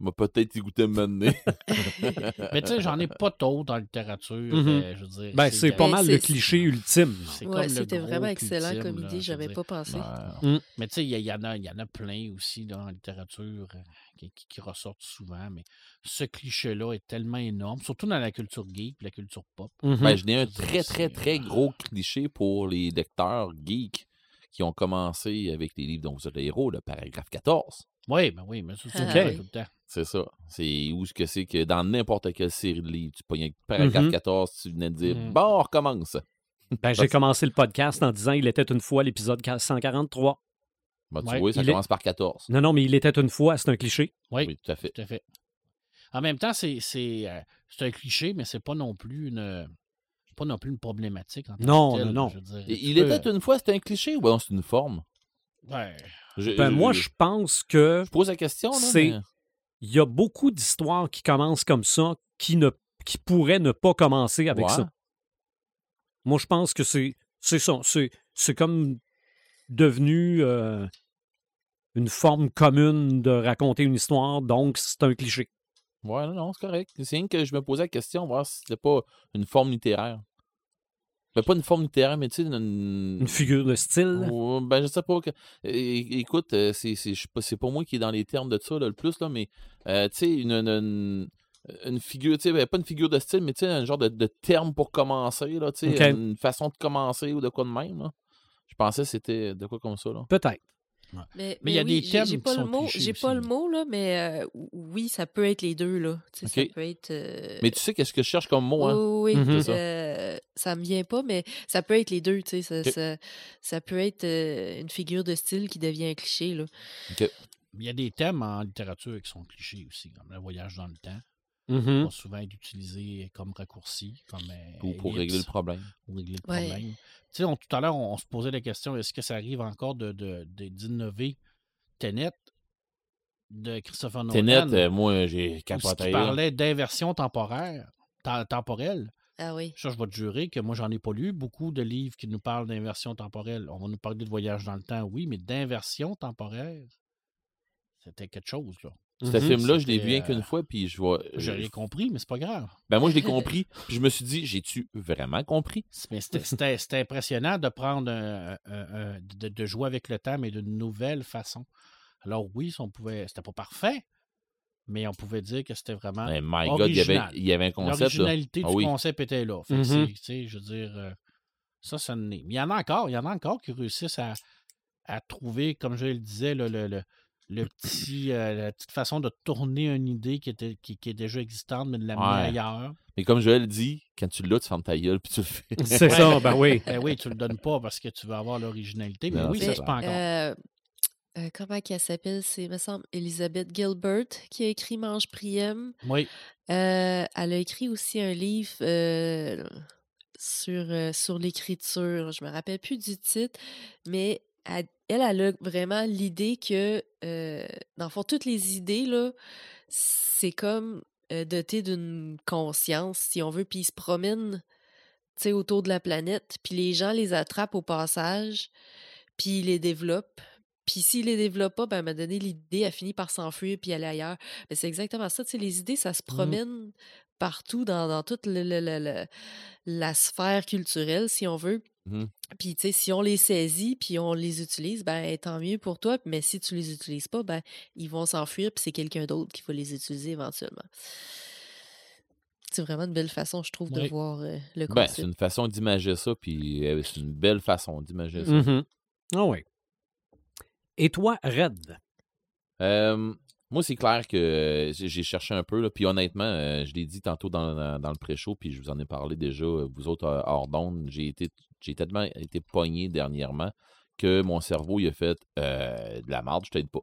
il va peut-être y goûter maintenant. *laughs* Mais tu sais, j'en ai pas tôt dans la littérature. Mhm. euh, je veux dire, Ben, c'est pas mal le cliché ultime. c'est Ouais, comme le c'était gros vraiment excellent ultime, comme idée, je j'avais pas pensé. Ouais. Mais tu sais, il y, y en a, il y en a plein aussi dans la littérature euh, qui, qui- qui ressortent souvent. Mais ce cliché-là est tellement énorme, surtout dans la culture geek, la culture pop. Mhm. Ben, je n'ai un très, très, c'est, très euh, gros cliché pour les lecteurs geeks qui ont commencé avec les livres dont vous êtes le héros, le paragraphe 14. Oui, ben oui, mais ça, c'est Ah, ça, oui. tout le temps. C'est ça. C'est où ce que c'est que dans n'importe quelle série de livres, tu pognes paragraphe Mhm. 14, tu venais de dire Mhm. Bon, on recommence. Ben, j'ai commencé le podcast en disant il était une fois l'épisode 143. Ben, tu Ouais, vois, ça il est- commence par 14. Non, non, mais il était une fois, c'est un cliché. Oui, Oui, tout à fait. tout à fait. En même temps, c'est c'est euh, c'est un cliché, mais c'est pas non plus une pas non plus une problématique. En Non, non, non. il peux- était une fois, c'était un cliché ou non, c'est une forme? Ouais. Je, Ben, je- moi, je pense que je pose la question. là, c'est- mais- il y a beaucoup d'histoires qui commencent comme ça qui, ne, qui pourraient ne pas commencer avec ça. Moi, je pense que c'est c'est ça. C'est c'est comme devenu euh, une forme commune de raconter une histoire, donc c'est un cliché. Ouais, non, non, c'est correct. C'est rien que je me posais la question, voir si c'était pas une forme littéraire. Ben, pas une forme littéraire, mais tu sais, une... Une figure de style. Ouais, Ben, je sais pas. que- Écoute, euh, c'est c'est c'est pas moi qui est dans les termes de ça là, le plus, là, mais euh, tu sais, une, une, une figure, tu sais, ben, pas une figure de style, mais tu sais, un genre de, de terme pour commencer, là, tu sais, une façon de commencer ou de quoi de même. Là. Je pensais que c'était de quoi comme ça. Là. Peut-être. Mais, Mais il y a oui, des j'ai- thèmes J'ai qui pas le sont mot, clichés j'ai aussi, pas le mot là, mais euh, oui, ça peut être les deux là. Ça peut être. euh, Mais tu sais qu'est-ce que je cherche comme mot, hein? Oui, oui, oui. C'est ça. euh, ça me vient pas, mais ça peut être les deux, tu sais. Ça, ça, ça peut être euh, une figure de style qui devient un cliché, là. Il y a des thèmes en littérature qui sont clichés aussi, comme le voyage dans le temps. Mhm. vont souvent être utilisés comme raccourci, comme euh, Ou pour régler le problème. pour régler le Ouais. problème. Tu sais, on- tout à l'heure, on, on se posait la question est-ce que ça arrive encore de, de, de- d'innover Tenet de Christopher Nolan? Tenet, euh, moi, j'ai capoté. qui parlait d'inversion temporaire, tem- temporelle. Ah oui. Ça, je vais te jurer que moi, j'en ai pas lu beaucoup de livres qui nous parlent d'inversion temporelle. On va nous parler de voyage dans le temps, oui, mais d'inversion temporaire, c'était quelque chose, là. Ce Mhm. film-là, je l'ai vu rien qu'une euh, fois, puis je vois. J'ai rien compris, mais c'est pas grave. Ben moi, je l'ai *laughs* compris, puis je me suis dit, j'ai-tu vraiment compris? Mais c'était- c'était c'était impressionnant de prendre un- un- un- de, de jouer avec le temps, mais d'une nouvelle façon. Alors oui, on pouvait. C'était pas parfait, mais on pouvait dire que c'était vraiment. Ben, my God, il y, avait, original. il y avait un concept. là. L'originalité Ah du oui. concept était là. Fait que Mhm. c'est- je veux dire, euh, ça, ça n'est. Mais il y en a encore, il y en a encore qui réussissent à, à trouver, comme je le disais, le, le- le- le petit, euh, la petite façon de tourner une idée qui, était, qui, qui est déjà existante, mais de l'amener Ouais. ailleurs. Mais comme Joël dit, quand tu l'as, tu fermes ta gueule puis tu le fais. *laughs* C'est ça, ben oui. Ben oui, tu le donnes pas parce que tu veux avoir l'originalité, mais Non, oui, c'est ça se encore. euh, euh, comment qu'elle s'appelle? C'est, me semble, Elizabeth Gilbert qui a écrit Mange Priem. Oui, Euh, elle a écrit aussi un livre euh, sur, euh, sur l'écriture. Je me rappelle plus du titre, mais elle, elle, elle a vraiment l'idée que, euh, dans le fond, toutes les idées, là, c'est comme euh, doté d'une conscience, si on veut, puis ils se promènent autour de la planète, puis les gens les attrapent au passage, puis ils les développent. Puis s'ils les développent pas, ben, un moment donné, l'idée a fini par s'enfuir puis aller ailleurs. Mais c'est exactement ça. Tu sais, les idées, ça se promène partout dans, dans toute le- le- le- le- la sphère culturelle, si on veut. Mhm. Puis, tu sais, si on les saisit puis on les utilise, ben tant mieux pour toi. Mais si tu les utilises pas, ben ils vont s'enfuir puis c'est quelqu'un d'autre qui va les utiliser éventuellement. C'est vraiment une belle façon, je trouve, de Oui. voir euh, le Ben, c'est concept. une façon d'imager ça, puis euh, c'est une belle façon d'imager ça. Mhm. Ah oui. Et toi, Red? Euh, moi, c'est clair que euh, j'ai cherché un peu, là, puis honnêtement, euh, je l'ai dit tantôt dans, dans- dans le pré-show, puis je vous en ai parlé déjà, euh, vous autres euh, hors d'onde, j'ai été, j'ai tellement été pogné dernièrement que mon cerveau, il a fait de la merde, je t'aide pas.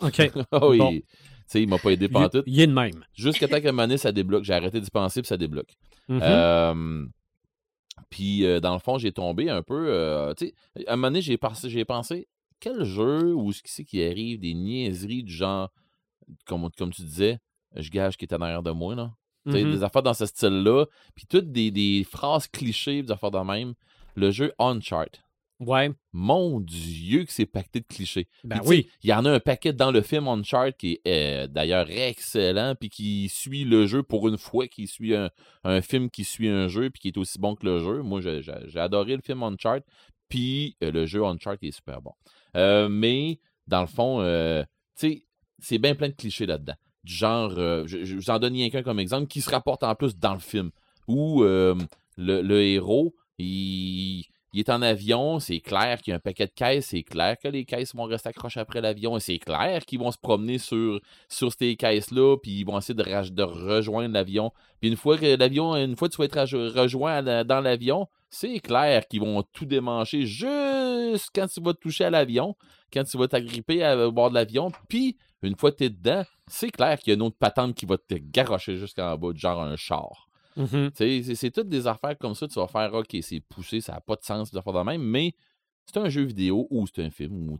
OK. *laughs* Oui, Bon. tu sais, il m'a pas aidé Il, pantoute. il est de même. Jusqu'à temps qu'à un moment donné, ça débloque. J'ai arrêté d'y penser, puis ça débloque. Mhm. Euh, puis, dans le fond, j'ai tombé un peu. tu sais, à un moment donné, j'ai pensé, j'ai pensé quel jeu ou ce qui c'est qui arrive, des niaiseries du genre, comme, comme tu disais, je gage qui est en arrière de moi, là. Mhm. Des affaires dans ce style-là. Puis, toutes des, des phrases clichés, des affaires de même. Le jeu Uncharted. Ouais. Mon Dieu, que c'est pacté de clichés. Ben oui. Il y en a un paquet dans le film Uncharted qui est euh, d'ailleurs excellent, puis qui suit le jeu pour une fois, qui suit un, un film qui suit un jeu, puis qui est aussi bon que le jeu. Moi, j'ai adoré le film Uncharted, puis euh, le jeu Uncharted est super bon. Euh, mais, dans le fond, tu sais, c'est bien plein de clichés là-dedans. Du genre, euh, je, vous en donne rien comme exemple, qui se rapporte en plus dans le film, où euh, le, héros, il, il est en avion, c'est clair qu'il y a un paquet de caisses, c'est clair que les caisses vont rester accrochées après l'avion, et c'est clair qu'ils vont se promener sur, sur ces caisses-là, puis ils vont essayer de, rejoindre l'avion. Puis une fois que l'avion, une fois tu vas être rejoint dans l'avion, c'est clair qu'ils vont tout démancher juste quand tu vas toucher à l'avion, quand tu vas t'agripper à- bord de l'avion, puis une fois que tu es dedans, c'est clair qu'il y a une autre patente qui va te garrocher jusqu'en bas, genre un char. Mhm. Sais, C'est toutes des affaires comme ça, tu vas faire OK, c'est poussé, ça n'a pas de sens, des affaires de même, mais c'est un jeu vidéo ou c'est un film, ou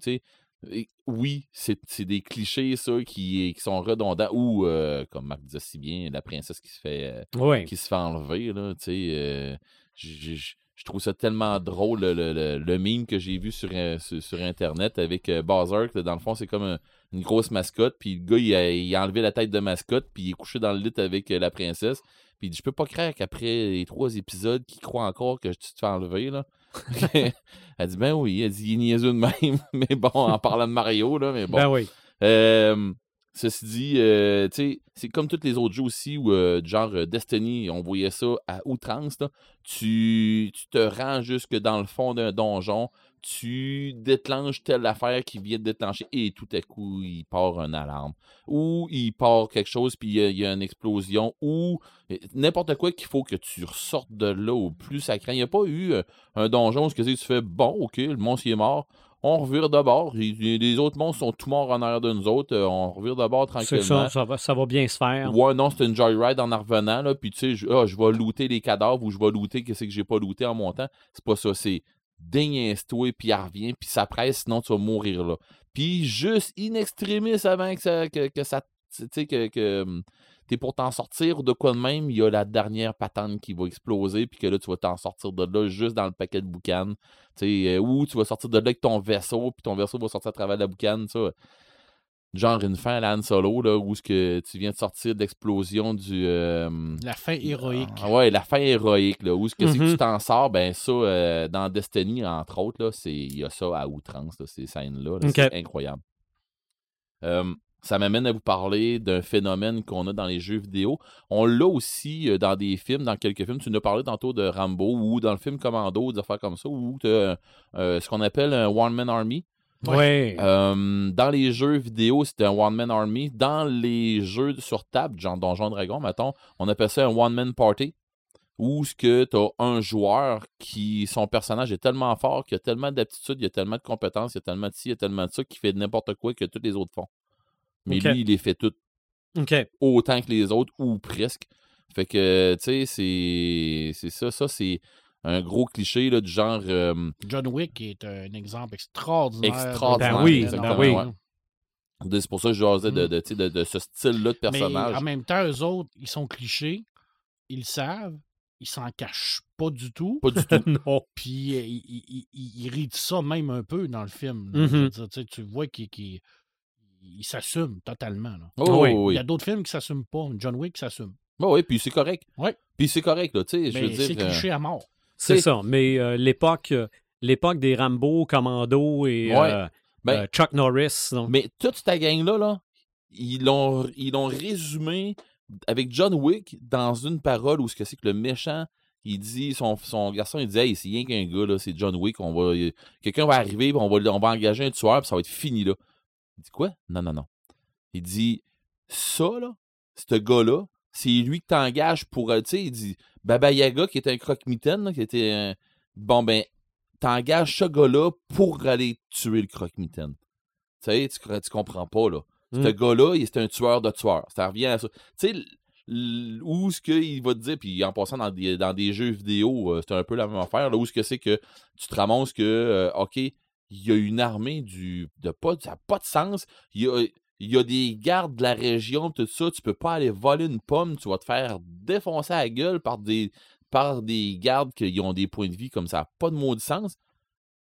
oui, c'est des clichés, ça, qui, qui sont redondants, ou euh, comme Marc disait si bien, la princesse qui se fait, euh, Oui. qui se fait enlever, là, tu sais, euh, je- trouve ça tellement drôle, le, le, que j'ai vu sur, euh, sur, sur Internet avec Bowser, que dans le fond, c'est comme un- une grosse mascotte, puis le gars, il a, il a enlevé la tête de mascotte, puis il est couché dans le lit avec euh, la princesse, puis il dit, je peux pas croire qu'après les trois épisodes, qu'il croit encore que tu te fais enlever, là. *laughs* elle dit, ben oui, elle dit, il est niaiseux de même, *laughs* mais bon, en parlant de Mario, là, mais bon. Ben oui. Euh, ceci dit, euh, tu sais, c'est comme tous les autres jeux aussi, où, euh, genre Destiny, on voyait ça à outrance. là. Tu, tu te rends jusque dans le fond d'un donjon, tu déclenches telle affaire qui vient de déclencher et tout à coup, il part une alarme. Ou il part quelque chose, puis il y a- il y, a une explosion. Ou euh, n'importe quoi qu'il faut que tu ressortes de là au plus sacré. Il n'y a pas eu euh, un donjon où tu fais bon, ok, le monstre est mort on revire de bord. Les, autres monstres sont tout morts en arrière de nous autres. euh, on revire de bord tranquillement. ça, ça va, ça va bien se faire. Ouais, non, c'est une joyride en en revenant. Là, puis tu sais, je, ah, je vais looter les cadavres ou je vais looter qu'est-ce que j'ai pas looté en montant. C'est pas ça. C'est déniaise-toi, puis revient, puis ça presse, sinon tu vas mourir là. Puis juste in extremis avant que ça. Que, ça tu sais, que, que hum, t'es pour t'en sortir ou de quoi de même, il y a la dernière patente qui va exploser, puis que là, tu vas t'en sortir de là juste dans le paquet de boucanes. Tu sais, euh, ou tu vas sortir de là avec ton vaisseau, puis ton vaisseau va sortir à travers la boucane. Genre une fin à la Han Solo, là, où ce que tu viens de sortir de l'explosion du. euh, La fin héroïque. ah ouais, la fin héroïque, là, où ce que Mhm. tu t'en sors, ben ça, euh, dans Destiny, entre autres, là, c'est- il y a ça à outrance, là, ces scènes-là. là. C'est incroyable. Euh, ça m'amène à vous parler d'un phénomène qu'on a dans les jeux vidéo. On l'a aussi euh, dans des films, dans quelques films. Tu nous as parlé tantôt de Rambo ou dans le film Commando, des affaires comme ça, tu as ce qu'on appelle un One-Man Army. Ouais. Euh, dans les jeux vidéo, c'était un One-Man Army. Dans les jeux sur table, genre Donjon Dragon, mettons, on appelle ça un One-Man Party. Où ce que tu as un joueur qui, son personnage est tellement fort, qu'il a tellement d'aptitudes, il a tellement de compétences, il a tellement de ci, il a tellement de ça, qu'il fait n'importe quoi que tous les autres font. Mais lui, il les fait toutes autant que les autres, ou presque. Fait que, tu sais, c'est c'est ça. Ça, c'est un gros cliché là, du genre. euh, John Wick est un exemple extraordinaire. Extraordinaire, Ben oui, exactement, ben oui. ouais. c'est pour ça que je jasais de, Mm. de, tu sais, de, de ce style-là de Mais personnage. en même temps, eux autres, ils sont clichés, ils le savent, ils s'en cachent pas du tout. Pas du *laughs* tout. non. Puis euh, ils il, il, ça même un peu dans le film. Mhm. Dire, tu vois qu'il il s'assume totalement. là. Oh, Oui. oui, Il y a d'autres films qui s'assument pas. John Wick s'assume. Oh, oui, puis c'est correct. Ouais. Puis c'est correct, là, tu sais, je veux Mais dire. c'est euh, cliché à mort. C'est ça. Mais euh, l'époque euh, l'époque des Rambo, Commando et Ouais. euh, ben, Chuck Norris. Mais toute ta gang-là, là, ils l'ont ils l'ont résumé avec John Wick dans une parole où ce que c'est que le méchant, il dit, son, son garçon, il dit Hey, c'est rien qu'un gars, là, c'est John Wick, on va. Quelqu'un va arriver, on va, on va engager un tueur, puis ça va être fini là. Il dit quoi? Non, non, non. Il dit ça, là, ce gars-là, c'est lui que t'engages pour. Tu sais, il dit Baba Yaga, qui était un croque-mitaine, qui était un. Bon, ben, t'engages ce gars-là pour aller tuer le croque-mitaine. Tu sais, tu, comprends pas, là. Ce Mm. gars-là, il- c'est un tueur de tueurs. Ça revient à ça. Tu sais, où ce qu'il va te dire, puis en passant dans des, dans des jeux vidéo, euh, c'est un peu la même affaire, là, où ce que c'est que tu te ramasses que, euh, OK, il y a une armée du de pas, ça n'a pas de sens. Il y a, il y a des gardes de la région, tout ça. Tu peux pas aller voler une pomme, tu vas te faire défoncer la gueule par des, par des gardes qui ont des points de vie comme ça. pas de mot de sens.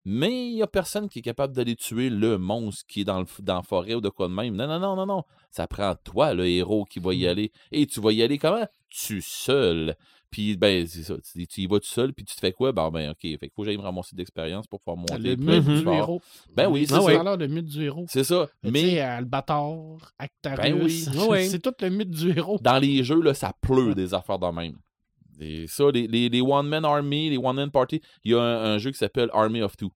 Mais il n'y a personne qui est capable d'aller tuer le monstre qui est dans, le, dans la forêt ou de quoi de même. Non, non, non, non, non. Ça prend toi, le héros, qui va y aller. Et tu vas y aller comment? Tu seul. Puis, ben, c'est ça. Tu, tu y vas tout seul, puis tu te fais quoi? Ben, ben, OK. Fait qu'il faut que j'aille me ramasser d'expérience pour pouvoir monter. Le mythe du fort. héros. Ben oui, c'est c'est ça. le mythe du héros. C'est ça. Mais, Mais Albator, Actarus, Ben oui. *laughs* Ouais. c'est tout le mythe du héros. dans les jeux, là, ça pleut des affaires de même. Et ça, les, les, les One Man Army, les One Man Party, il y a un, un jeu qui s'appelle Army of Two.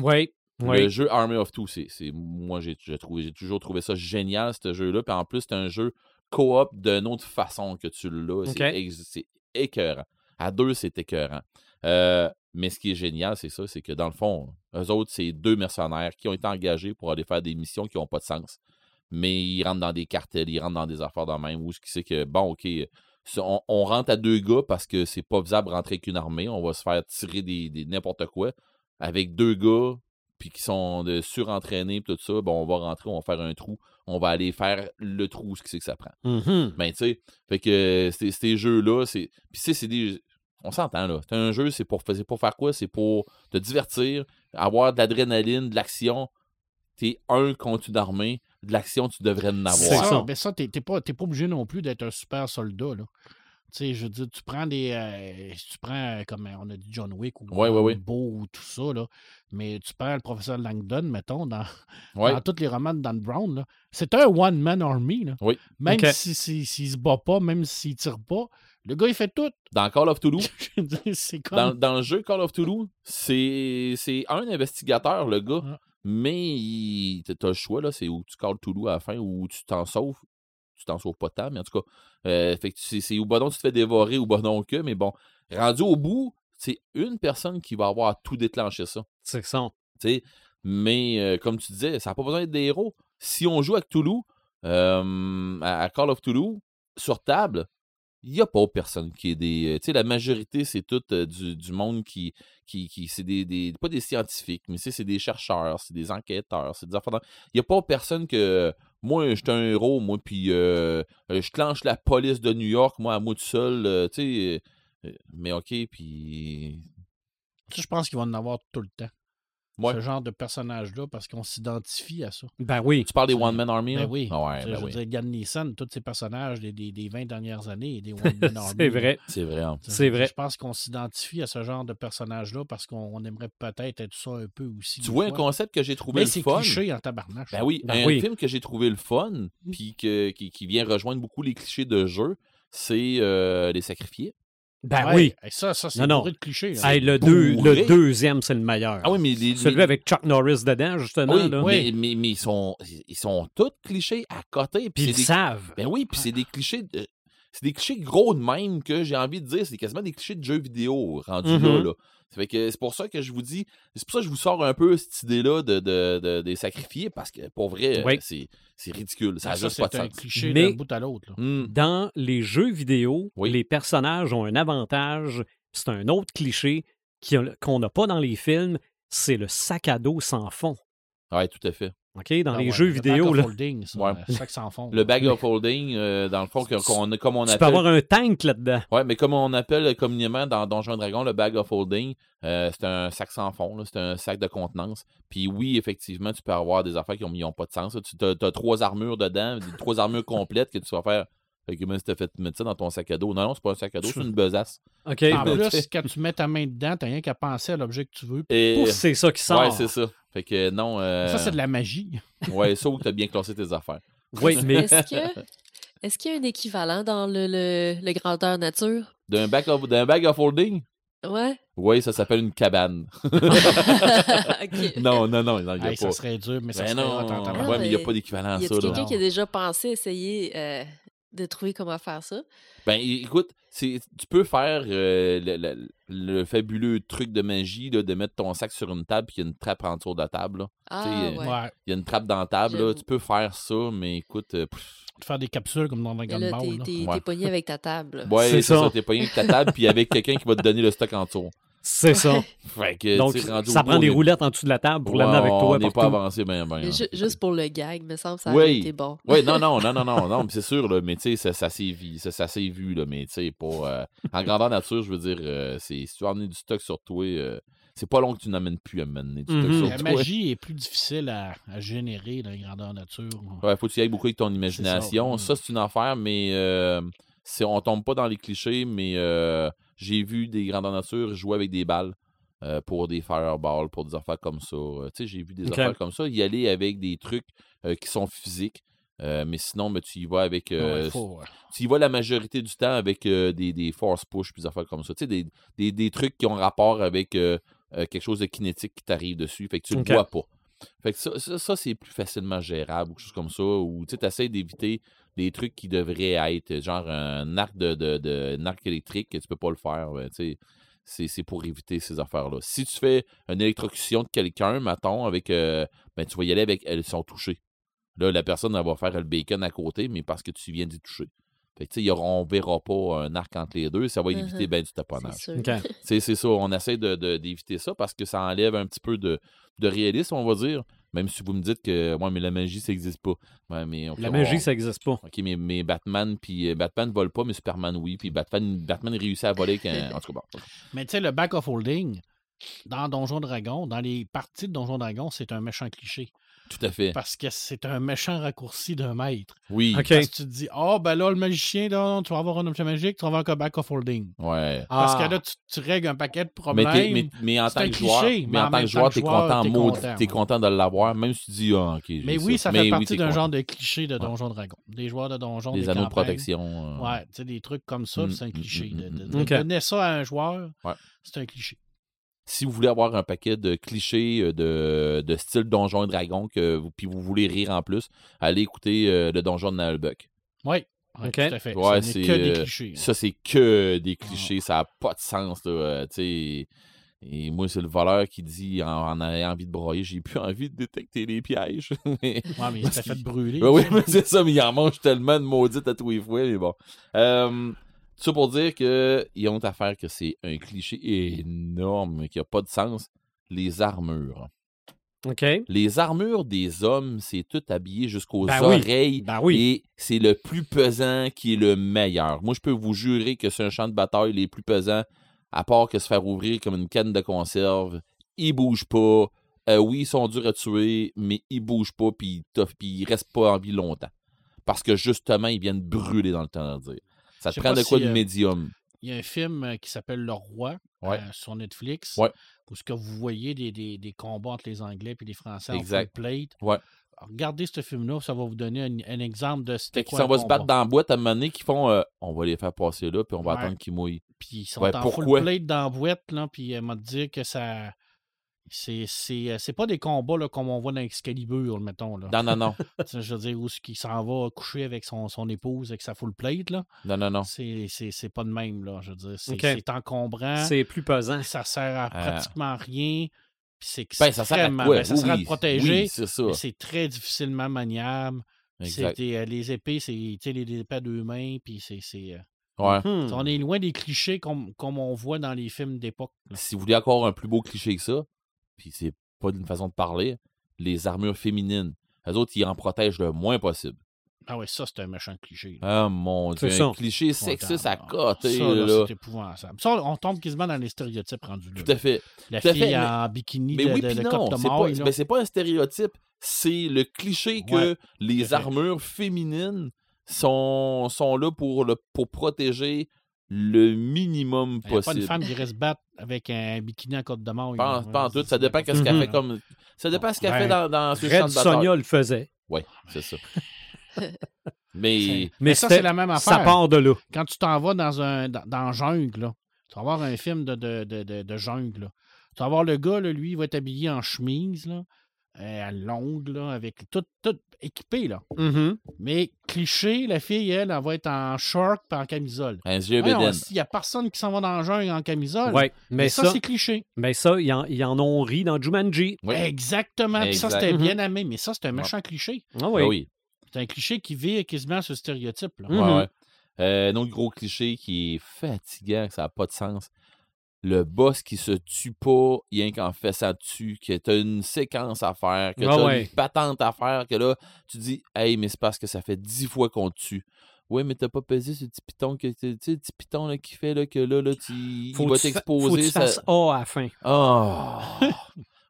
Oui. Oui. Le jeu Army of Two, c'est, c'est- moi j'ai, j'ai trouvé, j'ai toujours trouvé ça génial, ce jeu-là. Puis en plus, c'est un jeu coop d'une autre façon que tu l'as. C'est, écœurant. À deux, c'est écœurant. Euh, mais ce qui est génial, c'est ça, c'est que dans le fond, eux autres, c'est deux mercenaires qui ont été engagés pour aller faire des missions qui n'ont pas de sens. Mais ils rentrent dans des cartels, ils rentrent dans des affaires de même. Où ce qui c'est que, bon, OK, on, on rentre à deux gars parce que c'est pas de rentrer avec une armée. On va se faire tirer des, des n'importe quoi. Avec deux gars, puis qui sont de surentraînés, tout ça, bon, on va rentrer, on va faire un trou. On va aller faire le trou, ce que c'est que ça prend. Mhm. Ben, tu sais, fait que euh, ces, jeux-là, c'est. Puis, tu sais, c'est des. On s'entend, là. C'est un jeu, c'est pour, c'est pour faire quoi? C'est pour te divertir, avoir de l'adrénaline, de l'action. T'es un contre une armée. De l'action, tu devrais en C'est avoir. ça. Mais Ben ça, t'es t'es pas, t'es pas obligé non plus d'être un super soldat. Là. Tu sais, je veux dire, tu prends des. euh, tu prends, euh, comme euh, on a dit, John Wick ou Ouais, ouais, ouais. Rambo ou tout ça, là. Mais tu prends le professeur Langdon, mettons, dans, *laughs* dans tous les romans de Dan Brown. C'est un one-man army, là. Oui. Même Ok. si- si- s'il se bat pas, même s'il tire pas, le gars, il fait tout. Dans Call of Toulouse, *laughs* comme. dans, dans le jeu Call of Toulouse, c'est c'est un investigateur, le gars. Ah. Mais t'as le choix, là. C'est où tu calls Toulouse à la fin ou tu t'en sauves. Tu t'en sauves pas tant, mais en tout cas. euh, fait que c'est ou bon non, tu te fais dévorer ou bon non que, mais bon. Rendu au bout, c'est une personne qui va avoir à tout déclencher ça. C'est ça. Mais euh, comme tu disais, ça n'a pas besoin d'être des héros. Si on joue avec Toulouse, euh, à Call of Toulouse, sur table, il n'y a pas personne qui est des. euh, Tu sais, la majorité, c'est tout euh, du, du monde qui. qui, qui c'est des, des- Pas des scientifiques, mais c'est des chercheurs, c'est des enquêteurs, c'est des dans- Il n'y a pas personne que. Moi, je suis un héros, moi, puis euh, je clenche la police de New York, moi, à moi tout seul, euh, tu sais. mais OK, puis. Je pense qu'il va en avoir tout le temps. Ouais. Ce genre de personnage-là, parce qu'on s'identifie à ça. Ben oui. Tu parles des C'est- One Man Army, Ben là? oui. Ah ouais, ben je veux oui. dire, Gad Nissan, tous ces personnages des, des, des 20 dernières années, et des one-man *laughs* army. C'est vrai. C'est vrai. hein. C'est je- vrai. Je pense qu'on s'identifie à ce genre de personnage-là parce qu'on on aimerait peut-être être ça un peu aussi. Tu vois un concept que j'ai trouvé Mais le c'est fun. cliché en tabarnache. Ben oui, Ben un oui. film que j'ai trouvé le fun, puis que- qui, qui vient rejoindre beaucoup les clichés de jeu, c'est euh, Les Sacrifiés. Ben Ouais, oui. hey, ça, ça c'est Non, non. de clichés. là. Hey, le, deux- le deuxième, c'est le meilleur. Ah oui, mais les, Celui les- avec Chuck Norris dedans, justement. Oui, là. mais, mais, mais ils, sont, ils sont tous clichés à côté. Puis ils des savent. Ben oui, puis c'est des clichés. de- C'est des clichés gros de même que j'ai envie de dire. C'est quasiment des clichés de jeux vidéo rendus là, Mhm. là. Fait que c'est pour ça que je vous dis. C'est pour ça que je vous sors un peu cette idée-là de, de, de- des sacrifiés parce que pour vrai, Oui. c'est, c'est ridicule. Ça n'a ça, juste pas de c'est un sens. cliché Mais- d'un bout à l'autre. là. Hmm. Dans les jeux vidéo, Oui. les personnages ont un avantage. C'est un autre cliché qu'on n'a pas dans les films. C'est le sac à dos sans fond. Ouais, tout à fait. OK? Dans Ah les ouais, jeux le vidéo, là, holding, ça, Ouais. sac sans fond. Le bag of holding, euh, dans le fond, que- qu'on, comme on tu peux appelle. avoir un tank là-dedans. Ouais, mais comme on appelle communément dans Donjon Dragon, le bag of holding, euh, c'est un sac sans fond, là, c'est un sac de contenance. Puis oui, effectivement, tu peux avoir des affaires qui n'ont pas de sens. là. Tu as, trois armures dedans, trois armures complètes que tu vas faire. Fait que même si t'as fait mettre ça dans ton sac à dos. Non, non, c'est pas un sac à dos, c'est une besace. OK? En ben, plus, quand tu mets ta main dedans, t'as rien qu'à penser à l'objet que tu veux. Et... C'est ça qui sort. Ouais, c'est ça. Fait que non. euh, Ça, c'est de la magie. *laughs* Ouais, ça ou t'as bien classé tes affaires. Oui, *laughs* mais Est-ce que est-ce qu'il y a un équivalent dans le, le, le grandeur nature? D'un bag bag of holding? Ouais. Oui, ça s'appelle une cabane. *laughs* Ok. non, non, non, non, il y a Hey, ça pas. serait dur, mais ça Ben serait non, en ouais, mais il n'y a pas d'équivalent à Y ça. a-t-il là. quelqu'un qui a déjà pensé essayer euh, de trouver comment faire ça? Ben, écoute, c'est, tu peux faire euh, le, le- le fabuleux truc de magie là, de mettre ton sac sur une table puis il y a une trappe en dessous de la table. là. Ah, euh, ouais. Ouais. Il y a une trappe dans la table. là. Tu peux faire ça, mais écoute. euh, De faire des capsules comme dans Dragon Ball. t'es, là. t'es- Ouais. pogné avec ta table. ouais, C'est ça. ça. T'es rien que ta table puis avec quelqu'un qui va te donner le stock en dessous. C'est ça. Fait que, Donc, ça prend des on est- roulettes en dessous de la table pour Ouais, l'amener avec On toi. n'est pas avancé, ben, ben. Ju- juste pour le gag, me semble, ça Oui. aurait été bon. Oui, *laughs* non, non, non, non, non, non, c'est sûr, là, mais tu sais, ça, ça s'est vu, ça, ça s'est vu, là, mais tu sais, pour, euh, en grandeur nature, je veux dire, euh, c'est, si tu veux emmener du stock sur toi, euh, c'est pas long que tu n'amènes plus à mener du stock Mhm. sur La toi. magie est plus difficile à, à générer dans les grandeurs nature. Ouais, faut que tu y ailles beaucoup avec ton imagination. ça, Ça, c'est une affaire, mais euh, on tombe pas dans les clichés, mais euh, j'ai vu des grandeurs nature jouer avec des balles euh, pour des fireballs, pour des affaires comme ça. Euh, tu sais, j'ai vu des affaires comme ça. Y aller avec des trucs euh, qui sont physiques. Euh, mais sinon, ben, tu y vas avec. euh, Ouais, faut, ouais. tu y vas la majorité du temps avec euh, des, des force push puis des affaires comme ça. Tu sais, des, des, des trucs qui ont rapport avec quelque chose de kinétique qui t'arrive dessus. Fait que tu Ok. le vois pas. Fait que ça, ça, ça, c'est plus facilement gérable ou quelque chose comme ça. Ou tu essaies d'éviter des trucs qui devraient être genre un arc de, de, de- un arc électrique que tu peux pas le faire. ben, tu sais. c'est, c'est pour éviter ces affaires-là. Si tu fais une électrocution de quelqu'un, mettons, avec euh, ben, tu vas y aller avec elles sont touchées. Là, la personne elle va faire le bacon à côté, mais parce que tu viens d'y toucher. Fait que, tu sais, il y aura- on verra pas un arc entre les deux, ça va éviter Mhm. ben du C'est taponnage. C'est c'est ça, on essaie de- de- d'éviter ça parce que ça enlève un petit peu de, de réalisme, on va dire. Même si vous me dites que ouais, mais la magie, ça n'existe pas. Ouais, mais, La on- magie, ça n'existe pas. OK, mais, mais Batman, puis euh, Batman ne vole pas, mais Superman, oui. Puis Batman, Batman réussit à voler. Quand... En tout cas, bon. Mais tu sais, le back of holding, dans Donjon Dragon, dans les parties de Donjon Dragon, c'est un méchant cliché. Tout à fait. Parce que c'est un méchant raccourci d'un maître. Oui. OK. Parce que tu te dis, oh, ben là, le magicien, là, tu vas avoir un objet magique, tu vas avoir un back of holding. Ouais. Parce Ah. que là, tu, tu règles un paquet de problèmes. mais, mais en c'est tant un que joueur, cliché, mais mais en en tant que joueur, t'es content, t'es maudit, content, t'es ouais. content de l'avoir, même si tu dis, ah, ok. Mais oui, ça fait Mais oui, partie d'un genre de cliché de Donjon Dragon. Des joueurs de Donjon, Des des anneaux de protection. euh, Ouais, tu sais, des trucs comme ça, Mm, c'est un mm, cliché. mm, de- de donner ça à un joueur, Ouais. c'est un cliché. Si vous voulez avoir un paquet de clichés euh, de, de style Donjon et Dragon, que vous, puis vous voulez rire en plus, allez écouter euh, le Donjon de Nalbuck. Oui, ouais, Ok. tout à fait. Ouais, Ce c'est, que des euh, clichés. Ça, c'est que des clichés. Ça n'a pas de sens. Là. Et moi, c'est le voleur qui dit en, en ayant envie de broyer, j'ai plus envie de détecter les pièges. *laughs* mais, Ouais, mais il *laughs* s'est fait brûler. Ben oui, mais c'est ça, mais il en mange tellement de maudites à tous les fois, mais bon. Euh, ça pour dire qu'ils ont à faire que c'est un cliché énorme qui n'a pas de sens. Les armures. OK. Les armures des hommes, c'est tout habillé jusqu'aux Ben oui. oreilles. Ben oui. Et c'est le plus pesant qui est le meilleur. Moi, je peux vous jurer que c'est un champ de bataille les plus pesants, à part que se faire ouvrir comme une canne de conserve. Ils bougent pas. Euh, oui, ils sont durs à tuer, mais ils bougent pas, puis ils, puis ils restent pas en vie longtemps. Parce que justement, ils viennent brûler dans le temps de dire. Ça te prend de quoi si, de euh, médium. Il y a un film euh, qui s'appelle Le Roi Ouais. euh, sur Netflix. Ouais. où ce que vous voyez des, des, des combats entre les Anglais et les Français Exact. en plate. Ouais. Regardez ce film-là, ça va vous donner un, un exemple de c'était quoi un vont se battre dans la boîte à un moment donné, qui font euh, on va les faire passer là, puis on va Ouais. attendre qu'ils mouillent. Puis ils sont en pourquoi? full plate dans la boîte, là, puis elle m'a dit que ça. C'est, c'est, euh, c'est pas des combats là, comme on voit dans Excalibur, mettons. Là. Non, non, non. *laughs* Je veux dire, où ce qui s'en va coucher avec son, son épouse avec sa full plate, là. Non, non, non. C'est, c'est, c'est pas de même, là. Je veux dire, c'est, encombrant. C'est plus pesant. Ça sert à Ah. pratiquement rien. Puis c'est Ben, ça sert à ben, ça Oui, sert à te protéger. Oui, c'est très difficilement maniable. C'était, euh, les épées, c'est tu sais, les, épées à deux mains. Puis c'est, c'est, euh, Ouais. Hmm. On est loin des clichés comme, comme on voit dans les films d'époque. Si vous voulez encore un plus beau cliché que ça, puis c'est pas d'une façon de parler, les armures féminines. Les autres, ils en protègent le moins possible. Ah ouais, ça, c'est un méchant cliché. là. Ah mon dieu, C'est un ça. cliché sexiste à côté, Ça, là, là. c'est épouvantable. Ça, on tombe quasiment dans les stéréotypes rendus là. Tout à fait. La tout à fille fait, mais- en bikini Mais de, oui, de, puis de non, c'est pas, là. ben, c'est pas un stéréotype. C'est le cliché que les fait. armures féminines sont, sont là pour, le, pour protéger le minimum Il n'y a pas possible. une femme qui reste battre avec un bikini en Côte de Maille. Pas, en- là. pas en tout, ça dépend qu'est-ce qu'elle fait comme. Ça dépend ce qu'elle Ben, fait dans, dans ce champ de bataille. Sonia le faisait. Oui, c'est ça. Mais Mais ça, c'est la même Ça affaire. part de là. Quand tu t'en vas dans un dans, jungle, là, tu vas voir un film de, de, de, de, de jungle. là. Tu vas voir le gars, là, lui, il va être habillé en chemise, là, à longue, là, avec tout, tout équipé. Là. Mhm. Mais cliché, la fille, elle, elle va être en short et en camisole. un yeux. Il n'y a personne qui s'en va dans la jungle en camisole. Ouais, mais, mais ça, ça, c'est cliché. mais ça, ils en, ils en ont ri dans Jumanji. Oui. Exactement. Puis ça, Exact. c'était Mhm. bien aimé. Mais ça, c'est un méchant cliché. Ah Ah oui. oui. C'est un cliché qui vit quasiment ce stéréotype. Là. Ouais, ouais. Euh, un autre gros cliché qui est fatigant, que ça n'a pas de sens. Le boss qui se tue pas, rien qu'en fait ça tue, que t'as une séquence à faire, que Ah t'as ouais. une patente à faire, que là, tu dis, hey, mais c'est parce que ça fait dix fois qu'on te tue. Oui, mais t'as pas pesé ce petit piton, que, tu sais, le petit piton là, qui fait là, que là, là tu, il Faut va fa- Faut que t'exposer. ça- A à la fin. Ah!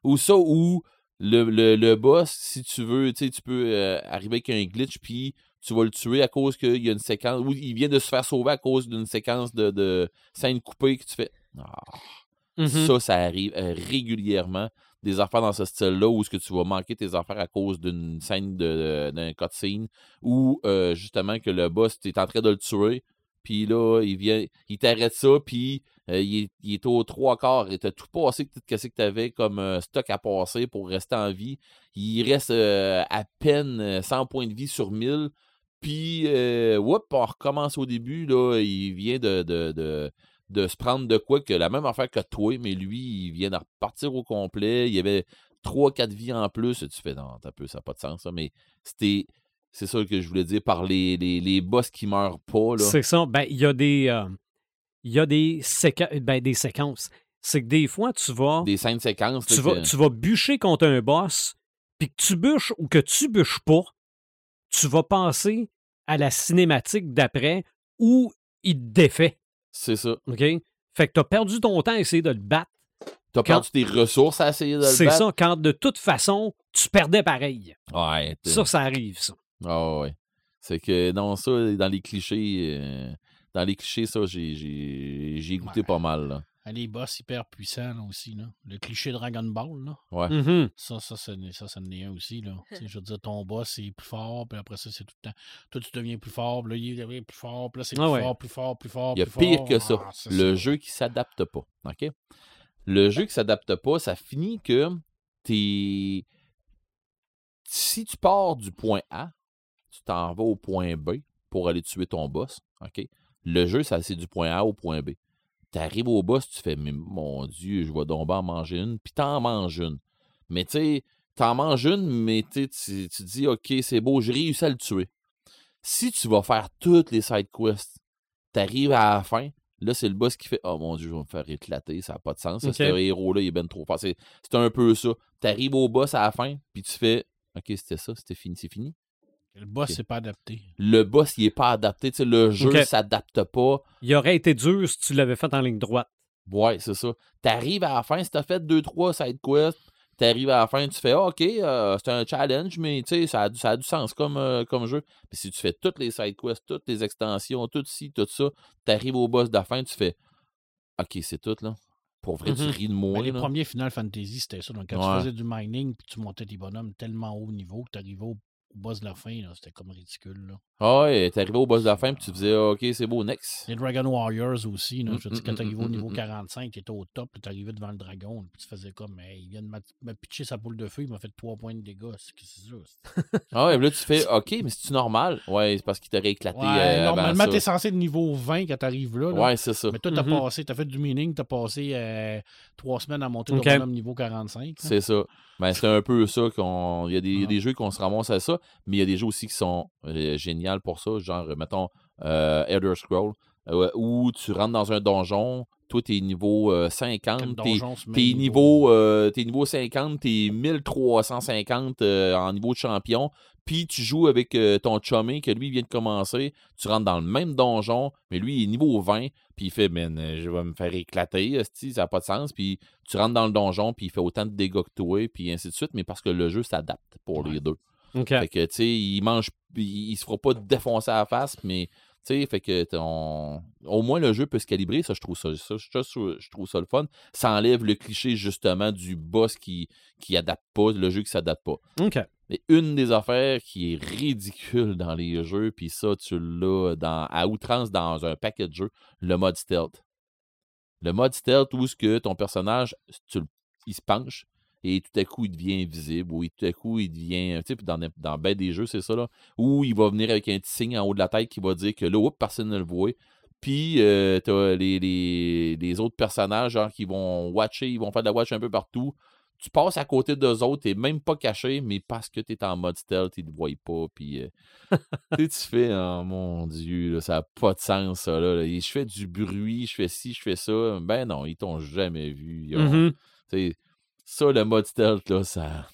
ou ça, ou le, le, le boss, si tu veux, tu sais, tu peux euh, arriver avec un glitch, puis tu vas le tuer à cause qu'il y a une séquence, ou il vient de se faire sauver à cause d'une séquence de, de scène coupée que tu fais. Ah, Mhm. Ça, ça arrive euh, régulièrement. Des affaires dans ce style-là où ce que tu vas manquer tes affaires à cause d'une scène de- d'un cutscene ou euh, justement que le boss, tu es en train de le tuer, puis là, il vient, il t'arrête ça, puis euh, il, est, il est au trois quarts et t'as tout passé, tout ce que t'avais comme euh, stock à passer pour rester en vie. Il reste euh, à peine euh, 100 points de vie sur 1000. Puis, euh, whoop, on recommence au début, là, il vient de, de, de, de se prendre de quoi que la même affaire que toi, mais lui, il vient de repartir au complet. Il y avait 3-4 vies en plus. Et tu fais, non, t'as peu, ça n'a pas de sens, ça. Mais c'était, c'est ça que je voulais dire par les, les, les boss qui meurent pas. C'est ça. Ben, il y a des, euh, il y a des, ben, des séquences. C'est que des fois, tu vas, Des scènes séquences. tu, vas, que- tu vas bûcher contre un boss, puis que tu bûches ou que tu bûches pas, tu vas penser à la cinématique d'après où il te défait. C'est ça. OK? Fait que tu as perdu ton temps à essayer de le battre. T'as Quand- perdu tes ressources à essayer de le C'est battre? ça, quand de toute façon, tu perdais pareil. Ouais. t'es- Ça, ça arrive, ça. Ah ouais. C'est que, non, ça, dans les clichés, euh, dans les clichés, ça, j'ai, j'ai, j'ai goûté Ouais. pas mal, là. Ah, Les boss hyper puissants là, aussi. Là. Le cliché Dragon Ball, là. Ouais. Mhm. Ça, ça, ça, ça, ça en est un aussi. Là. *laughs* Tu sais, je veux dire, ton boss est plus fort, puis après ça, c'est tout le temps. Toi, tu deviens plus fort, puis là, il devient plus fort, puis là, c'est plus Ah ouais. fort, plus fort, plus fort. Il y a plus pire fort. que ça. Ah, le ça. jeu qui s'adapte pas. OK? Le jeu qui s'adapte pas, ça finit que t'es. Si tu pars du point A, tu t'en vas au point B pour aller tuer ton boss. OK? Le jeu, ça, c'est du point A au point B. Tu arrives au boss, tu fais, mais mon Dieu, je vais donc en manger une, puis t'en manges une. Mais tu sais, t'en manges une, mais tu, tu dis, OK, c'est beau, j'ai réussi à le tuer. Si tu vas faire toutes les side quests, t'arrives à la fin, là, c'est le boss qui fait Oh mon Dieu, je vais me faire éclater, ça n'a pas de sens. ça, Ok. Ce héros-là, il est ben trop fort. C'est c'est un peu ça. T'arrives au boss à la fin, puis tu fais OK, c'était ça, c'était fini, c'est fini. Le boss, Ok. c'est pas adapté. Le boss, il est pas adapté. tu sais, le jeu Ok. s'adapte pas. Il aurait été dur si tu l'avais fait en ligne droite. Ouais, c'est ça. T'arrives à la fin, si t'as fait 2-3 side quests, t'arrives à la fin, tu fais Ah, OK, euh, c'est un challenge, mais tu sais, ça, a du- ça a du sens comme, euh, comme jeu. Mais si tu fais toutes les side quests, toutes les extensions, tout ci, tout ça, t'arrives au boss de la fin, tu fais OK, c'est tout là. pour vrai, tu Mhm. ris de moi. Ben, les là. premiers Final Fantasy, c'était ça. Donc, quand Ouais. tu faisais du mining puis tu montais tes bonhommes tellement haut niveau que tu arrivais au, au boss de la fin, c'était comme ridicule. Là. Ah ouais, t'arrivais au boss de la fin, puis tu faisais, OK, c'est beau, next. Les Dragon Warriors aussi, là, Mm, je veux dire, mm, quand mm, tu arrivais mm, au niveau mm. 45, tu étais au top, tu arrivais devant le dragon, puis tu faisais comme, hey, il vient de m'a- me pitcher sa boule de feu, il m'a fait 3 points de dégâts. C'est ça? *laughs* Ah ouais, puis là, tu fais, OK, mais c'est-tu normal? Ouais, c'est parce qu'il t'aurait éclaté. Ouais, euh, normalement, t'es censé être niveau 20 quand t'arrives là. là. Ouais, c'est ça. Mais toi, t'as Mhm. passé, t'as fait du mining, t'as passé euh, trois semaines à monter Ok. ton niveau 45. là. C'est ça. Ben, c'est un peu ça qu'on. Il y a des, Ah. des jeux qu'on se ramasse à ça, mais il y a des jeux aussi qui sont euh, géniaux pour ça. Genre, euh, mettons, euh, Elder Scroll, euh, où tu rentres dans un donjon, toi, t'es niveau euh, Quel 50, t'es, niveau, t'es niveau 50, t'es 1350 euh, en niveau de champion, puis tu joues avec euh, ton chummy que lui il vient de commencer, tu rentres dans le même donjon, mais lui il est niveau 20, puis il fait euh, je vais me faire éclater, ça n'a pas de sens, puis tu rentres dans le donjon, puis il fait autant de dégâts que toi, puis ainsi de suite, mais parce que le jeu s'adapte pour les deux. Fait que, tu sais, il mange, il, il se fera pas défoncer à la face, mais, tu sais, fait que, ton- au moins, le jeu peut se calibrer, ça, je trouve ça, ça, je, trouve ça le fun. Ça enlève le cliché, justement, du boss qui, qui adapte pas, le jeu qui s'adapte pas. OK. Mais une des affaires qui est ridicule dans les jeux, puis ça, tu l'as dans, à outrance dans un paquet de jeux, le mode stealth. Le mode stealth où ce que ton personnage, tu il se penche et tout à coup, il devient invisible ou tout à coup, il devient. Tu sais, dans, dans ben des jeux, c'est ça, là. Où il va venir avec un petit signe en haut de la tête qui va dire que là, oups, personne ne le voit. Puis, euh, t'as les, les, les autres personnages, genre, qui vont watcher, ils vont faire de la watch un peu partout. Tu passes à côté d'eux autres, t'es même pas caché, mais parce que t'es en mode stealth, ils te voient pas. Puis, euh, *laughs* tu fais, oh mon Dieu, là, ça n'a pas de sens, ça. Là, là. Et Je fais du bruit, je fais ci, je fais ça. Ben non, ils t'ont jamais vu. Ils ont- tu sais, ça, le mode stealth, là, ça.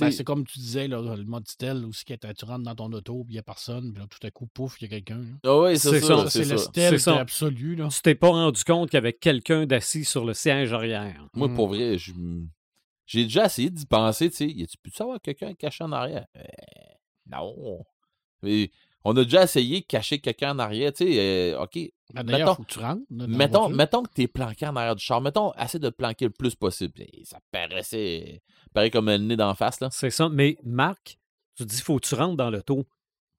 Ben, c'est comme tu disais, là, le mode stealth, aussi, que tu rentres dans ton auto, puis il n'y a personne, puis là, tout à coup, pouf, il y a quelqu'un. ah ouais, c'est c'est ça. c'est le stealth absolu. Là. Tu t'es pas rendu compte qu'il y avait quelqu'un d'assis sur le siège arrière. Moi, Mm. pour vrai, je m- j'ai déjà essayé d'y penser, tu sais. Y a-tu pu savoir quelqu'un caché en arrière? Euh, non. Mais on a déjà essayé de cacher quelqu'un en arrière, tu sais. euh, OK. Ben, mettons, faut que tu rentres. mettons, mettons que t'es planqué en arrière du char. Mettons, essaie de te planquer le plus possible. Et ça paraissait. paraît comme le nez d'en face, là. C'est ça. Mais Marc, tu dis faut que tu rentres dans l'auto.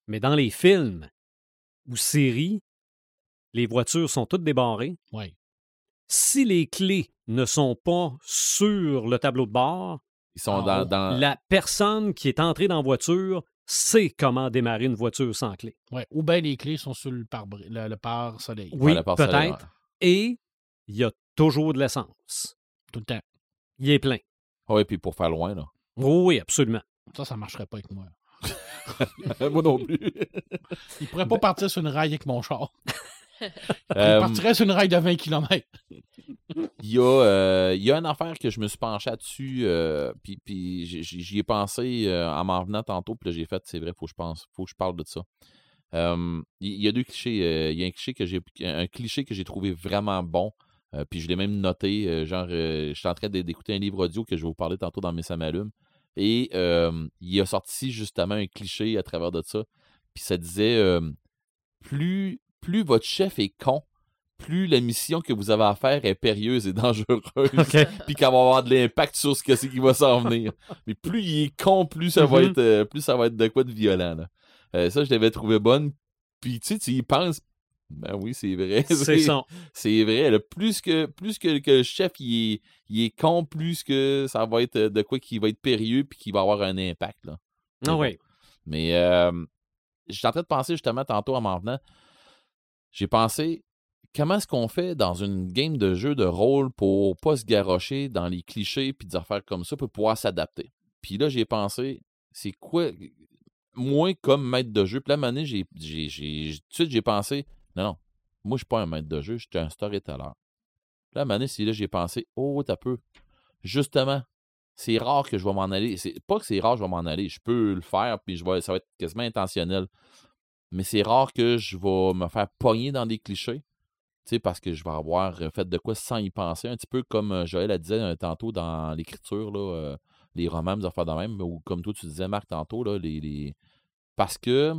Mais dans les films ou séries, les voitures sont toutes débarrées. Ouais. Si les clés ne sont pas sur le tableau de bord, Ils sont dans- la personne qui est entrée dans la voiture sait comment démarrer une voiture sans clé. Ouais. Ou bien les clés sont sur le pare-soleil. Le, le pare-soleil. Oui, Ouais, peut-être. Et il y a toujours de l'essence. Tout le temps. Il est plein. Ouais, Ouais, puis pour faire loin, là. Oui, absolument. Ça, ça marcherait pas avec moi. *laughs* Moi non plus. Il pourrait pas partir sur une rail avec mon char. *laughs* *laughs* Il Euh, partirait sur une rail de 20 km. Il y, a, euh, y a une affaire que je me suis penché là-dessus, euh, puis, puis j'y- ai pensé euh, en m'en venant tantôt, puis là j'ai fait, c'est vrai, faut que je pense, faut que je parle de ça. Il y a deux clichés. il y a un cliché que j'ai un cliché que j'ai trouvé vraiment bon, puis je l'ai même noté. genre, je suis en train d'é- d'écouter un livre audio que je vais vous parler tantôt dans mes samalumes. Et il a sorti justement un cliché à travers de ça. Puis ça disait plus, plus votre chef est con, plus la mission que vous avez à faire est périlleuse et *laughs* dangereuse. OK. puis qu'elle va avoir de l'impact sur ce que c'est qui va s'en venir. Mais plus il est con, plus ça va Mhm. être euh, plus ça va être de quoi de violent. là. Euh, ça, je l'avais trouvé bonne. Puis tu sais, tu y penses. Ben oui, c'est vrai. C'est. C'est vrai. là. Plus que plus que, que le chef il est, il est con, plus que ça va être de quoi qui va être périlleux puis qui va avoir un impact. Là. Ah oui. Mais euh, j'étais en train de penser justement tantôt en m'en venant. J'ai pensé comment est-ce qu'on fait dans une game de jeu de rôle pour pas se garrocher dans les clichés puis des affaires comme ça pour pouvoir s'adapter? Puis là, j'ai pensé, c'est quoi moi comme maître de jeu. Puis là, à j'ai, j'ai, j'ai- tout de suite, j'ai pensé, non, non, moi, je suis pas un maître de jeu, je suis un storyteller. Puis là, à c'est là, j'ai pensé, oh, t'as peu. Justement, c'est rare que je vais m'en aller. C'est pas que c'est rare que je vais m'en aller. Je peux le faire, puis je vais, ça va être quasiment intentionnel. Mais c'est rare que je vais me faire pogner dans des clichés. Parce que je vais avoir euh, fait de quoi sans y penser. Un petit peu comme euh, Joël a disait euh, tantôt dans l'écriture, là, euh, les romans, des affaires de même, ou comme toi tu disais, Marc, tantôt, là, les, les- parce que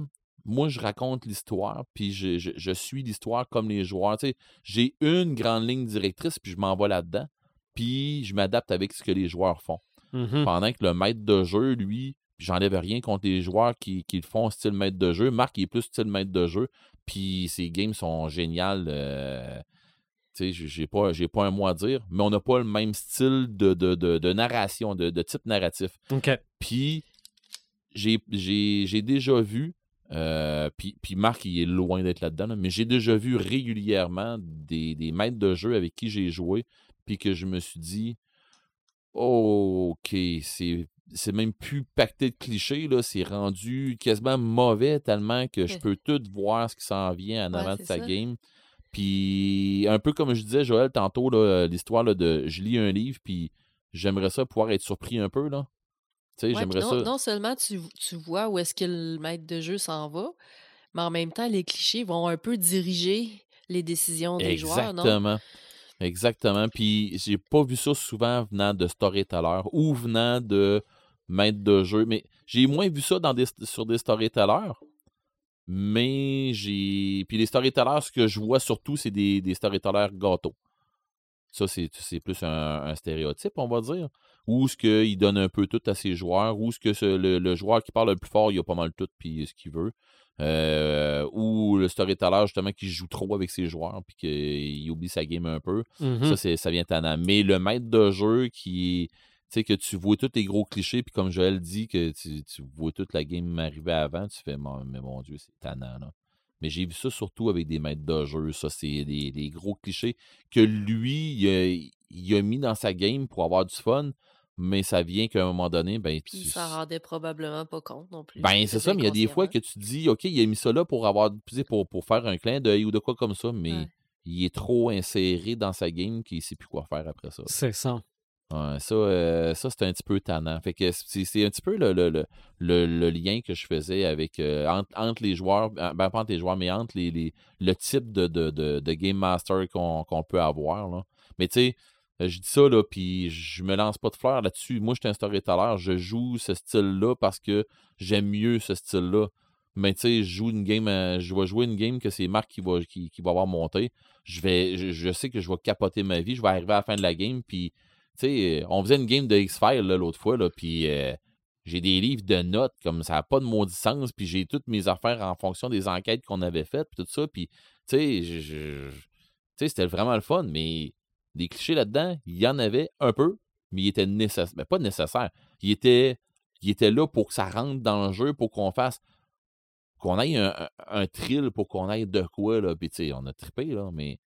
moi, je raconte l'histoire, puis je, je- je suis l'histoire comme les joueurs. J'ai une grande ligne directrice, puis je m'en vais là-dedans, puis je m'adapte avec ce que les joueurs font. Mhm. Pendant que le maître de jeu, lui, j'enlève rien contre les joueurs qui, qui le font style maître de jeu. Marc, il est plus style maître de jeu, puis ses games sont géniales. euh, tu sais, j'ai- pas, j'ai pas un mot à dire, mais on n'a pas le même style de, de, de- de narration, de, de type narratif. OK. Puis, j'ai j'ai- j'ai déjà vu, euh, puis, puis Marc, il est loin d'être là-dedans, là, mais j'ai déjà vu régulièrement des, des maîtres de jeu avec qui j'ai joué, puis que je me suis dit, OK, c'est c'est même plus pacté de clichés, là, c'est rendu quasiment mauvais tellement que je *laughs* peux tout voir ce qui s'en vient en Ouais, avant de sa ça. game. Puis, un peu comme je disais, Joël, tantôt, l'histoire de je lis un livre, puis j'aimerais ça pouvoir être surpris un peu, là. Tu sais, Ouais, puis j'aimerais non, ça. non seulement tu, tu vois où est-ce que le maître de jeu s'en va, mais en même temps, les clichés vont un peu diriger les décisions des joueurs, non? Exactement. Exactement. Puis j'ai pas vu ça souvent venant de storytellers ou venant de maître de jeu. Mais j'ai moins vu ça dans des, sur des storytellers. Mais j'ai. Puis les storytellers, ce que je vois surtout, c'est des, des storytellers gâteaux. Ça, c'est c'est plus un, un stéréotype, on va dire. Ou ce qu'il donne un peu tout à ses joueurs, ou ce que ce- le, le joueur qui parle le plus fort, il a pas mal tout, puis ce qu'il veut. Euh, ou le storyteller, justement, qui joue trop avec ses joueurs, puis qu'il oublie sa game un peu. Mhm. Ça, c'est- ça vient tannant. Mais le maître de jeu qui. Tu sais, que tu vois tous les gros clichés, puis comme Joël dit, que tu, tu vois toute la game arriver avant, tu fais, mais mon Dieu, c'est tannant, là. Mais j'ai vu ça surtout avec des maîtres de jeu. Ça, c'est des, des gros clichés que lui, il a, il a mis dans sa game pour avoir du fun, mais ça vient qu'à un moment donné, ben, Puis tu- s'en rendait probablement pas compte non plus. ben, c'est ça, mais il y a des fois que tu dis, OK, il a mis ça là pour avoir pour, pour faire un clin d'œil ou de quoi comme ça, mais Ouais. il est trop inséré dans sa game qu'il ne sait plus quoi faire après ça. C'est ça. Ça, euh, ça c'est un petit peu tannant. Fait que c'est un petit peu le, le, le, le- lien que je faisais avec euh, entre, les joueurs, ben pas entre les joueurs, mais entre les, les- le type de, de, de, Game Master qu'on peut avoir. Là. Mais tu sais, je dis ça, là, puis je me lance pas de fleurs là-dessus. Moi, je suis un storyteller, je joue ce style-là parce que j'aime mieux ce style-là. Mais tu sais, je joue une game, euh, je vais jouer une game que c'est Marc qui va, qui, qui va avoir monté. Je vais, je, sais que je vais capoter ma vie, je vais arriver à la fin de la game, puis sais, on faisait une game de X-Files l'autre fois, puis euh, j'ai des livres de notes, comme ça n'a pas de maudit sens, puis j'ai toutes mes affaires en fonction des enquêtes qu'on avait faites, puis tout ça, puis tu sais, c'était vraiment le fun, mais des clichés là-dedans, il y en avait un peu, mais il était nécessaire. Ben, pas nécessaire. Il était, il était là pour que ça rentre dans le jeu, pour qu'on fasse. qu'on aille un, un, thrill, pour qu'on aille de quoi, là. Puis, tu sais, on a trippé, là, mais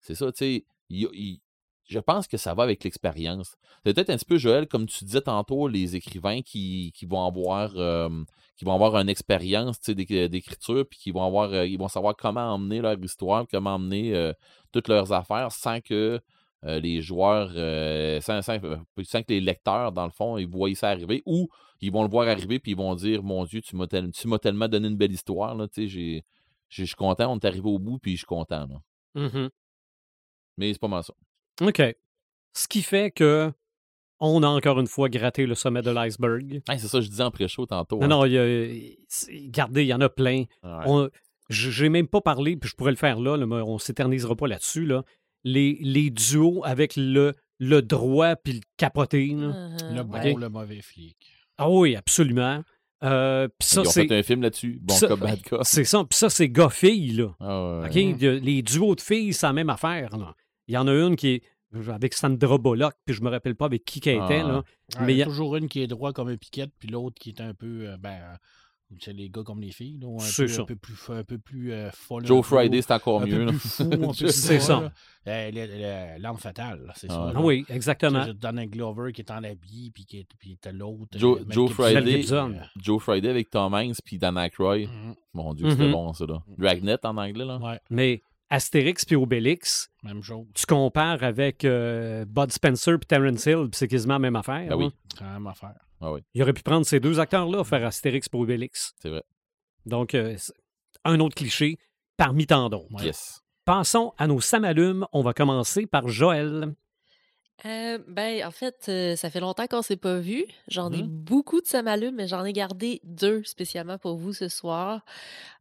c'est ça, tu sais. Je pense que ça va avec l'expérience. C'est peut-être un petit peu, Joël, comme tu disais tantôt, les écrivains qui, qui vont avoir euh, qui vont avoir une expérience d'éc- d'écriture, puis qui vont avoir euh, ils vont savoir comment emmener leur histoire, comment emmener euh, toutes leurs affaires sans que euh, les joueurs, euh, sans, sans- euh, sans que les lecteurs, dans le fond, ils voient ça arriver, ou ils vont le voir arriver, puis ils vont dire Mon Dieu, tu m'as tel- tu m'as tellement donné une belle histoire, là, tu sais, j'ai- j'ai- je suis content, on est arrivé au bout, puis je suis content. là. Mhm. Mais c'est pas mal ça. OK. Ce qui fait que on a encore une fois gratté le sommet de l'iceberg. Hey, c'est ça que je disais en pré-show tantôt. Non, hein. non, il y a- regardez, il y en a plein. Ouais. J'ai même pas parlé, puis je pourrais le faire là, là, mais on s'éternisera pas là-dessus. Là. Les, les duos avec le, le droit puis le capoté. là. Uh-huh, Le bon, ouais. le mauvais flic. Ah oui, absolument. Euh, ça, Ils ont c'est. fait un film là-dessus. Bon ça- cop, bad cop. C'est ça. Puis ça, c'est gars-filles, là. Ah ouais. OK? Il y a- Les duos de filles, c'est la même affaire. là. Il y en a une qui est avec Sandra Bullock, puis je me rappelle pas avec qui qu'elle Ah, était. Là. Ouais, Mais il y a toujours une qui est droit comme un piquette, puis l'autre qui est un peu. euh, ben, euh, c'est les gars comme les filles, là, un, peu, ça. un peu plus, un peu plus euh, folle. Joe Friday, c'est encore un mieux. *laughs* peu plus fou, C'est ça. Euh, L'arme fatale, là, c'est Ah, ça. Ah oui, exactement. Donald Glover qui est en habit, puis qui est, puis l'autre. Joe- euh, Friday. euh, Joe Friday avec Tom Hanks puis Dan Aykroyd. mhm, Mon Dieu, c'était Mhm. bon, ça. là. Dragnet en anglais, là. Ouais, Mais Astérix puis Obélix, même chose. tu compares avec euh, Bud Spencer puis Terence Hill, puis c'est quasiment la même affaire. Ben oui. C'est la même affaire. Ah oui, Il aurait pu prendre ces deux acteurs-là, faire Astérix pour Obélix. c'est vrai. Donc, euh, un autre cliché parmi tant d'autres. Ouais. Yes. Passons à nos samalumes. On va commencer par Joël. Euh, ben, en fait, euh, ça fait longtemps qu'on s'est pas vu. J'en ai Mhm. beaucoup de samalumes, mais j'en ai gardé deux spécialement pour vous ce soir.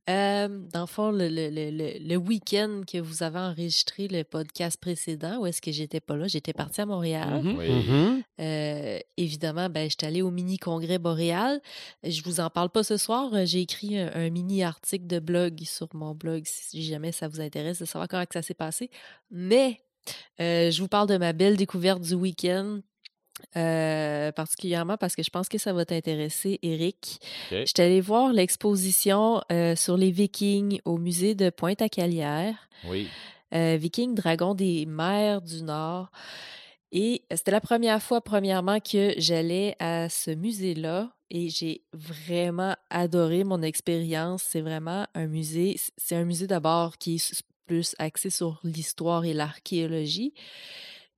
Euh, dans le fond, le, le- le- le- le week-end que vous avez enregistré le podcast précédent, où est-ce que j'étais pas là, j'étais partie à Montréal. Oui. Mhm. Euh, évidemment, ben, j'étais allée au mini-congrès boréal. Je vous en parle pas ce soir. J'ai écrit un, un mini-article de blog sur mon blog si jamais ça vous intéresse de savoir comment que ça s'est passé. Mais euh, je vous parle de ma belle découverte du week-end. euh, particulièrement parce que je pense que ça va t'intéresser, Eric. Ok. J'étais allée voir l'exposition euh, sur les Vikings au musée de Pointe-à-Calière. Oui. Euh, Viking Dragon des mers du Nord. Et c'était la première fois, premièrement, que j'allais à ce musée-là et j'ai vraiment adoré mon expérience. C'est vraiment un musée, c'est un musée d'abord qui est plus axé sur l'histoire et l'archéologie,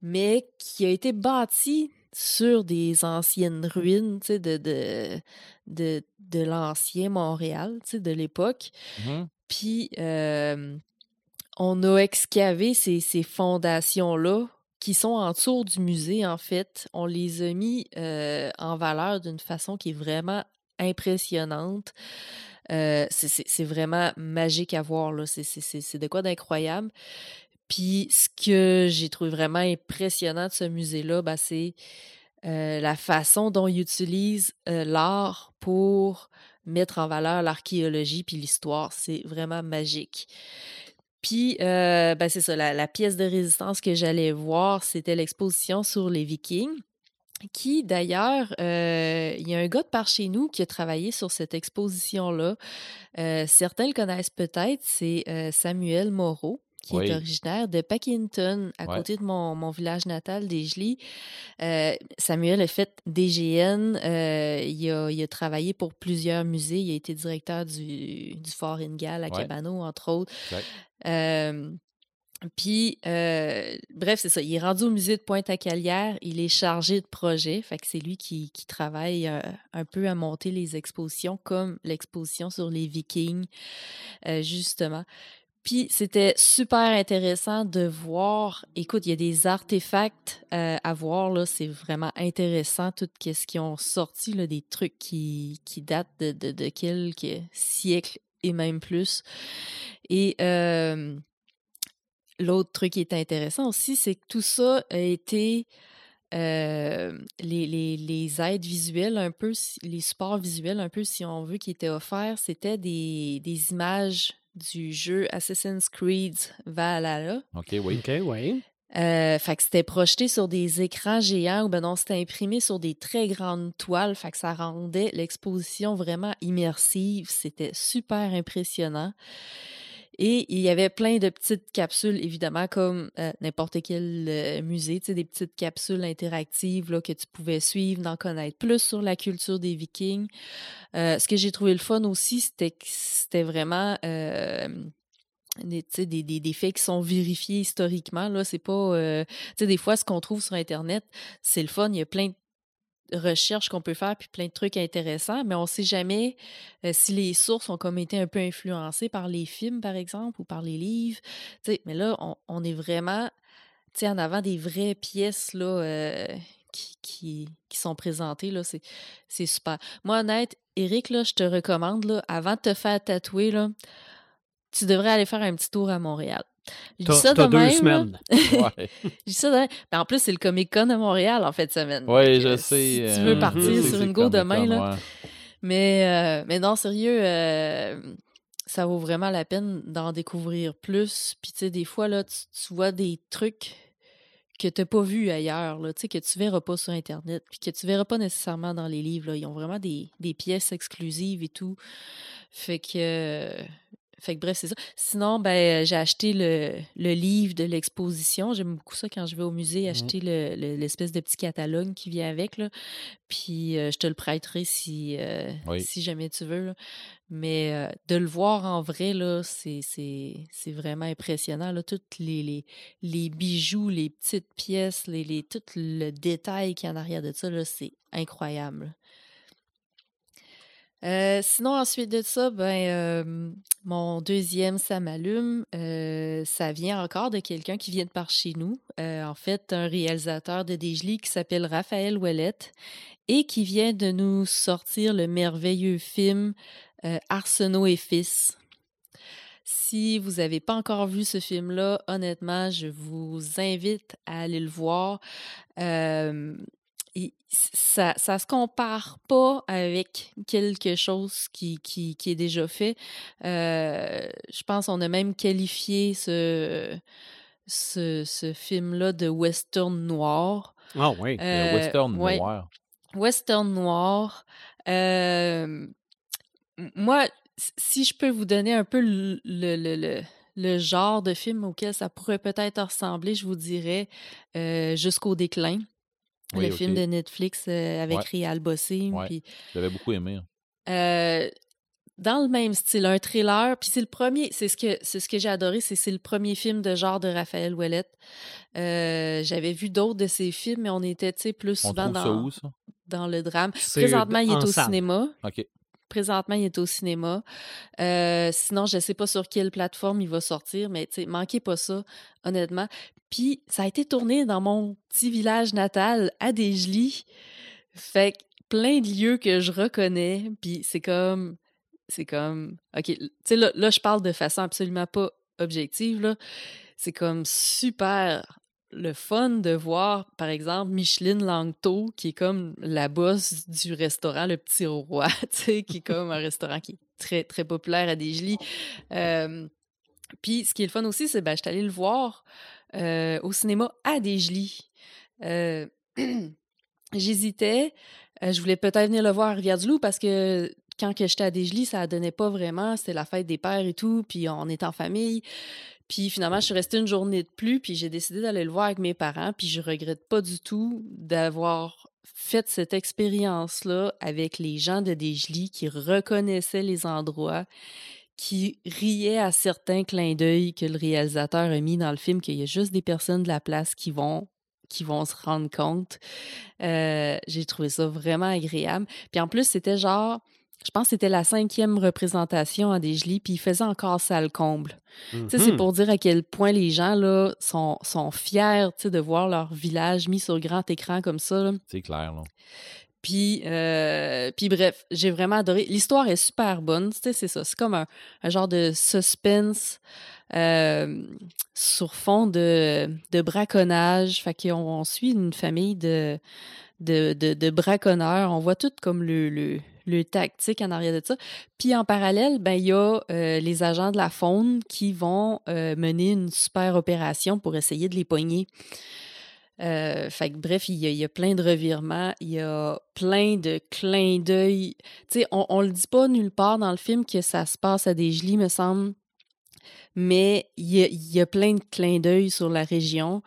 mais qui a été bâti sur des anciennes ruines, de, de, de, de l'ancien Montréal, de l'époque. Mhm. Puis, euh, on a excavé ces, ces fondations-là qui sont autour du musée, en fait. On les a mis euh, en valeur d'une façon qui est vraiment impressionnante. Euh, c'est- vraiment magique à voir. C'est- de quoi d'incroyable. Puis, ce que j'ai trouvé vraiment impressionnant de ce musée-là, ben, c'est euh, la façon dont ils utilisent euh, l'art pour mettre en valeur l'archéologie puis l'histoire. C'est vraiment magique. Puis, ben, c'est ça, la pièce de résistance que j'allais voir, c'était l'exposition sur les Vikings. Qui, d'ailleurs, euh, il y a un gars de par chez nous qui a travaillé sur cette exposition-là. Euh, certains le connaissent peut-être, c'est euh, Samuel Moreau, qui Oui. est originaire de Packinton, à Ouais. côté de mon, mon village natal. Euh, Samuel a fait DGN, euh, il, a, il a travaillé pour plusieurs musées, il a été directeur du, du Fort Ingal à Ouais. Cabano, entre autres. Euh, puis, euh, bref, c'est ça. Il est rendu au musée de Pointe-à-Calière. Il est chargé de projet. Fait que c'est lui qui, qui travaille euh, un peu à monter les expositions, comme l'exposition sur les Vikings, euh, justement. Puis c'était super intéressant de voir. Écoute, il y a des artefacts euh, à voir là. C'est vraiment intéressant tout ce qu'ils ont sorti là, des trucs qui, qui datent de, de, de quelques siècles et même plus. Et euh, l'autre truc qui est intéressant aussi, c'est que tout ça a été euh, les, les, les aides visuelles, un peu, les supports visuels, un peu, si on veut, qui étaient offerts, c'était des, des images du jeu Assassin's Creed Valhalla. OK, oui. OK, oui. Euh, fait que c'était projeté sur des écrans géants ou ben non, c'était imprimé sur des très grandes toiles. Fait que ça rendait l'exposition vraiment immersive. C'était super impressionnant. Et il y avait plein de petites capsules, évidemment, comme euh, n'importe quel euh, musée, des petites capsules interactives là, que tu pouvais suivre, d'en connaître plus sur la culture des Vikings. Euh, ce que j'ai trouvé le fun aussi, c'était que c'était vraiment des, des, des, des faits qui sont vérifiés historiquement. Là, c'est pas. des fois, ce qu'on trouve sur Internet, c'est le fun. Il y a plein de recherches qu'on peut faire puis plein de trucs intéressants, mais on sait jamais euh, si les sources ont été un peu influencées par les films, par exemple, ou par les livres. Mais là, on, est vraiment en avant des vraies pièces là, euh, qui, sont présentées. Là, c'est, c'est super. Moi, honnête, Eric, je te recommande, là, avant de te faire tatouer, là, tu devrais aller faire un petit tour à Montréal. Je dis ça de deux même, là. semaines. Ouais. *laughs* Je dis ça de même. Mais en plus, c'est le Comic Con à Montréal en fin de semaine. Fait je sais. Si tu euh, veux Mhm. partir sur une go demain, là. ouais. Mais, euh, mais non, sérieux, euh, ça vaut vraiment la peine d'en découvrir plus. Puis, tu sais, des fois, là, tu, tu vois des trucs que tu n'as pas vus ailleurs, là, tu sais, que tu verras pas sur Internet, puis que tu verras pas nécessairement dans les livres. Là. Ils ont vraiment des, des pièces exclusives et tout. Fait que. Euh, fait que bref, c'est ça. Sinon, ben, j'ai acheté le, le livre de l'exposition. J'aime beaucoup ça quand je vais au musée, acheter le- le- l'espèce de petit catalogue qui vient avec. Là. Puis euh, je te le prêterai si, euh, Oui. si jamais tu veux. là. Mais euh, de le voir en vrai, là, c'est, vraiment impressionnant. Là. Tous les, les, les bijoux, les petites pièces, les, les, tout le détail qu'il y a en arrière de ça, là, c'est incroyable. Euh, sinon, ensuite de ça, ben, mon deuxième Ça m'allume, euh, ça vient encore de quelqu'un qui vient de par chez nous. Euh, en fait, un réalisateur de Desjely qui s'appelle Raphaël Ouellette et qui vient de nous sortir le merveilleux film Arsenault et Fils. Si vous n'avez pas encore vu ce film-là, honnêtement, je vous invite à aller le voir. Et ça, ça se compare pas avec quelque chose qui, qui, qui est déjà fait. Euh, je pense qu'on a même qualifié ce, ce, ce film-là de western noir. Ah oui. Euh, western ouais, noir. western noir. Euh, moi, si je peux vous donner un peu le, le, le, le- le genre de film auquel ça pourrait peut-être ressembler, je vous dirais euh, Jusqu'au déclin. Oui, le film de Netflix euh, avec Ouais. Réal Bossé. Ouais. Puis, J'avais beaucoup aimé. hein. euh, dans le même style, un thriller. Puis c'est le premier, c'est ce que c'est ce que j'ai adoré, c'est c'est le premier film de genre de Raphaël Ouellette. Euh, J'avais vu d'autres de ses films, mais on était, tu sais, plus On souvent ça dans, où, ça? dans le drame. Présentement, il est au salle. cinéma. OK. Présentement, il est au cinéma. Euh, sinon, je ne sais pas sur quelle plateforme il va sortir, mais manquez pas ça, honnêtement. Puis, ça a été tourné dans mon petit village natal, à Desjely. Fait que plein de lieux que je reconnais. Puis, c'est comme. C'est comme. OK, tu sais, là, là, je parle de façon absolument pas objective, là. C'est comme super le fun de voir, par exemple, Micheline Langto, qui est comme la boss du restaurant Le Petit Roi, *laughs* qui est comme un restaurant qui est très, très populaire à Desjely. Euh, puis, ce qui est le fun aussi, c'est ben, je suis allée le voir euh, au cinéma à Desjely. Euh, *clears throat* J'hésitais. Je voulais peut-être venir le voir à Rivière-du-Loup parce que quand que j'étais à Desjely, ça donnait pas vraiment. C'était la fête des pères et tout, puis on est en famille. Puis finalement, je suis restée une journée de plus, puis j'ai décidé d'aller le voir avec mes parents, puis je regrette pas du tout d'avoir fait cette expérience-là avec les gens de Desjely qui reconnaissaient les endroits, qui riaient à certains clins d'œil que le réalisateur a mis dans le film, qu'il y a juste des personnes de la place qui vont qui vont se rendre compte. Euh, j'ai trouvé ça vraiment agréable. Puis en plus, c'était genre, je pense que c'était la cinquième représentation à Desjely, puis il faisait encore ça le comble. Tu sais, c'est Mhm. pour dire à quel point les gens là sont, sont fiers tu sais, de voir leur village mis sur grand écran comme ça. C'est clair, là. Puis, euh, puis bref, j'ai vraiment adoré. L'histoire est super bonne, tu sais, c'est ça. C'est comme un, un genre de suspense euh, sur fond de, de braconnage. Fait qu'on on suit une famille de, de, de, de braconneurs. On voit tout comme le, le, le tactique en arrière de ça. Puis en parallèle, ben il y a euh, les agents de la faune qui vont euh, mener une super opération pour essayer de les pogner. Euh, bref, il y, a, plein de revirements, il y a plein de clins d'œil. Tu sais, on, on le dit pas nulle part dans le film que ça se passe à Desjely, me semble, mais il y a, il y a plein de clins d'œil sur la région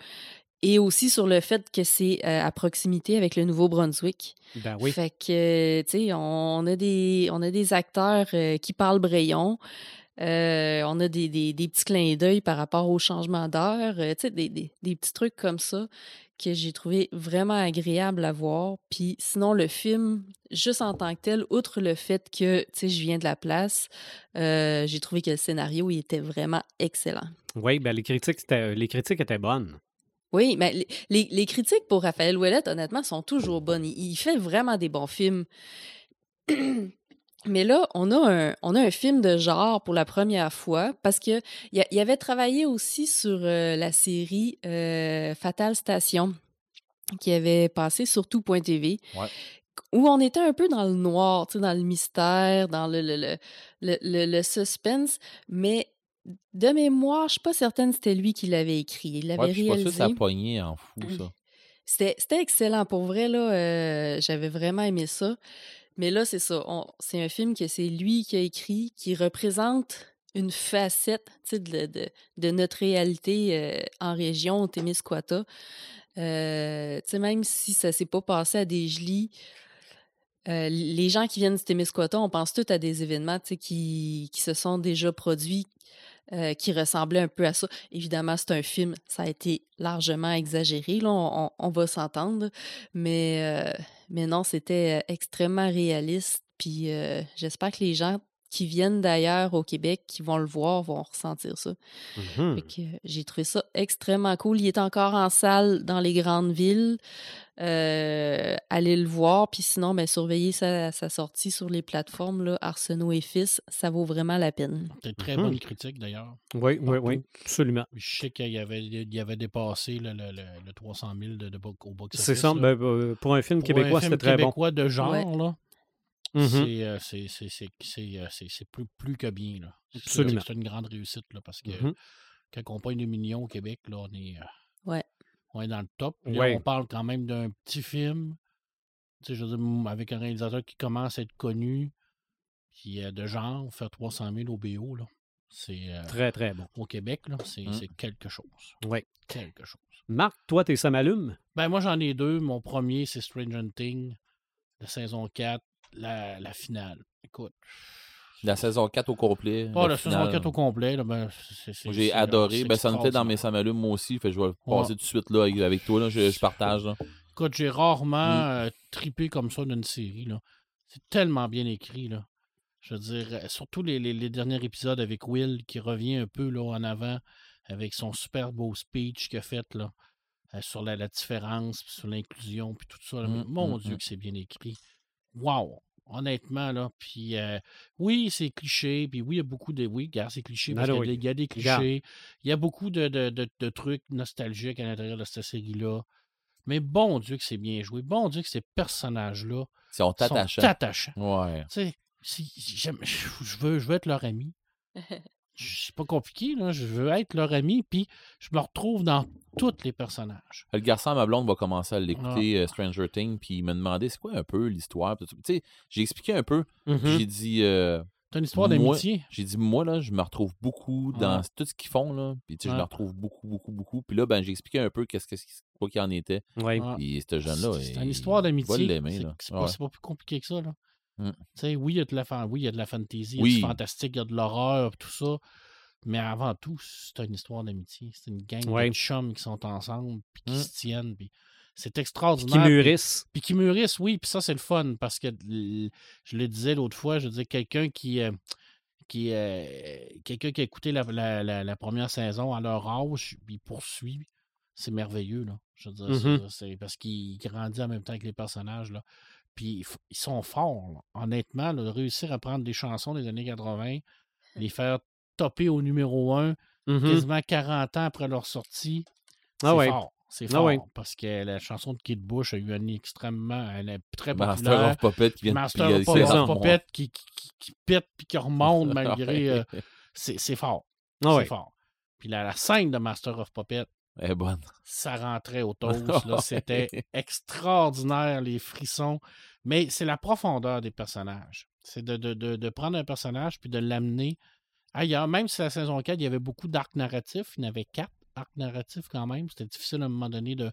et aussi sur le fait que c'est euh, à proximité avec le Nouveau-Brunswick. Ben oui. Fait que, tu sais, on a des, on a des acteurs euh, qui parlent brayon. Euh, on a des, des, des petits clins d'œil par rapport au changement d'heure. tu sais, des, des, des petits trucs comme ça que j'ai trouvé vraiment agréable à voir. Puis sinon, le film, juste en tant que tel, outre le fait que, tu sais, je viens de la place, j'ai trouvé que le scénario, il était vraiment excellent. Oui, ben les critiques, les critiques étaient bonnes. Oui, mais les, les- les critiques pour Raphaël Ouellette, honnêtement, sont toujours bonnes. Il, il fait vraiment des bons films. *clears throat* Mais là, on a, un, on a un film de genre pour la première fois parce que il a- il avait travaillé aussi sur euh, la série euh, Fatal Station qui avait passé sur tout.tv Ouais. où on était un peu dans le noir, dans le mystère, dans le- le suspense, mais de mémoire, je suis pas certaine que c'était lui qui l'avait écrit. Il l'avait Ouais, puis je suis pas sûr réalisé. que ça a pogné en fou, ça. C'était excellent. Pour vrai, là, euh, j'avais vraiment aimé ça. Mais là, c'est ça. C'est un film que c'est lui qui a écrit, qui représente une facette de, de- de notre réalité euh, en région, au Témiscouata. Euh, même si ça s'est pas passé à des gelis, euh, les gens qui viennent du Témiscouata, on pense tous à des événements qui se sont déjà produits, euh, qui ressemblaient un peu à ça. Évidemment, c'est un film, ça a été largement exagéré, là, on, va s'entendre, mais, euh, mais non, c'était euh, extrêmement réaliste. Puis j'espère que les gens qui viennent d'ailleurs au Québec, qui vont le voir, vont ressentir ça. Que, euh, j'ai trouvé ça extrêmement cool. Il est encore en salle dans les grandes villes. Euh, allez le voir. Puis sinon, ben, surveillez sa, sa sortie sur les plateformes, là, Arsenault et Fils. Ça vaut vraiment la peine. C'était une très Mhm. bonne critique d'ailleurs. Oui, oui, oui, absolument. Je sais qu'il y avait, il y avait dépassé le, le, le, le 300 000 de, de, bo- au box C'est ça. ben, euh, pour un film Pour québécois, c'était très bon. québécois de genre, Ouais. là, C'est, euh, c'est, euh, plus, plus que bien. Là. C'est- Absolument. C'est une grande réussite là, parce que Mhm. quand on des millions au Québec, là, on est, euh, Ouais. on est dans le top. Puis là, Ouais. on parle quand même d'un petit film, je veux dire, avec un réalisateur qui commence à être connu, qui est de genre, faire 300 000 au BO, là. C'est, euh, Très, très bon. au Québec, là, c'est, Mm. c'est quelque chose. Oui. Quelque chose. Marc, toi, t'es ça m'allume? Ben, moi, j'en ai deux. Mon premier, c'est Stranger Things, la saison 4, la, la finale. Écoute. La saison 4 au complet. Oh, la la saison finale. 4 au complet, ben, J'ai adoré. Ben, ça en était dans mes samalumes, moi aussi. Fait je vais Ouais. passer tout de suite là avec, toi. Là. Je, je partage. Là. Écoute, j'ai rarement Mm. euh, trippé comme ça d'une série. C'est tellement bien écrit. Là. Je veux dire, euh, surtout les, les- les derniers épisodes avec Will qui revient un peu là, en avant avec son super beau speech qu'il a fait là, euh, sur la, la différence, puis sur l'inclusion, puis tout ça. là. Mm, Mon mm, Dieu, que c'est bien écrit. Wow! Honnêtement, là, puis euh, oui, c'est cliché, puis oui, il y a beaucoup de... Oui, gars, c'est cliché, parce Ah qu'il y a des- il y, a des Regarde. clichés, il y a beaucoup de, de- de- de trucs nostalgiques à l'intérieur de cette série-là. Mais bon Dieu que c'est bien joué. Bon Dieu que ces personnages-là sont attachants. Ouais. Tu sais, si- je veux, je veux être leur ami. *laughs* C'est pas compliqué, là. Je veux être leur ami, puis je me retrouve dans tous les personnages. Le garçon à ma blonde va commencer à Ah. l'écouter, euh, Stranger Things, puis il m'a demandé c'est quoi un peu l'histoire. puis tout ça. Tu sais, j'ai expliqué un peu. Mhm. puis J'ai dit, euh, C'est une histoire Moi- d'amitié. j'ai dit, moi, là, je me retrouve beaucoup dans Ouais. tout ce qu'ils font, là. Puis, tu sais, je me retrouve beaucoup, beaucoup, beaucoup. Puis là, ben, j'ai expliqué un peu qu'est-ce que, quoi qu'il en était. Ouais. Ah. Puis, ce jeune-là. C'est une histoire il va d'amitié. l'aimer, C'est là. c'est pas, Ouais. c'est pas plus compliqué que ça. Là. Mm. Oui, il y a de la, oui, il y a de la fantasy, il y a du fantastique, il y a de l'horreur, tout ça. Mais avant tout, c'est une histoire d'amitié. C'est une gang Ouais. de chums qui sont ensemble, puis qui Mm. se tiennent. Puis c'est Qui extraordinaire. puis- mûrissent. Puis qui mûrissent, oui, puis ça, c'est le fun, parce que je le disais l'autre fois, je disais quelqu'un qui. euh, qui euh, quelqu'un qui a écouté la, la- la- la première saison à leur âge, il poursuit, c'est merveilleux, là. Je veux dire, c'est parce qu'il grandit en même temps que les personnages, là. Puis ils sont forts, là. honnêtement, là, de réussir à prendre des chansons des années 80, les faire topper au numéro 1 Mhm. quasiment 40 ans après leur sortie, c'est Ah ouais. fort. C'est Ah fort, ouais. parce que la chanson de Kid Bush a eu un extrêmement, un très Master populaire. of Puppet qui vient de Master puis, of Puppet, qui, qui, qui- qui pète puis qui remonte *laughs* malgré. euh, c'est fort. Ah c'est ouais. fort. Puis la, la scène de Master of Puppet, est bonne. ça rentrait au *laughs* toast. C'était extraordinaire, les frissons. Mais c'est la profondeur des personnages. C'est de, de, de, de prendre un personnage puis de l'amener ailleurs. Même si la saison 4, il y avait beaucoup d'arcs narratifs, il y en avait quatre arcs narratifs quand même. C'était difficile à un moment donné de,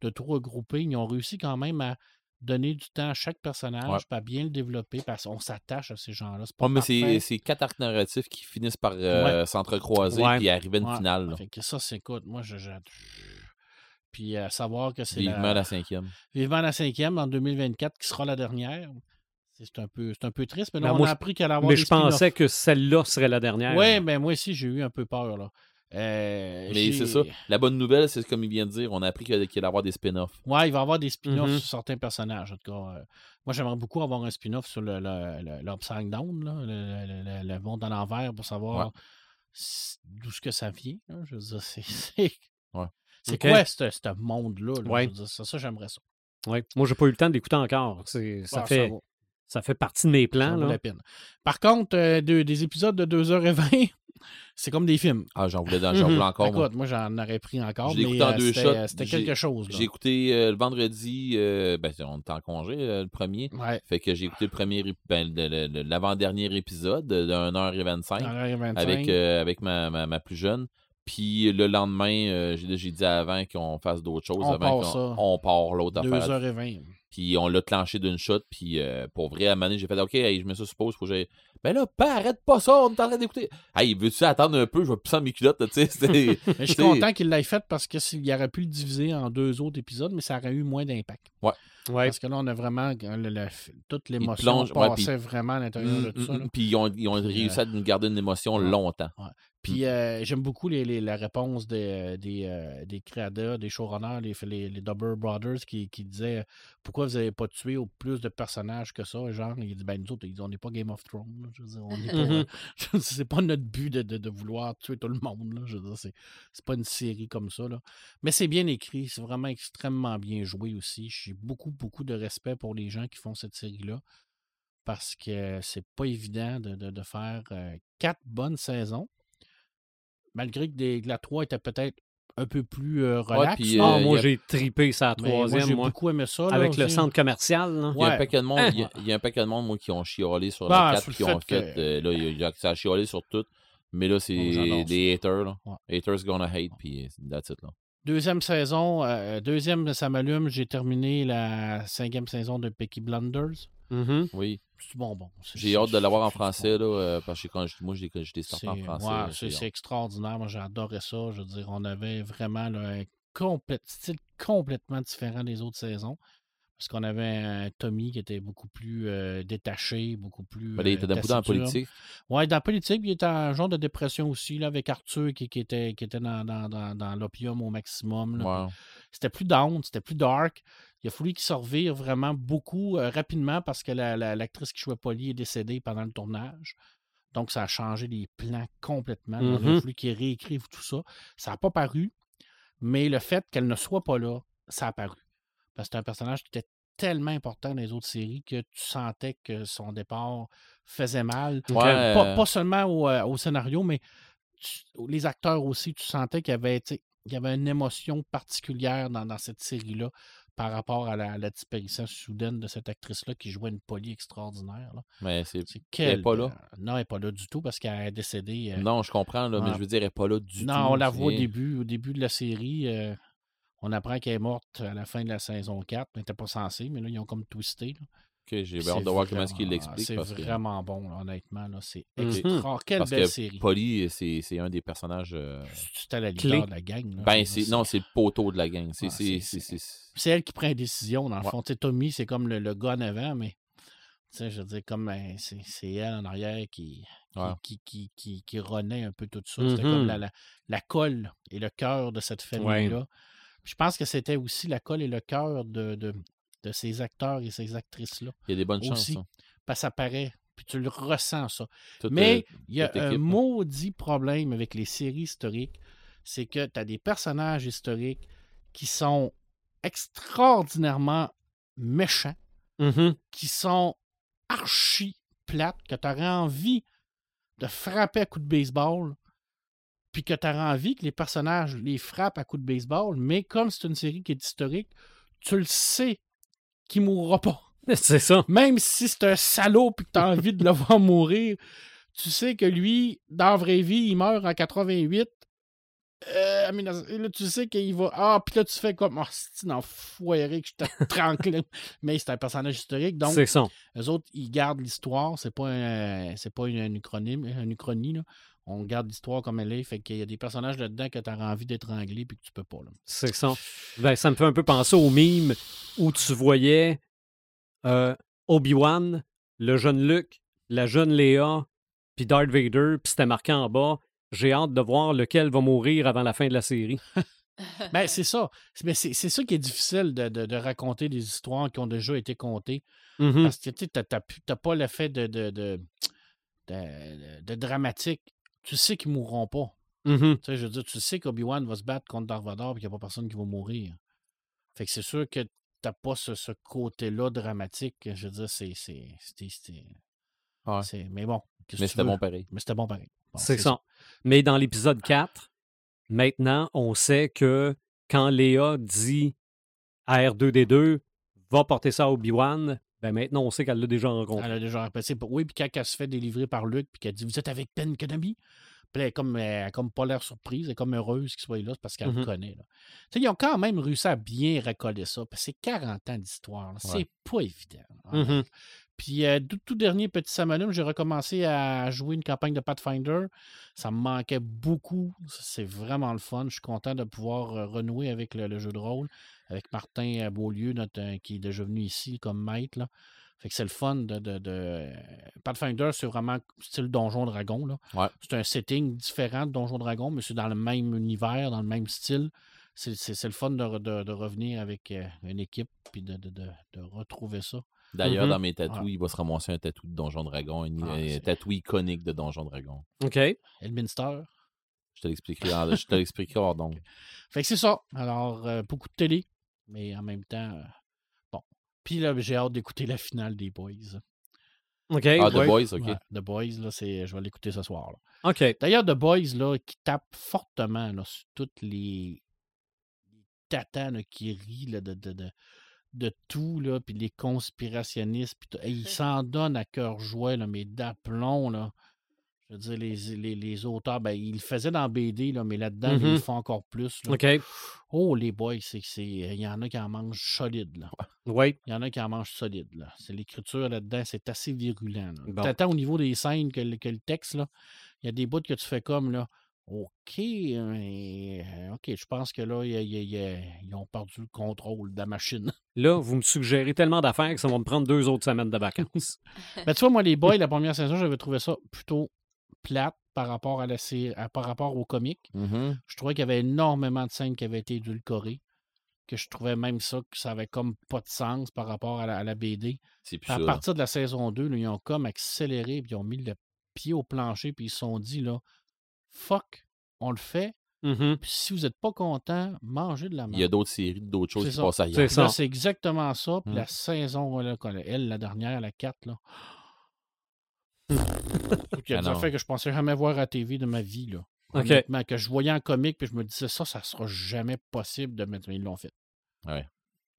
de tout regrouper. Ils ont réussi quand même à donner du temps à chaque personnage, Ouais. à bien le développer, parce qu'on s'attache à ces gens-là. C'est pas Ouais, mais c'est quatre arcs narratifs qui finissent par euh, s'entrecroiser Ouais. puis arriver à une Ouais. finale. là. Fait que ça, c'est écoute, moi, je. je- Puis à savoir que c'est Vivement la, la cinquième. vivement la cinquième en 2024 qui sera la dernière. C'est un peu, c'est un peu triste, mais là, Ben, on moi, a je- appris qu'elle allait avoir Mais des je pensais que celle-là serait la dernière. Ouais, mais moi aussi, j'ai eu un peu peur. Là. Euh, Mais c'est ça. La bonne nouvelle, c'est comme il vient de dire, on a appris qu'il allait y avoir des spin-offs. Ouais, il va y avoir des spin-offs Mhm. sur certains personnages. En tout cas, euh, moi, j'aimerais beaucoup avoir un spin-off sur le, le, le- Down, là, le, le- le- le monde à l'envers, pour savoir d'où ce que ça vient. là. Je veux dire, c'est. *laughs* Ouais. quoi ce ce monde-là? là? Ouais. Ça, ça, j'aimerais ça. Ouais. Moi, j'ai pas eu le temps d'écouter encore. C'est- Ça, Ah, fait, vaut- ça fait partie de mes plans. là. la peine. Par contre, euh, de- des épisodes de 2h20, *laughs* c'est comme des films. Ah, j'en voulais, dans- j'en Mhm. voulais encore. moi. Écoute, moi, j'en aurais pris encore. Mais, écouté en euh, deux c'était- shots. C'était J'ai- quelque chose. J'ai écouté euh, le vendredi, euh, ben, on était en congé euh, le premier. Ouais. Fait que j'ai écouté le premier, ben, l'avant-dernier épisode de 1h25 1h25. avec, euh, avec ma, ma, ma plus jeune. Puis le lendemain, euh, j'ai dit avant qu'on fasse d'autres choses. On avant part on part l'autre affaire. 2h20. Puis on l'a clenché d'une shot. Puis euh, pour vrai, à un moment donné, j'ai fait OK, hey, je mets ça sur pause. Faut que j'aille- Ben là, pas, arrête pas ça, on est en train d'écouter. Hey, veux-tu attendre un peu? Je vais pousser mes culottes, tu sais. *laughs* Mais je suis content qu'il l'ait fait parce que s'il aurait pu le diviser en deux autres épisodes, mais ça aurait eu moins d'impact. Ouais. Parce que là, on a vraiment le- le- toute l'émotion ouais, passait vraiment à l'intérieur de tout ça. Mm, là. mm, Puis ils ont, ils ont réussi à nous garder une émotion Ouais. longtemps. Puis euh, j'aime beaucoup les, les- la réponse des, des, euh, des créateurs, des showrunners, les, les, les Double Brothers qui, qui disaient euh, pourquoi vous n'avez pas tué au plus de personnages que ça. Genre, ils disent ben nous autres, ils disent, on n'est pas Game of Thrones. Je veux dire, on n'est pas. *laughs* Mhm. euh, dire, c'est pas notre but de, de- de vouloir tuer tout le monde. Là. Je veux dire, c'est, c'est pas une série comme ça. Là. Mais c'est bien écrit, c'est vraiment extrêmement bien joué aussi. J'ai beaucoup, beaucoup de respect pour les gens qui font cette série-là. Parce que c'est pas évident de, de- de faire euh, quatre bonnes saisons malgré que, des- que la 3 était peut-être un peu plus euh, relax. puis, là, Ah, euh, moi, a- j'ai tripé sa mais moi, troisième, j'ai moi. beaucoup aimé ça. là, Avec le centre commercial. Il y a un paquet de monde, Hein. il y a, *laughs* il y a un paquet de monde, moi, qui ont chiolé sur Bah, la 4 sur le qui ont fait que- euh, là, il y a, ça a chiolé sur tout. Mais là, c'est Oh, j'adore des haters, là. Ouais. Haters gonna hate, puis that's it, là. Deuxième saison, euh, deuxième, ça m'allume. J'ai terminé la cinquième saison de Peaky Blunders. Mhm. Oui. C'est J'ai hâte de l'avoir en français, là, euh, parce que quand je- moi, sorti en français. ouais, c'est- extraordinaire. Moi, j'adorais ça. Je veux dire, on avait vraiment là, un complète, style complètement différent des autres saisons. Parce qu'on avait un Tommy qui était beaucoup plus euh, détaché, beaucoup plus. Ben, il était euh, d'un bout dans la politique. Ouais, dans la politique, il était en genre de dépression aussi, là, avec Arthur qui, qui était, qui était dans, dans, dans, dans l'opium au maximum. C'était plus down, c'était plus dark. Il a fallu qu'il se revire vraiment beaucoup euh, rapidement parce que la- la- l'actrice qui jouait Polly est décédée pendant le tournage. Donc, ça a changé les plans complètement. Donc, Il a fallu qu'il réécrive tout ça. Ça n'a pas paru, mais le fait qu'elle ne soit pas là, ça a paru. Parce que c'est un personnage qui était tellement important dans les autres séries que tu sentais que son départ faisait mal. Ouais, euh, pas seulement au, euh, au scénario, mais tu- les acteurs aussi, tu sentais qu'il y avait, tu sais, il y avait une émotion particulière dans, dans cette série-là par rapport à la, à la disparition soudaine de cette actrice-là qui jouait une poly extraordinaire. là. mais c'est. C'est Elle est quelle- pas là? non, elle n'est pas là du tout parce qu'elle est décédée. euh, Non, je comprends, là, mais Ouais. je veux dire, elle n'est pas là du tout. non, on la voit au début, au début de la série. euh, on apprend qu'elle est morte à la fin de la saison 4, mais elle n'était pas censée, mais là, ils ont comme twisté. là. Ok, j'ai C'est hâte de voir comment est-ce qu'il l'explique. C'est que vraiment bon, là, honnêtement. là, C'est Mhm. extra. Quelle Parce belle que série. Polly, c'est c'est un des personnages. euh, C'était la Clé. leader de la gang. là, Ben, c'est non, c'est le poteau de la gang. C'est c'est- c'est- c'est- c'est- c'est elle qui prend les décisions, dans le Ouais. fond. Tommy, c'est comme le, le gars en avant, mais je veux dire, comme ben, c'est c'est elle en arrière qui, qui, Ouais. qui, qui, qui- qui renaît un peu tout ça. C'était comme Mhm. la, la, la colle et le cœur de cette famille-là. Je pense que c'était aussi la colle et le cœur de, de, de ces acteurs et ces actrices-là. il y a des bonnes chances. Aussi. hein. Parce que ça paraît, puis tu le ressens, ça. Toute, Mais euh, il y a un équipe, là. maudit problème avec les séries historiques, c'est que tu as des personnages historiques qui sont extraordinairement méchants, Mhm. qui sont archi plates, que tu aurais envie de frapper à coups de baseball, puis que tu aurais envie que les personnages les frappent à coups de baseball, mais comme c'est une série qui est historique, tu le sais qu'il mourra pas. *laughs* C'est ça. Même si c'est un salaud et que tu as envie de le voir mourir, tu sais que lui, dans la vraie vie, il meurt en 88. Euh, en 1900 et là, tu sais qu'il va. Ah, puis là, tu fais comme. Oh, c'est enfoiré que je te *laughs* tranquille. Mais c'est un personnage historique. Donc, ça. eux autres, ils gardent l'histoire. C'est pas, un, c'est pas une, une uchronie, une uchronie, là. On garde l'histoire comme elle est. Fait qu'il y a des personnages là-dedans que tu as envie d'étrangler puis que tu peux pas. Là. C'est ça. Ben, ça me fait un peu penser au mime où tu voyais euh, Obi-Wan, le jeune Luke, la jeune Léa, puis Darth Vader, puis c'était marqué en bas. J'ai hâte de voir lequel va mourir avant la fin de la série. *laughs* Ben, c'est ça. C'est- Mais c'est, c'est ça qui est difficile de, de- de raconter des histoires qui ont déjà été contées. Mhm. Parce que tu n'as pas l'effet de, de, de, de- de dramatique. Tu sais qu'ils mourront pas. Mhm. Tu sais, je veux dire, tu sais qu'Obi-Wan va se battre contre Darth Vader et qu'il n'y a pas personne qui va mourir. Fait que c'est sûr que t'as pas ce, ce côté-là dramatique. Je veux dire, c'est. c'est, c'est- c'est- Ouais. c'est- Mais bon. qu'est-ce Mais que tu c'était bon pareil. Mais c'était bon pareil. Bon, c'est ça. Mais dans l'épisode 4, maintenant, on sait que quand Léa dit à R2D2 va porter ça à Obi-Wan, ben maintenant, on sait qu'elle l'a déjà rencontré. Elle a déjà répété. Oui, puis quand elle se fait délivrer par Luke, puis qu'elle dit Vous êtes avec Ben Kenobi? Puis elle est comme, elle comme pas l'air surprise, elle est comme heureuse qu'il soit là parce qu'elle Mhm. le connaît. là. Ils ont quand même réussi à bien recoller ça. Parce que c'est 40 ans d'histoire. C'est Ouais. pas évident. Puis, euh, tout, tout dernier petit samalume, j'ai recommencé à jouer une campagne de Pathfinder. Ça me manquait beaucoup. C'est vraiment le fun. Je suis content de pouvoir euh, renouer avec le, le jeu de rôle, avec Martin euh, Beaulieu, notre, euh, qui est déjà venu ici comme maître. Là. Fait que c'est le fun de. de- de- Pathfinder, c'est vraiment style Donjon Dragon. Ouais. C'est un setting différent de Donjon Dragon, mais c'est dans le même univers, dans le même style. C'est, c'est- c'est le fun de, de- de revenir avec euh, une équipe puis de, de- retrouver ça. D'ailleurs, Mhm. dans mes tatous, il va se ramasser un tatou de Donjon Dragon, un, Ah, un tatou iconique de Donjon Dragon. OK. Elminster. Je te l'expliquerai je te l'expliquerai hors donc. *laughs* Fait que c'est ça. Alors, euh, beaucoup de télé, mais en même temps, euh, bon. Puis là, j'ai hâte d'écouter la finale des Boys. OK. Ah, The ouais. Boys, ok. Ouais, The Boys, là, c'est, je vais l'écouter ce soir. là. OK. D'ailleurs, The Boys, là, qui tape fortement là, sur toutes les, là, qui là, de, de, de, de tout, là, puis les conspirationnistes, puis. Hey, ils s'en donnent à cœur joie, là, mais d'aplomb, là. Je veux dire, les, les, les auteurs, ben, ils le faisaient dans BD, là, mais là-dedans, Mhm. ils le font encore plus. là. OK. Oh, les boys, c'est. Il y en a qui en mangent solide, là. Oui. Il y en a qui en mangent solide, là. C'est l'écriture là-dedans, c'est assez virulent. là. Bon. Tant au niveau des scènes que, le- que le texte, là. Il y a des bouts que tu fais comme, là. OK, euh, OK, je pense que là, ils ont perdu le contrôle de la machine. *laughs* Là, vous me suggérez tellement d'affaires que ça va me prendre deux autres semaines de vacances. Ben, tu vois, moi, les boys, *laughs* la première saison, j'avais trouvé ça plutôt plate par rapport à la par rapport au comique. Mhm. Je trouvais qu'il y avait énormément de scènes qui avaient été édulcorées. Que je trouvais même ça, que ça avait comme pas de sens par rapport à la, à la BD. Plus à partir de la saison 2, là, ils ont comme accéléré, puis ils ont mis le pied au plancher, puis ils se sont dit, là, fuck, on le fait. Mhm. Puis si vous n'êtes pas content, mangez de la Il y a merde. d'autres séries, d'autres choses qui ça. passent ailleurs. C'est c'est exactement ça. Puis Mm. la saison, là, elle, la dernière, la 4, là. Il y a des affaires que je pensais jamais voir à la TV de ma vie, là. Que je voyais en comique, puis je me disais, ça, ça sera jamais possible de mettre. Mais ils l'ont fait. Plein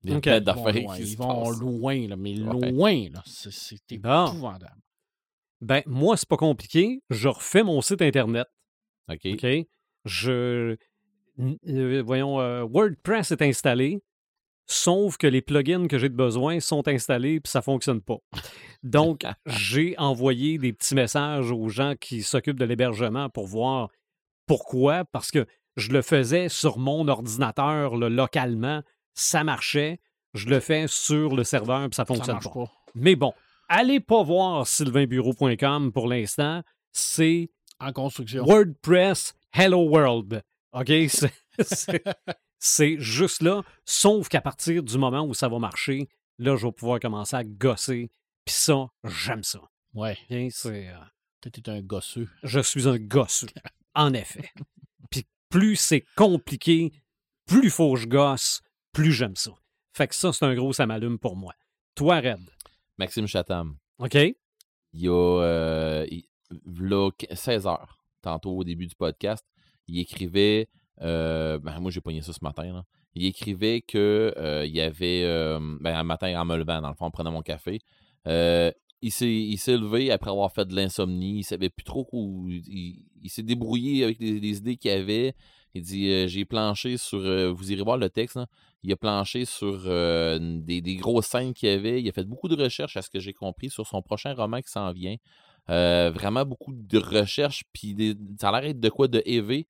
Ils vont d'affaires loin, ils vont loin, là, mais Ouais. loin, là. C'est- épouvantable. Ben, moi, c'est pas compliqué. Je refais mon site Internet. OK. OK? Je. euh, voyons, euh, WordPress est installé, sauf que les plugins que j'ai de besoin sont installés puis ça fonctionne pas. Donc, *laughs* j'ai envoyé des petits messages aux gens qui s'occupent de l'hébergement pour voir pourquoi. Parce que je le faisais sur mon ordinateur là, localement, ça marchait. Je le fais sur le serveur puis ça Ça fonctionne pas. pas. Mais bon, allez pas voir sylvainbureau.com pour l'instant. C'est En construction. WordPress Hello World. OK? *laughs* C'est- juste là, sauf qu'à partir du moment où ça va marcher, là, je vais pouvoir commencer à gosser. Puis ça, j'aime ça. Ouais. OK? C'est, euh, t'es un gosseux. je suis un gosseux, *laughs* en effet. Puis plus c'est compliqué, plus faut que je gosse, plus j'aime ça. Fait que ça, c'est un gros ça m'allume pour moi. Toi, Red? Maxime Chatham. OK? Il y a euh, il- v'là qu- 16 heures, tantôt au début du podcast, il écrivait, euh, ben, moi j'ai pogné ça ce matin, il écrivait que euh, il y avait, euh, ben, un matin en me levant, dans le fond, en prenant mon café, il s'est levé après avoir fait de l'insomnie, il savait plus trop où, il, s'est débrouillé avec les, idées qu'il avait, il dit, j'ai planché sur, vous irez voir le texte, il a planché sur des, des grosses scènes qu'il avait, il a fait beaucoup de recherches, à ce que j'ai compris, sur son prochain roman qui s'en vient. Euh, vraiment beaucoup de recherches, puis des- ça a l'air de quoi de élevé.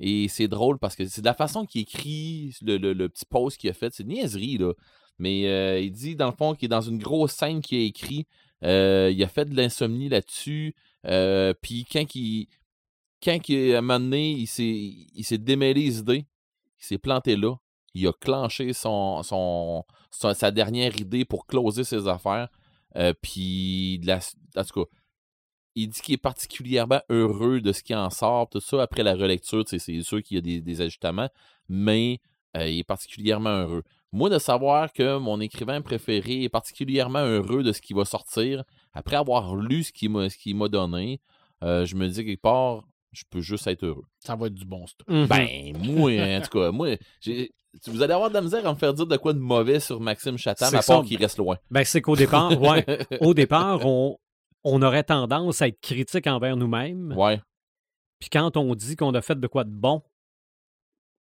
Et c'est drôle parce que c'est de la façon qu'il écrit le, le- petit post qu'il a fait, c'est une niaiserie, là. Mais euh, il dit, dans le fond, qu'il est dans une grosse scène qu'il a écrit. Euh, il a fait de l'insomnie là-dessus. Puis quand il, quand à un moment donné, il s'est, démêlé les idées, il s'est planté là. Il a clenché son, son, son- sa dernière idée pour closer ses affaires. Puis, en tout cas, il dit qu'il est particulièrement heureux de ce qui en sort, tout ça. Après la relecture, tu sais, c'est sûr qu'il y a des, des ajustements, mais euh, il est particulièrement heureux. Moi, de savoir que mon écrivain préféré est particulièrement heureux de ce qui va sortir, après avoir lu ce qu'il m'a, donné, euh, je me dis quelque part, je peux juste être heureux. Ça va être du bon stuff. Mhm. Ben, moi, en tout cas, moi, j'ai- vous allez avoir de la misère à me faire dire de quoi de mauvais sur Maxime Chatham, à part ça. qu'il reste loin. Ben, c'est qu'au départ, ouais, *laughs* au départ, on, on aurait tendance à être critique envers nous-mêmes. Ouais. Puis quand on dit qu'on a fait de quoi de bon,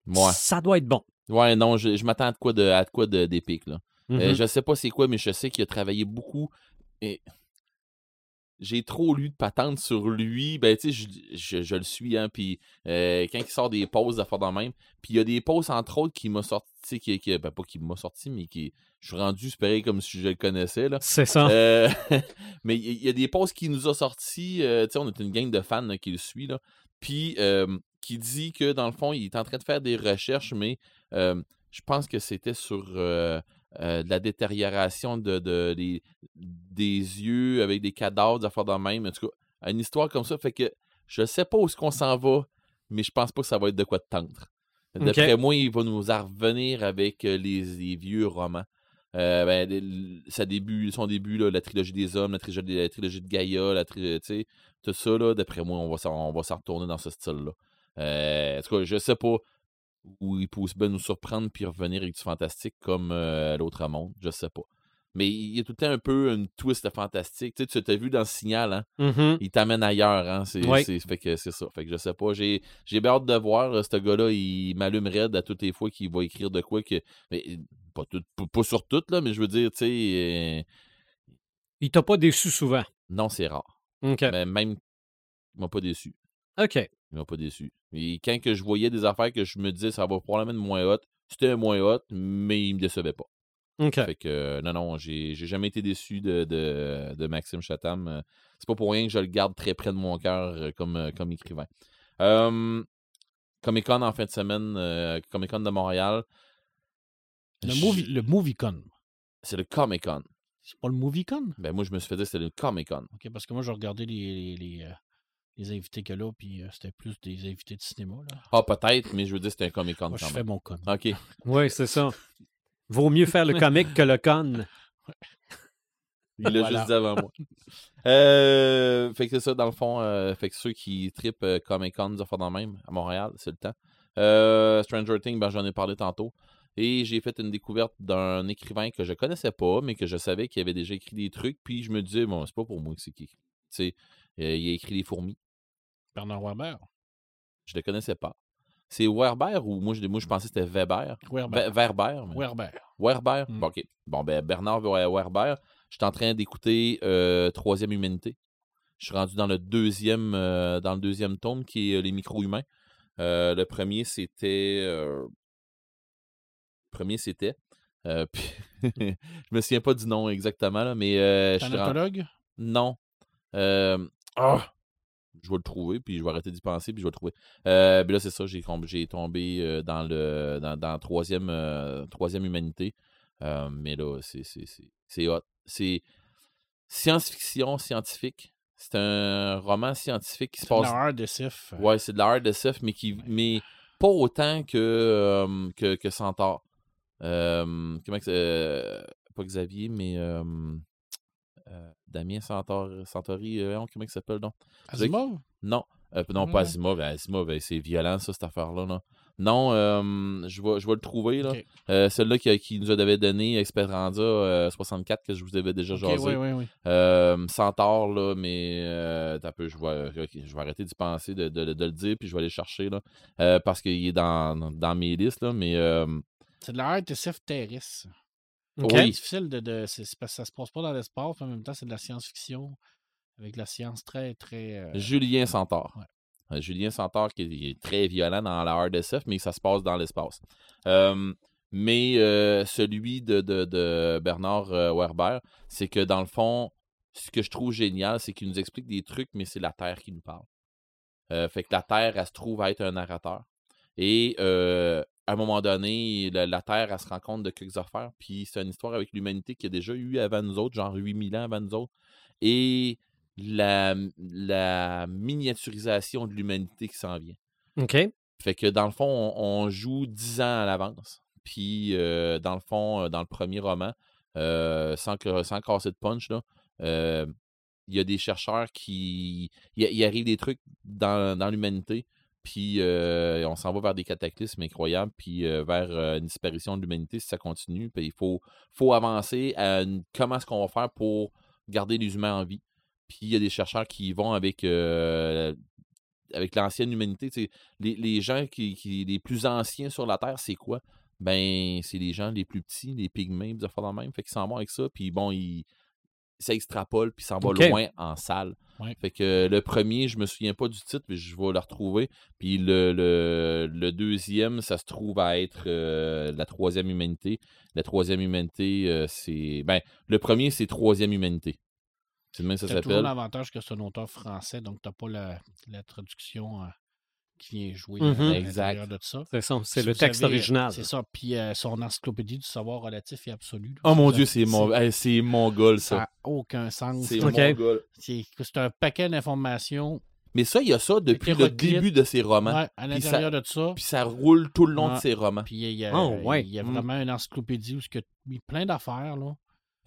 Ouais. ça doit être bon. Ouais, non, je, je m'attends à de quoi de à de quoi d'épique, là. Euh, Mhm. je sais pas c'est quoi, mais je sais qu'il a travaillé beaucoup. Et j'ai trop lu de patentes sur lui. Ben, tu sais, je, je- je le suis, hein. Puis euh, quand il sort des pauses d'affaires dans même, puis il y a des pauses, entre autres, qui m'a sorti, qui, qui, ben, pas qui m'a sorti, mais qui. Je suis rendu, pareil comme si je le connaissais, là. C'est ça. Euh, *laughs* mais il y, a des posts qui nous a sortis. euh, tu sais, on est une gang de fans là, qui le suit. Là, puis euh, qui dit que dans le fond, il est en train de faire des recherches, mais je pense que c'était sur euh, de la détérioration de, de- des, des yeux avec des cadavres, des affaires de même. En tout cas, une histoire comme ça. Fait que je sais pas où est-ce qu'on s'en va, mais je pense pas que ça va être de quoi de tendre. D'après moi, il va nous en revenir avec euh, les, les vieux romans. Euh, ben, le- sa début, son début, là, la trilogie des hommes, la trilogie, la trilogie de Gaïa, la tri- tu sais, tout ça, d'après moi, on va s'en on va s'en retourner dans ce style-là. Euh, en tout cas, je sais pas où il peut aussi bien nous surprendre puis revenir avec du fantastique comme euh, l'autre monde, je sais pas. Mais il y a tout le temps un peu une twist fantastique. Tu sais, tu t'as vu dans le signal, hein? Mhm. il t'amène ailleurs, hein. C'est, fait que c'est ça. Fait que je sais pas. J'ai, j'ai bien hâte de voir. euh, Ce gars-là, il m'allume raide à toutes les fois qu'il va écrire de quoi que. Mais, euh, pas, tout, pas, pas sur tout, là, mais je veux dire, tu sais. euh, Il t'a pas déçu souvent? non, c'est rare. Mais même. Il m'a pas déçu. OK. Il m'a pas déçu. Et quand que je voyais des affaires que je me disais ça va probablement être moins hot, c'était moins hot, mais il me décevait pas. OK. Fait que non, non, j'ai jamais été déçu de, de, de Maxime Chatham. Euh, C'est pas pour rien que je le garde très près de mon cœur euh, comme, euh, comme écrivain. Euh, Comic Con en fin de semaine, euh, Comic Con de Montréal. Le, movie, le MovieCon. C'est le Comic Con. C'est pas le MovieCon? Ben moi je me suis fait dire que c'était le Comic Con. OK, parce que moi, j'ai regardé les, les, les, les invités que là, puis euh, c'était plus des invités de cinéma. Là. Ah peut-être, mais je veux dire c'était un Comic Con Moi, je fais mon con. Ok. Oui, c'est ça. Vaut mieux faire le comique que le con. *laughs* Il l'a Voilà. juste dit avant moi. Euh, fait que c'est ça, dans le fond. euh, fait que ceux qui tripent euh, Comic Con, des affaires dans le même, à Montréal, c'est le temps. Euh, Stranger Things, ben, j'en ai parlé tantôt. Et j'ai fait une découverte d'un écrivain que je connaissais pas, mais que je savais qu'il avait déjà écrit des trucs. Puis je me disais, bon, c'est pas pour moi que c'est qui écrit. Euh, il a écrit Les Fourmis. Bernard Werber. Je le connaissais pas. C'est Werber ou moi je, moi, je pensais que c'était Weber? Werber. Werber. mais- Werber. Werber? Mm. Bon, OK. Bon, ben, Bernard Werber, je suis en train d'écouter euh, Troisième Humanité. Je suis rendu dans le deuxième, euh, dans le deuxième tome qui est euh, Les micro-humains. Euh, le premier, c'était. Le premier, c'était. puis *laughs* je me souviens pas du nom exactement, là, mais. je suis non. Ah! je vais le trouver, puis je vais arrêter d'y penser, puis je vais le trouver. Euh, puis là, c'est ça, j'ai, j'ai tombé dans le dans, troisième, euh, troisième humanité. Euh, mais là, c'est, c'est, c'est, c'est hot. C'est science-fiction scientifique. C'est un roman scientifique qui se C'est de passe. la hard de Sif. Ouais, c'est de la hard SF, mais qui mais pas autant que, que, que Centaure. Comment que c'est- euh, pas Xavier, mais Damien Centaure, Centauri, euh, comment il s'appelle donc? Asimov? Non, euh, non, pas Asimov. Asimov, euh, c'est violent, ça, cette affaire-là. là. Non, euh, je, vais, je vais le trouver. Là. Euh, Celle-là qui, qui nous avait donné Esperanza euh, 64, que je vous avais déjà Ok, jasé. oui, oui, oui. Euh, Centaure, là, mais euh, peu, je vais, je vais arrêter d'y penser, de, de- de le dire, puis je vais aller chercher, là, euh, parce qu'il est dans, dans mes listes, là, mais euh, C'est de la hard de OK. C'est Oui. difficile de. de parce que ça se passe pas dans l'espace, mais en même temps, c'est de la science-fiction avec la science très, très. euh, Julien Centaure. Ouais. Euh, Julien Centaure qui est, très violent dans la RDSF, mais ça se passe dans l'espace. Euh, mais euh, celui de, de- de Bernard Werber, c'est que dans le fond, ce que je trouve génial, c'est qu'il nous explique des trucs, mais c'est la Terre qui nous parle. Fait que la Terre, elle se trouve à être un narrateur. Et à un moment donné, la, la Terre, elle se rend compte de quelques affaires. Puis c'est une histoire avec l'humanité qu'il y a déjà eu avant nous autres, genre 8000 ans avant nous autres. Et la, la miniaturisation de l'humanité qui s'en vient. OK. Fait que dans le fond, on, on joue 10 ans à l'avance. Puis euh, dans le fond, euh, dans le premier roman, euh, sans, que, sans casser de punch, là, euh, il y a des chercheurs qui. Il, il arrive des trucs dans, dans l'humanité. Puis euh, on s'en va vers des cataclysmes incroyables, puis euh, vers euh, une disparition de l'humanité si ça continue. Puis il faut, avancer à comment est-ce qu'on va faire pour garder les humains en vie. Puis il y a des chercheurs qui vont avec l'ancienne humanité. Les, les gens qui, qui les plus anciens sur la Terre, c'est quoi? Ben, c'est les gens les plus petits, les pygmées, des affaires de même. Fait s'en vont avec ça, puis bon, ils, ça extrapole, puis s'en va Ok. loin en salle. Ouais. Fait que le premier, je me souviens pas du titre, mais je vais le retrouver. Puis le, le, le deuxième, ça se trouve à être euh, la troisième humanité. La troisième humanité, euh, c'est. Ben, le premier, c'est troisième humanité. C'est le même que ça s'appelle. l'avantage que c'est un auteur français, donc t'as pas la, la traduction euh, qui vient jouer euh, à Exact. l'intérieur de ça. C'est ça, c'est Si le texte avez- original. C'est ça. Puis euh, son encyclopédie du savoir relatif et absolu. là, Oh mon dieu, c'est mon, hey, c'est mongol, Ça ça. n'a aucun sens. C'est mongol. C'est c'est un paquet d'informations Mais ça, il y a ça depuis le début de ses romans. ouais, à l'intérieur de ça. Puis ça roule tout le long de ses romans. Puis il y a, Oh, ouais. il y a Mm. vraiment une encyclopédie où il y a plein d'affaires. là.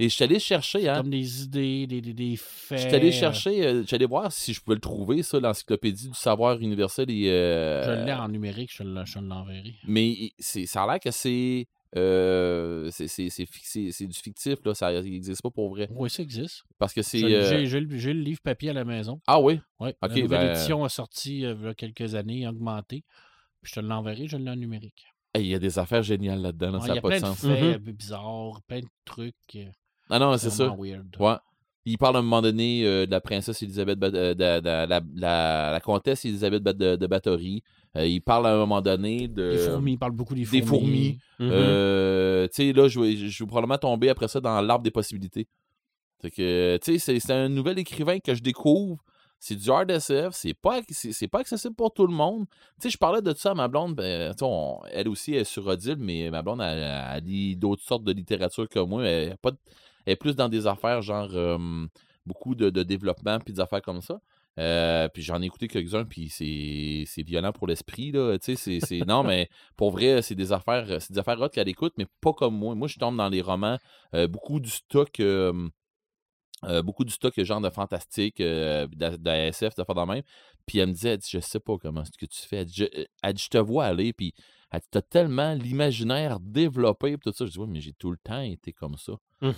Et je suis allé chercher, hein. Comme des idées, des, des, des faits. Je suis allé euh, chercher, euh, j'allais voir si je pouvais le trouver, ça, l'encyclopédie du savoir universel. Et, euh, Je l'ai en numérique, je le- je l'enverrai. Mais ça a l'air que c'est, euh, c'est, du fictif, là. Ça n'existe pas pour vrai. Oui, ça existe. Parce que c'est. J'ai le j'ai le livre papier à la maison. Ah oui? Oui. Ok, la nouvelle ben- édition a sorti il y a quelques années, augmentée. Puis je te l'enverrai, je l'ai en numérique. Hey, Il y a des affaires géniales là-dedans, là, Ouais, ça il y n'a a pas de plein de sens. faits Mhm. peu bizarres, plein de trucs. Ah non, c'est ça. vraiment weird. Ouais. Il parle à un moment donné euh, de la princesse Elisabeth, Bat- euh, de, de- la, la- la comtesse Elisabeth de, de Bathory. Euh, il parle à un moment donné de. Les fourmis, il parle beaucoup des des fourmis. fourmis. Mhm. Euh, tu sais, là, je vais, je vais probablement tomber après ça dans l'arbre des possibilités. Fait que, tu sais, c'est- c'est un nouvel écrivain que je découvre. C'est du hard SF. C'est pas, c'est c'est pas accessible pour tout le monde. Tu sais, je parlais de ça à ma blonde. Ben, tu sais, on- elle aussi elle est sur Odile, mais ma blonde, elle, elle lit d'autres sortes de littérature que moi. Elle, pas de- elle est plus dans des affaires genre euh, beaucoup de, de développement puis des affaires comme ça. Euh, puis j'en ai écouté quelques-uns, puis c'est c'est violent pour l'esprit, là. Tu sais, c'est-. Non, *laughs* mais pour vrai, c'est des affaires c'est des affaires hot qu'elle écoute, mais pas comme moi. Moi, je tombe dans les romans, euh, beaucoup du stock... euh, beaucoup du stock genre de fantastique, euh, de, de SF, de faire de même. Puis elle me disait, elle dit, je sais pas comment ce que tu fais. Elle dit, je, elle dit, je te vois aller, puis elle dit, t'as tellement l'imaginaire développé, puis tout ça. Je dis, ouais, mais j'ai tout le temps été comme ça. Tu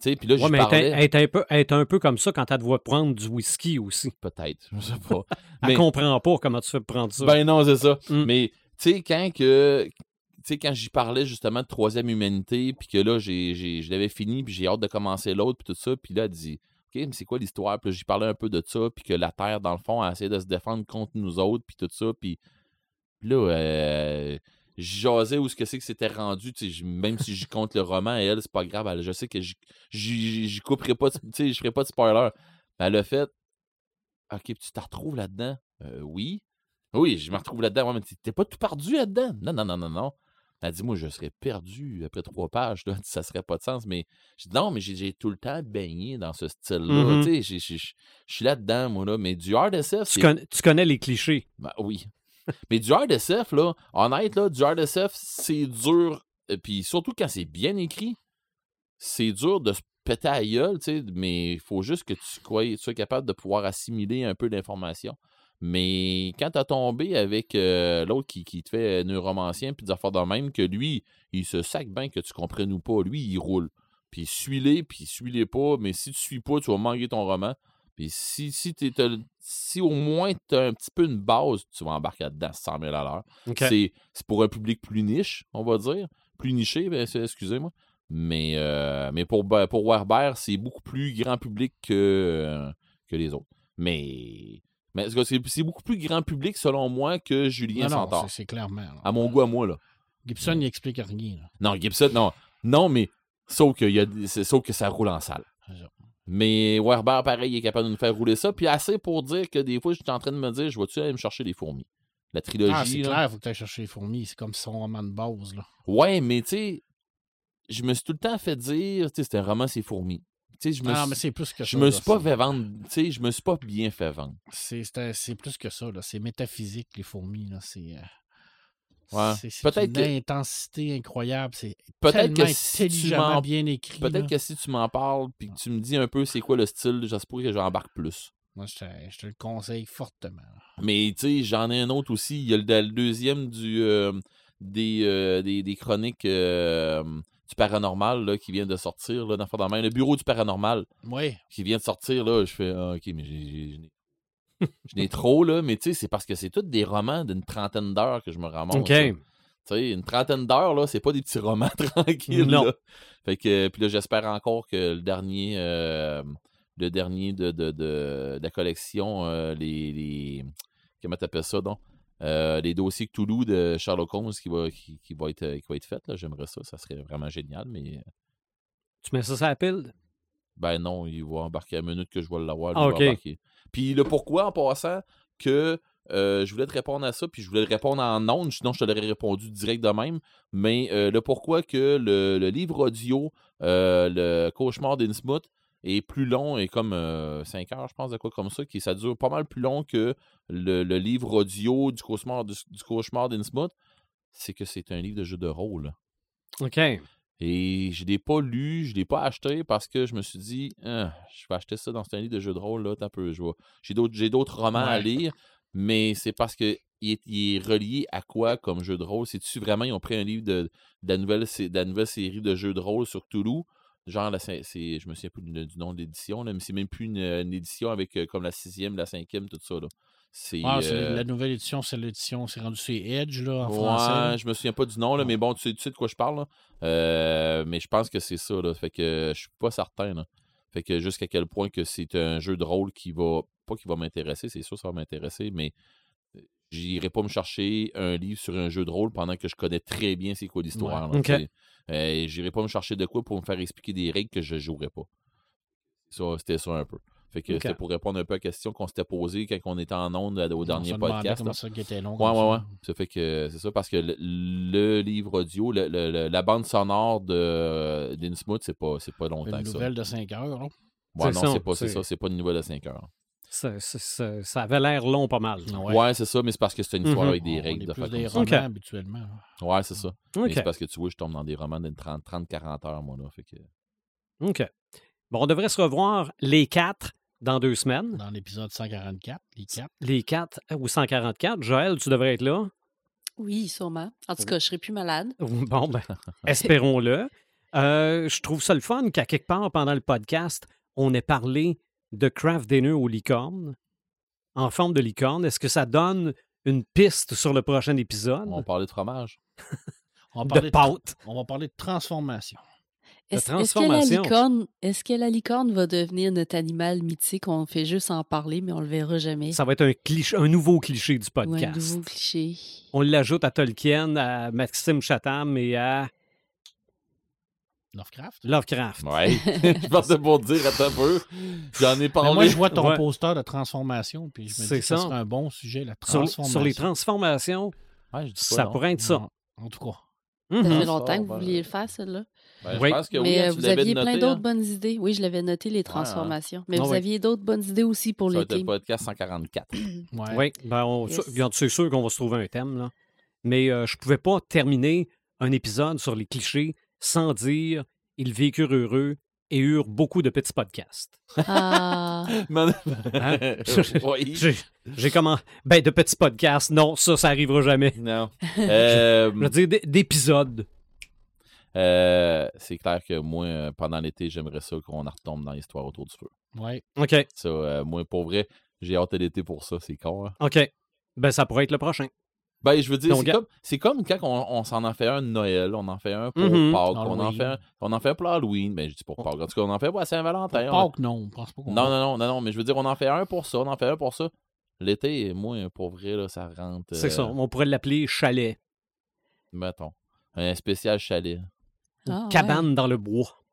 sais, puis là, Ouais, mais parlais, elle est un peu, un peu comme ça quand elle te voit prendre du whisky aussi. *laughs* peut-être, je sais pas. *laughs* Elle Mais- comprend pas comment tu fais prendre ça. Ben non, c'est ça. Mm. Mais tu sais, quand que. Tu sais, quand j'y parlais justement de troisième humanité, puis que là, j'ai, je l'avais fini, puis j'ai hâte de commencer l'autre, puis tout ça, puis là, elle dit OK, mais c'est quoi l'histoire? Puis j'y parlais un peu de ça, puis que la Terre, dans le fond, a essayé de se défendre contre nous autres, puis tout ça, puis là, euh, jasais où ce que c'est que c'était rendu, même si j'y compte le roman, elle, c'est pas grave, elle- je sais que j'y- couperai pas, je ferai pas de spoiler. Elle a fait OK, tu te retrouves là-dedans? Euh, oui. Oui, je me retrouve là-dedans. Ouais, mais t'es- pas tout perdu là-dedans? Non, non, non, non, non. Elle dit, moi, je serais perdu après trois pages. Là. *laughs* Ça serait pas de sens. Mais je dis, non, mais j'ai tout le temps baigné dans ce style-là. J'ai- je suis là-dedans, moi, là. Mais du hard SF, tu, tu connais les clichés. Ben, oui. Mais du hard SF, là, honnête, là, du hard SF, c'est dur. Et puis surtout quand c'est bien écrit, c'est dur de se péter à gueule, tu sais, mais il faut juste que tu, tu sois capable de pouvoir assimiler un peu d'informations. Mais quand t'as tombé avec euh, l'autre qui, qui te fait euh, neuromancien puis des affaires de même, que lui, il se sac bien que tu comprennes ou pas, lui, il roule. Puis suis-les, puis suis-les pas, mais si tu suis pas, tu vas manquer ton roman. Puis si, si, t'es- si au moins tu as un petit peu une base, tu vas embarquer là-dedans 100 000 à l'heure. C'est c'est pour un public plus niche, on va dire. Plus niché, ben, excusez-moi. Mais, euh, mais pour, Ba- pour Werber, c'est beaucoup plus grand public que, euh, que les autres. Mais, mais c'est- c'est beaucoup plus grand public, selon moi, que Julien Non, non, Santor. c'est- c'est clairement. là. À mon goût, à moi, là. Gibson, il explique rien. là. Non, Gibson, non. Non, mais sauf que, y a, sauf que ça roule en salle. Mais Werber, pareil, il est capable de nous faire rouler ça. Puis assez pour dire que des fois, je suis en train de me dire, je vais-tu aller me chercher des fourmis? La trilogie. Ah, c'est clair, faut que tu ailles chercher les fourmis. C'est comme son roman de base. Là. Ouais, mais tu sais, je me suis tout le temps fait dire, tu sais, c'était un roman, c'est fourmis. Tu sais, je me Ah, suis, mais c'est plus que je ça. me là, suis pas fait vendre, tu sais, je me suis pas bien fait vendre. C'est plus que ça. là. C'est métaphysique, les fourmis. là. C'est. euh, Ouais. Peut-être une que- intensité incroyable. C'est Peut-être que si tu bien écrit. Peut-être que si tu m'en parles puis que tu me dis un peu c'est quoi le style, j'espère que j'embarque plus. Moi, je te, je te le conseille fortement. Mais tu sais, j'en ai un autre aussi. Il y a le, le deuxième du euh, des, euh, des, des chroniques euh, du paranormal là, qui vient de sortir là, dans le bureau du paranormal Oui. qui vient de sortir là. Je fais ah, ok, mais j'ai- Je n'ai trop, là, mais tu sais, c'est parce que c'est tous des romans d'une trentaine d'heures que je me ramasse. OK. là. Tu sais, une trentaine d'heures, là, c'est pas des petits romans *laughs* tranquilles. Non. là. Fait que, puis là, j'espère encore que le dernier, euh, le dernier de, de, de, de la collection, euh, les, les. Comment t'appelles ça, donc? Euh, les dossiers Cthulhu de Sherlock Holmes qui va, qui, qui va, être, qui va être fait, là. J'aimerais ça. Ça serait vraiment génial, mais. Tu mets ça sur la pile? Ben non, il va embarquer à la minute que je vais l'avoir. Ah, va ok. Puis le pourquoi, en passant, que euh, je voulais te répondre à ça, puis je voulais te répondre en ondes, sinon je te l'aurais répondu direct de même. Mais euh, le pourquoi que le, livre audio, euh, le cauchemar d'Innsmouth, est plus long et comme 5 heures, je pense, de quoi comme ça, qui ça dure pas mal plus long que le, livre audio du cauchemar, du, du cauchemar d'Innsmouth, c'est que c'est un livre de jeu de rôle. OK. Et je ne l'ai pas lu, je ne l'ai pas acheté parce que je me suis dit, Ah, je vais acheter ça dans un livre de jeu de rôle, là, un peu, je vais- J'ai d'autres, j'ai d'autres romans à lire, mais c'est parce que il est, il est relié à quoi comme jeu de rôle? C'est-tu vraiment, ils ont pris un livre de, de la, nouvelle, sé- de la nouvelle série de jeux de rôle sur Toulouse? Genre, la, c'est, je me souviens plus du, du nom de l'édition, là, mais c'est même plus une, une édition avec euh, comme la sixième, la cinquième, tout ça. Là. Ah, c'est euh, La nouvelle édition, c'est l'édition, c'est rendu c'est Edge là, en Ouais, français. je me souviens pas du nom, là, mais bon, tu sais, tu sais de quoi je parle. là. Euh, mais je pense que c'est ça. Là. Fait que je suis pas certain. Là. Fait que jusqu'à quel point que c'est un jeu de rôle qui va. Pas qui va m'intéresser, c'est sûr ça va m'intéresser, mais euh, j'irai pas me chercher un livre sur un jeu de rôle pendant que je connais très bien c'est quoi l'histoire. là, Ok. tu sais. Euh, j'irai pas me chercher de quoi pour me faire expliquer des règles que je jouerais pas. Ça, c'était ça un peu. Fait que c'était pour répondre un peu à la question qu'on s'était posée quand on était en onde au On dernier podcast. Comment ça qui était long. Ouais, comme ouais, ouais. ça. Ça fait que c'est ça, parce que le, le livre audio, le- le- le- la bande sonore de d'Innsmouth, c'est pas, c'est pas longtemps Une que ça. nouvelle de 5 heures. Ouais, non, ça, c'est pas c'est ça, c'est pas une nouvelle de 5 heures. Ça, ça- ça- ça avait l'air long pas mal. Ouais, c'est ça, mais c'est parce que c'est une histoire Mhm. avec des On règles est de plus des ça. romans habituellement. Ouais, c'est ça. Mais OK. c'est parce que tu vois, je tombe dans des romans de 30, 30 40 heures, moi, là. Fait que... OK. Bon, on devrait se revoir les quatre dans deux semaines. Dans l'épisode 144, les quatre. Les quatre ou 144. Joël, tu devrais être là. Oui, sûrement. En tout cas, je serai plus malade. *laughs* Bon, ben, *laughs* espérons-le. Euh, je trouve ça le fun qu'à quelque part pendant le podcast, on ait parlé de craft dinner aux licornes, en forme de licorne. Est-ce que ça donne une piste sur le prochain épisode? On parlait de fromage. On va de parler de, pâte. on va parler de transformation. Est-ce est-ce que la licorne, est-ce que la licorne va devenir notre animal mythique? On fait juste en parler, mais on le verra jamais. Ça va être un, cliché, un nouveau cliché du Ou un podcast. nouveau cliché. On l'ajoute à Tolkien, à Maxime Chatham et à Lovecraft? Lovecraft. Ouais. *laughs* je pensais pour te dire, attends un peu. J'en ai Mais parlé. moi, je vois ton Ouais. poster de transformation, puis je me C'est dis que ça ça. serait un bon sujet, la transformation. sur les transformations, Ouais, je dis pas ça non. pourrait être ça. Non, En tout cas. Ça Mhm. fait longtemps que vous vouliez le faire, celle-là. Ben, Oui. Je pense que oui, Mais hein, euh, tu vous aviez plein d'autres hein. bonnes idées. Oui, je l'avais noté, les transformations. Mais Ah vous oui. aviez d'autres bonnes idées aussi pour Ça l'été. le podcast 144. *clears throat* Ouais. Oui, ben on- Yes. regarde, c'est sûr qu'on va se trouver un thème. Là. Mais euh, je pouvais pas terminer un épisode sur les clichés sans dire ils vécurent heureux et eurent beaucoup de petits podcasts. Ah, *laughs* Man- Hein? *laughs* Oui. J'ai j'ai comment? Ben, de petits podcasts, non, ça, ça arrivera jamais. Non. Euh, *laughs* Je veux dire, d- d'épisodes. euh, c'est clair que moi, euh, pendant l'été, j'aimerais ça qu'on en retombe dans l'histoire autour du feu. Ouais. OK, Ça, euh, moi, pour vrai, j'ai hâte à l'été pour ça, c'est con. hein. OK. Ben, ça pourrait être le prochain. Ben, je veux dire, c'est comme, c'est comme quand on, on s'en en fait un de Noël, on en fait un pour Mhm. Pâques, on en, Halloween. fait un, on en fait pour Halloween, ben, je dis pour Pâques, en tout cas, on en fait pour Saint-Valentin. Pour on- Pâques, non, je pense pas qu'on Non, non, non, non, non, mais je veux dire, on en fait un pour ça, on en fait un pour ça. L'été, moi, pour vrai, là, ça rentre. C'est euh, ça. On pourrait l'appeler chalet. Mettons. Un spécial chalet. ou Ah, ouais. cabane dans le bois.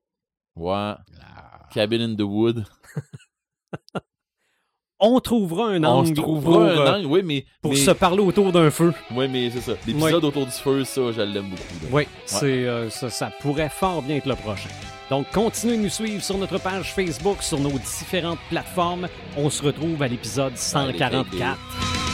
Ouais. Ah. Cabin in the wood. *laughs* On trouvera un On angle pour, un euh, angle, oui, mais. pour mais, se parler autour d'un feu. Oui, mais c'est ça. L'épisode autour du feu, ça, je l'aime beaucoup. Oui, c'est, euh, ça, ça pourrait fort bien être le prochain. Donc, continuez de nous suivre sur notre page Facebook, sur nos différentes plateformes. On se retrouve à l'épisode 144.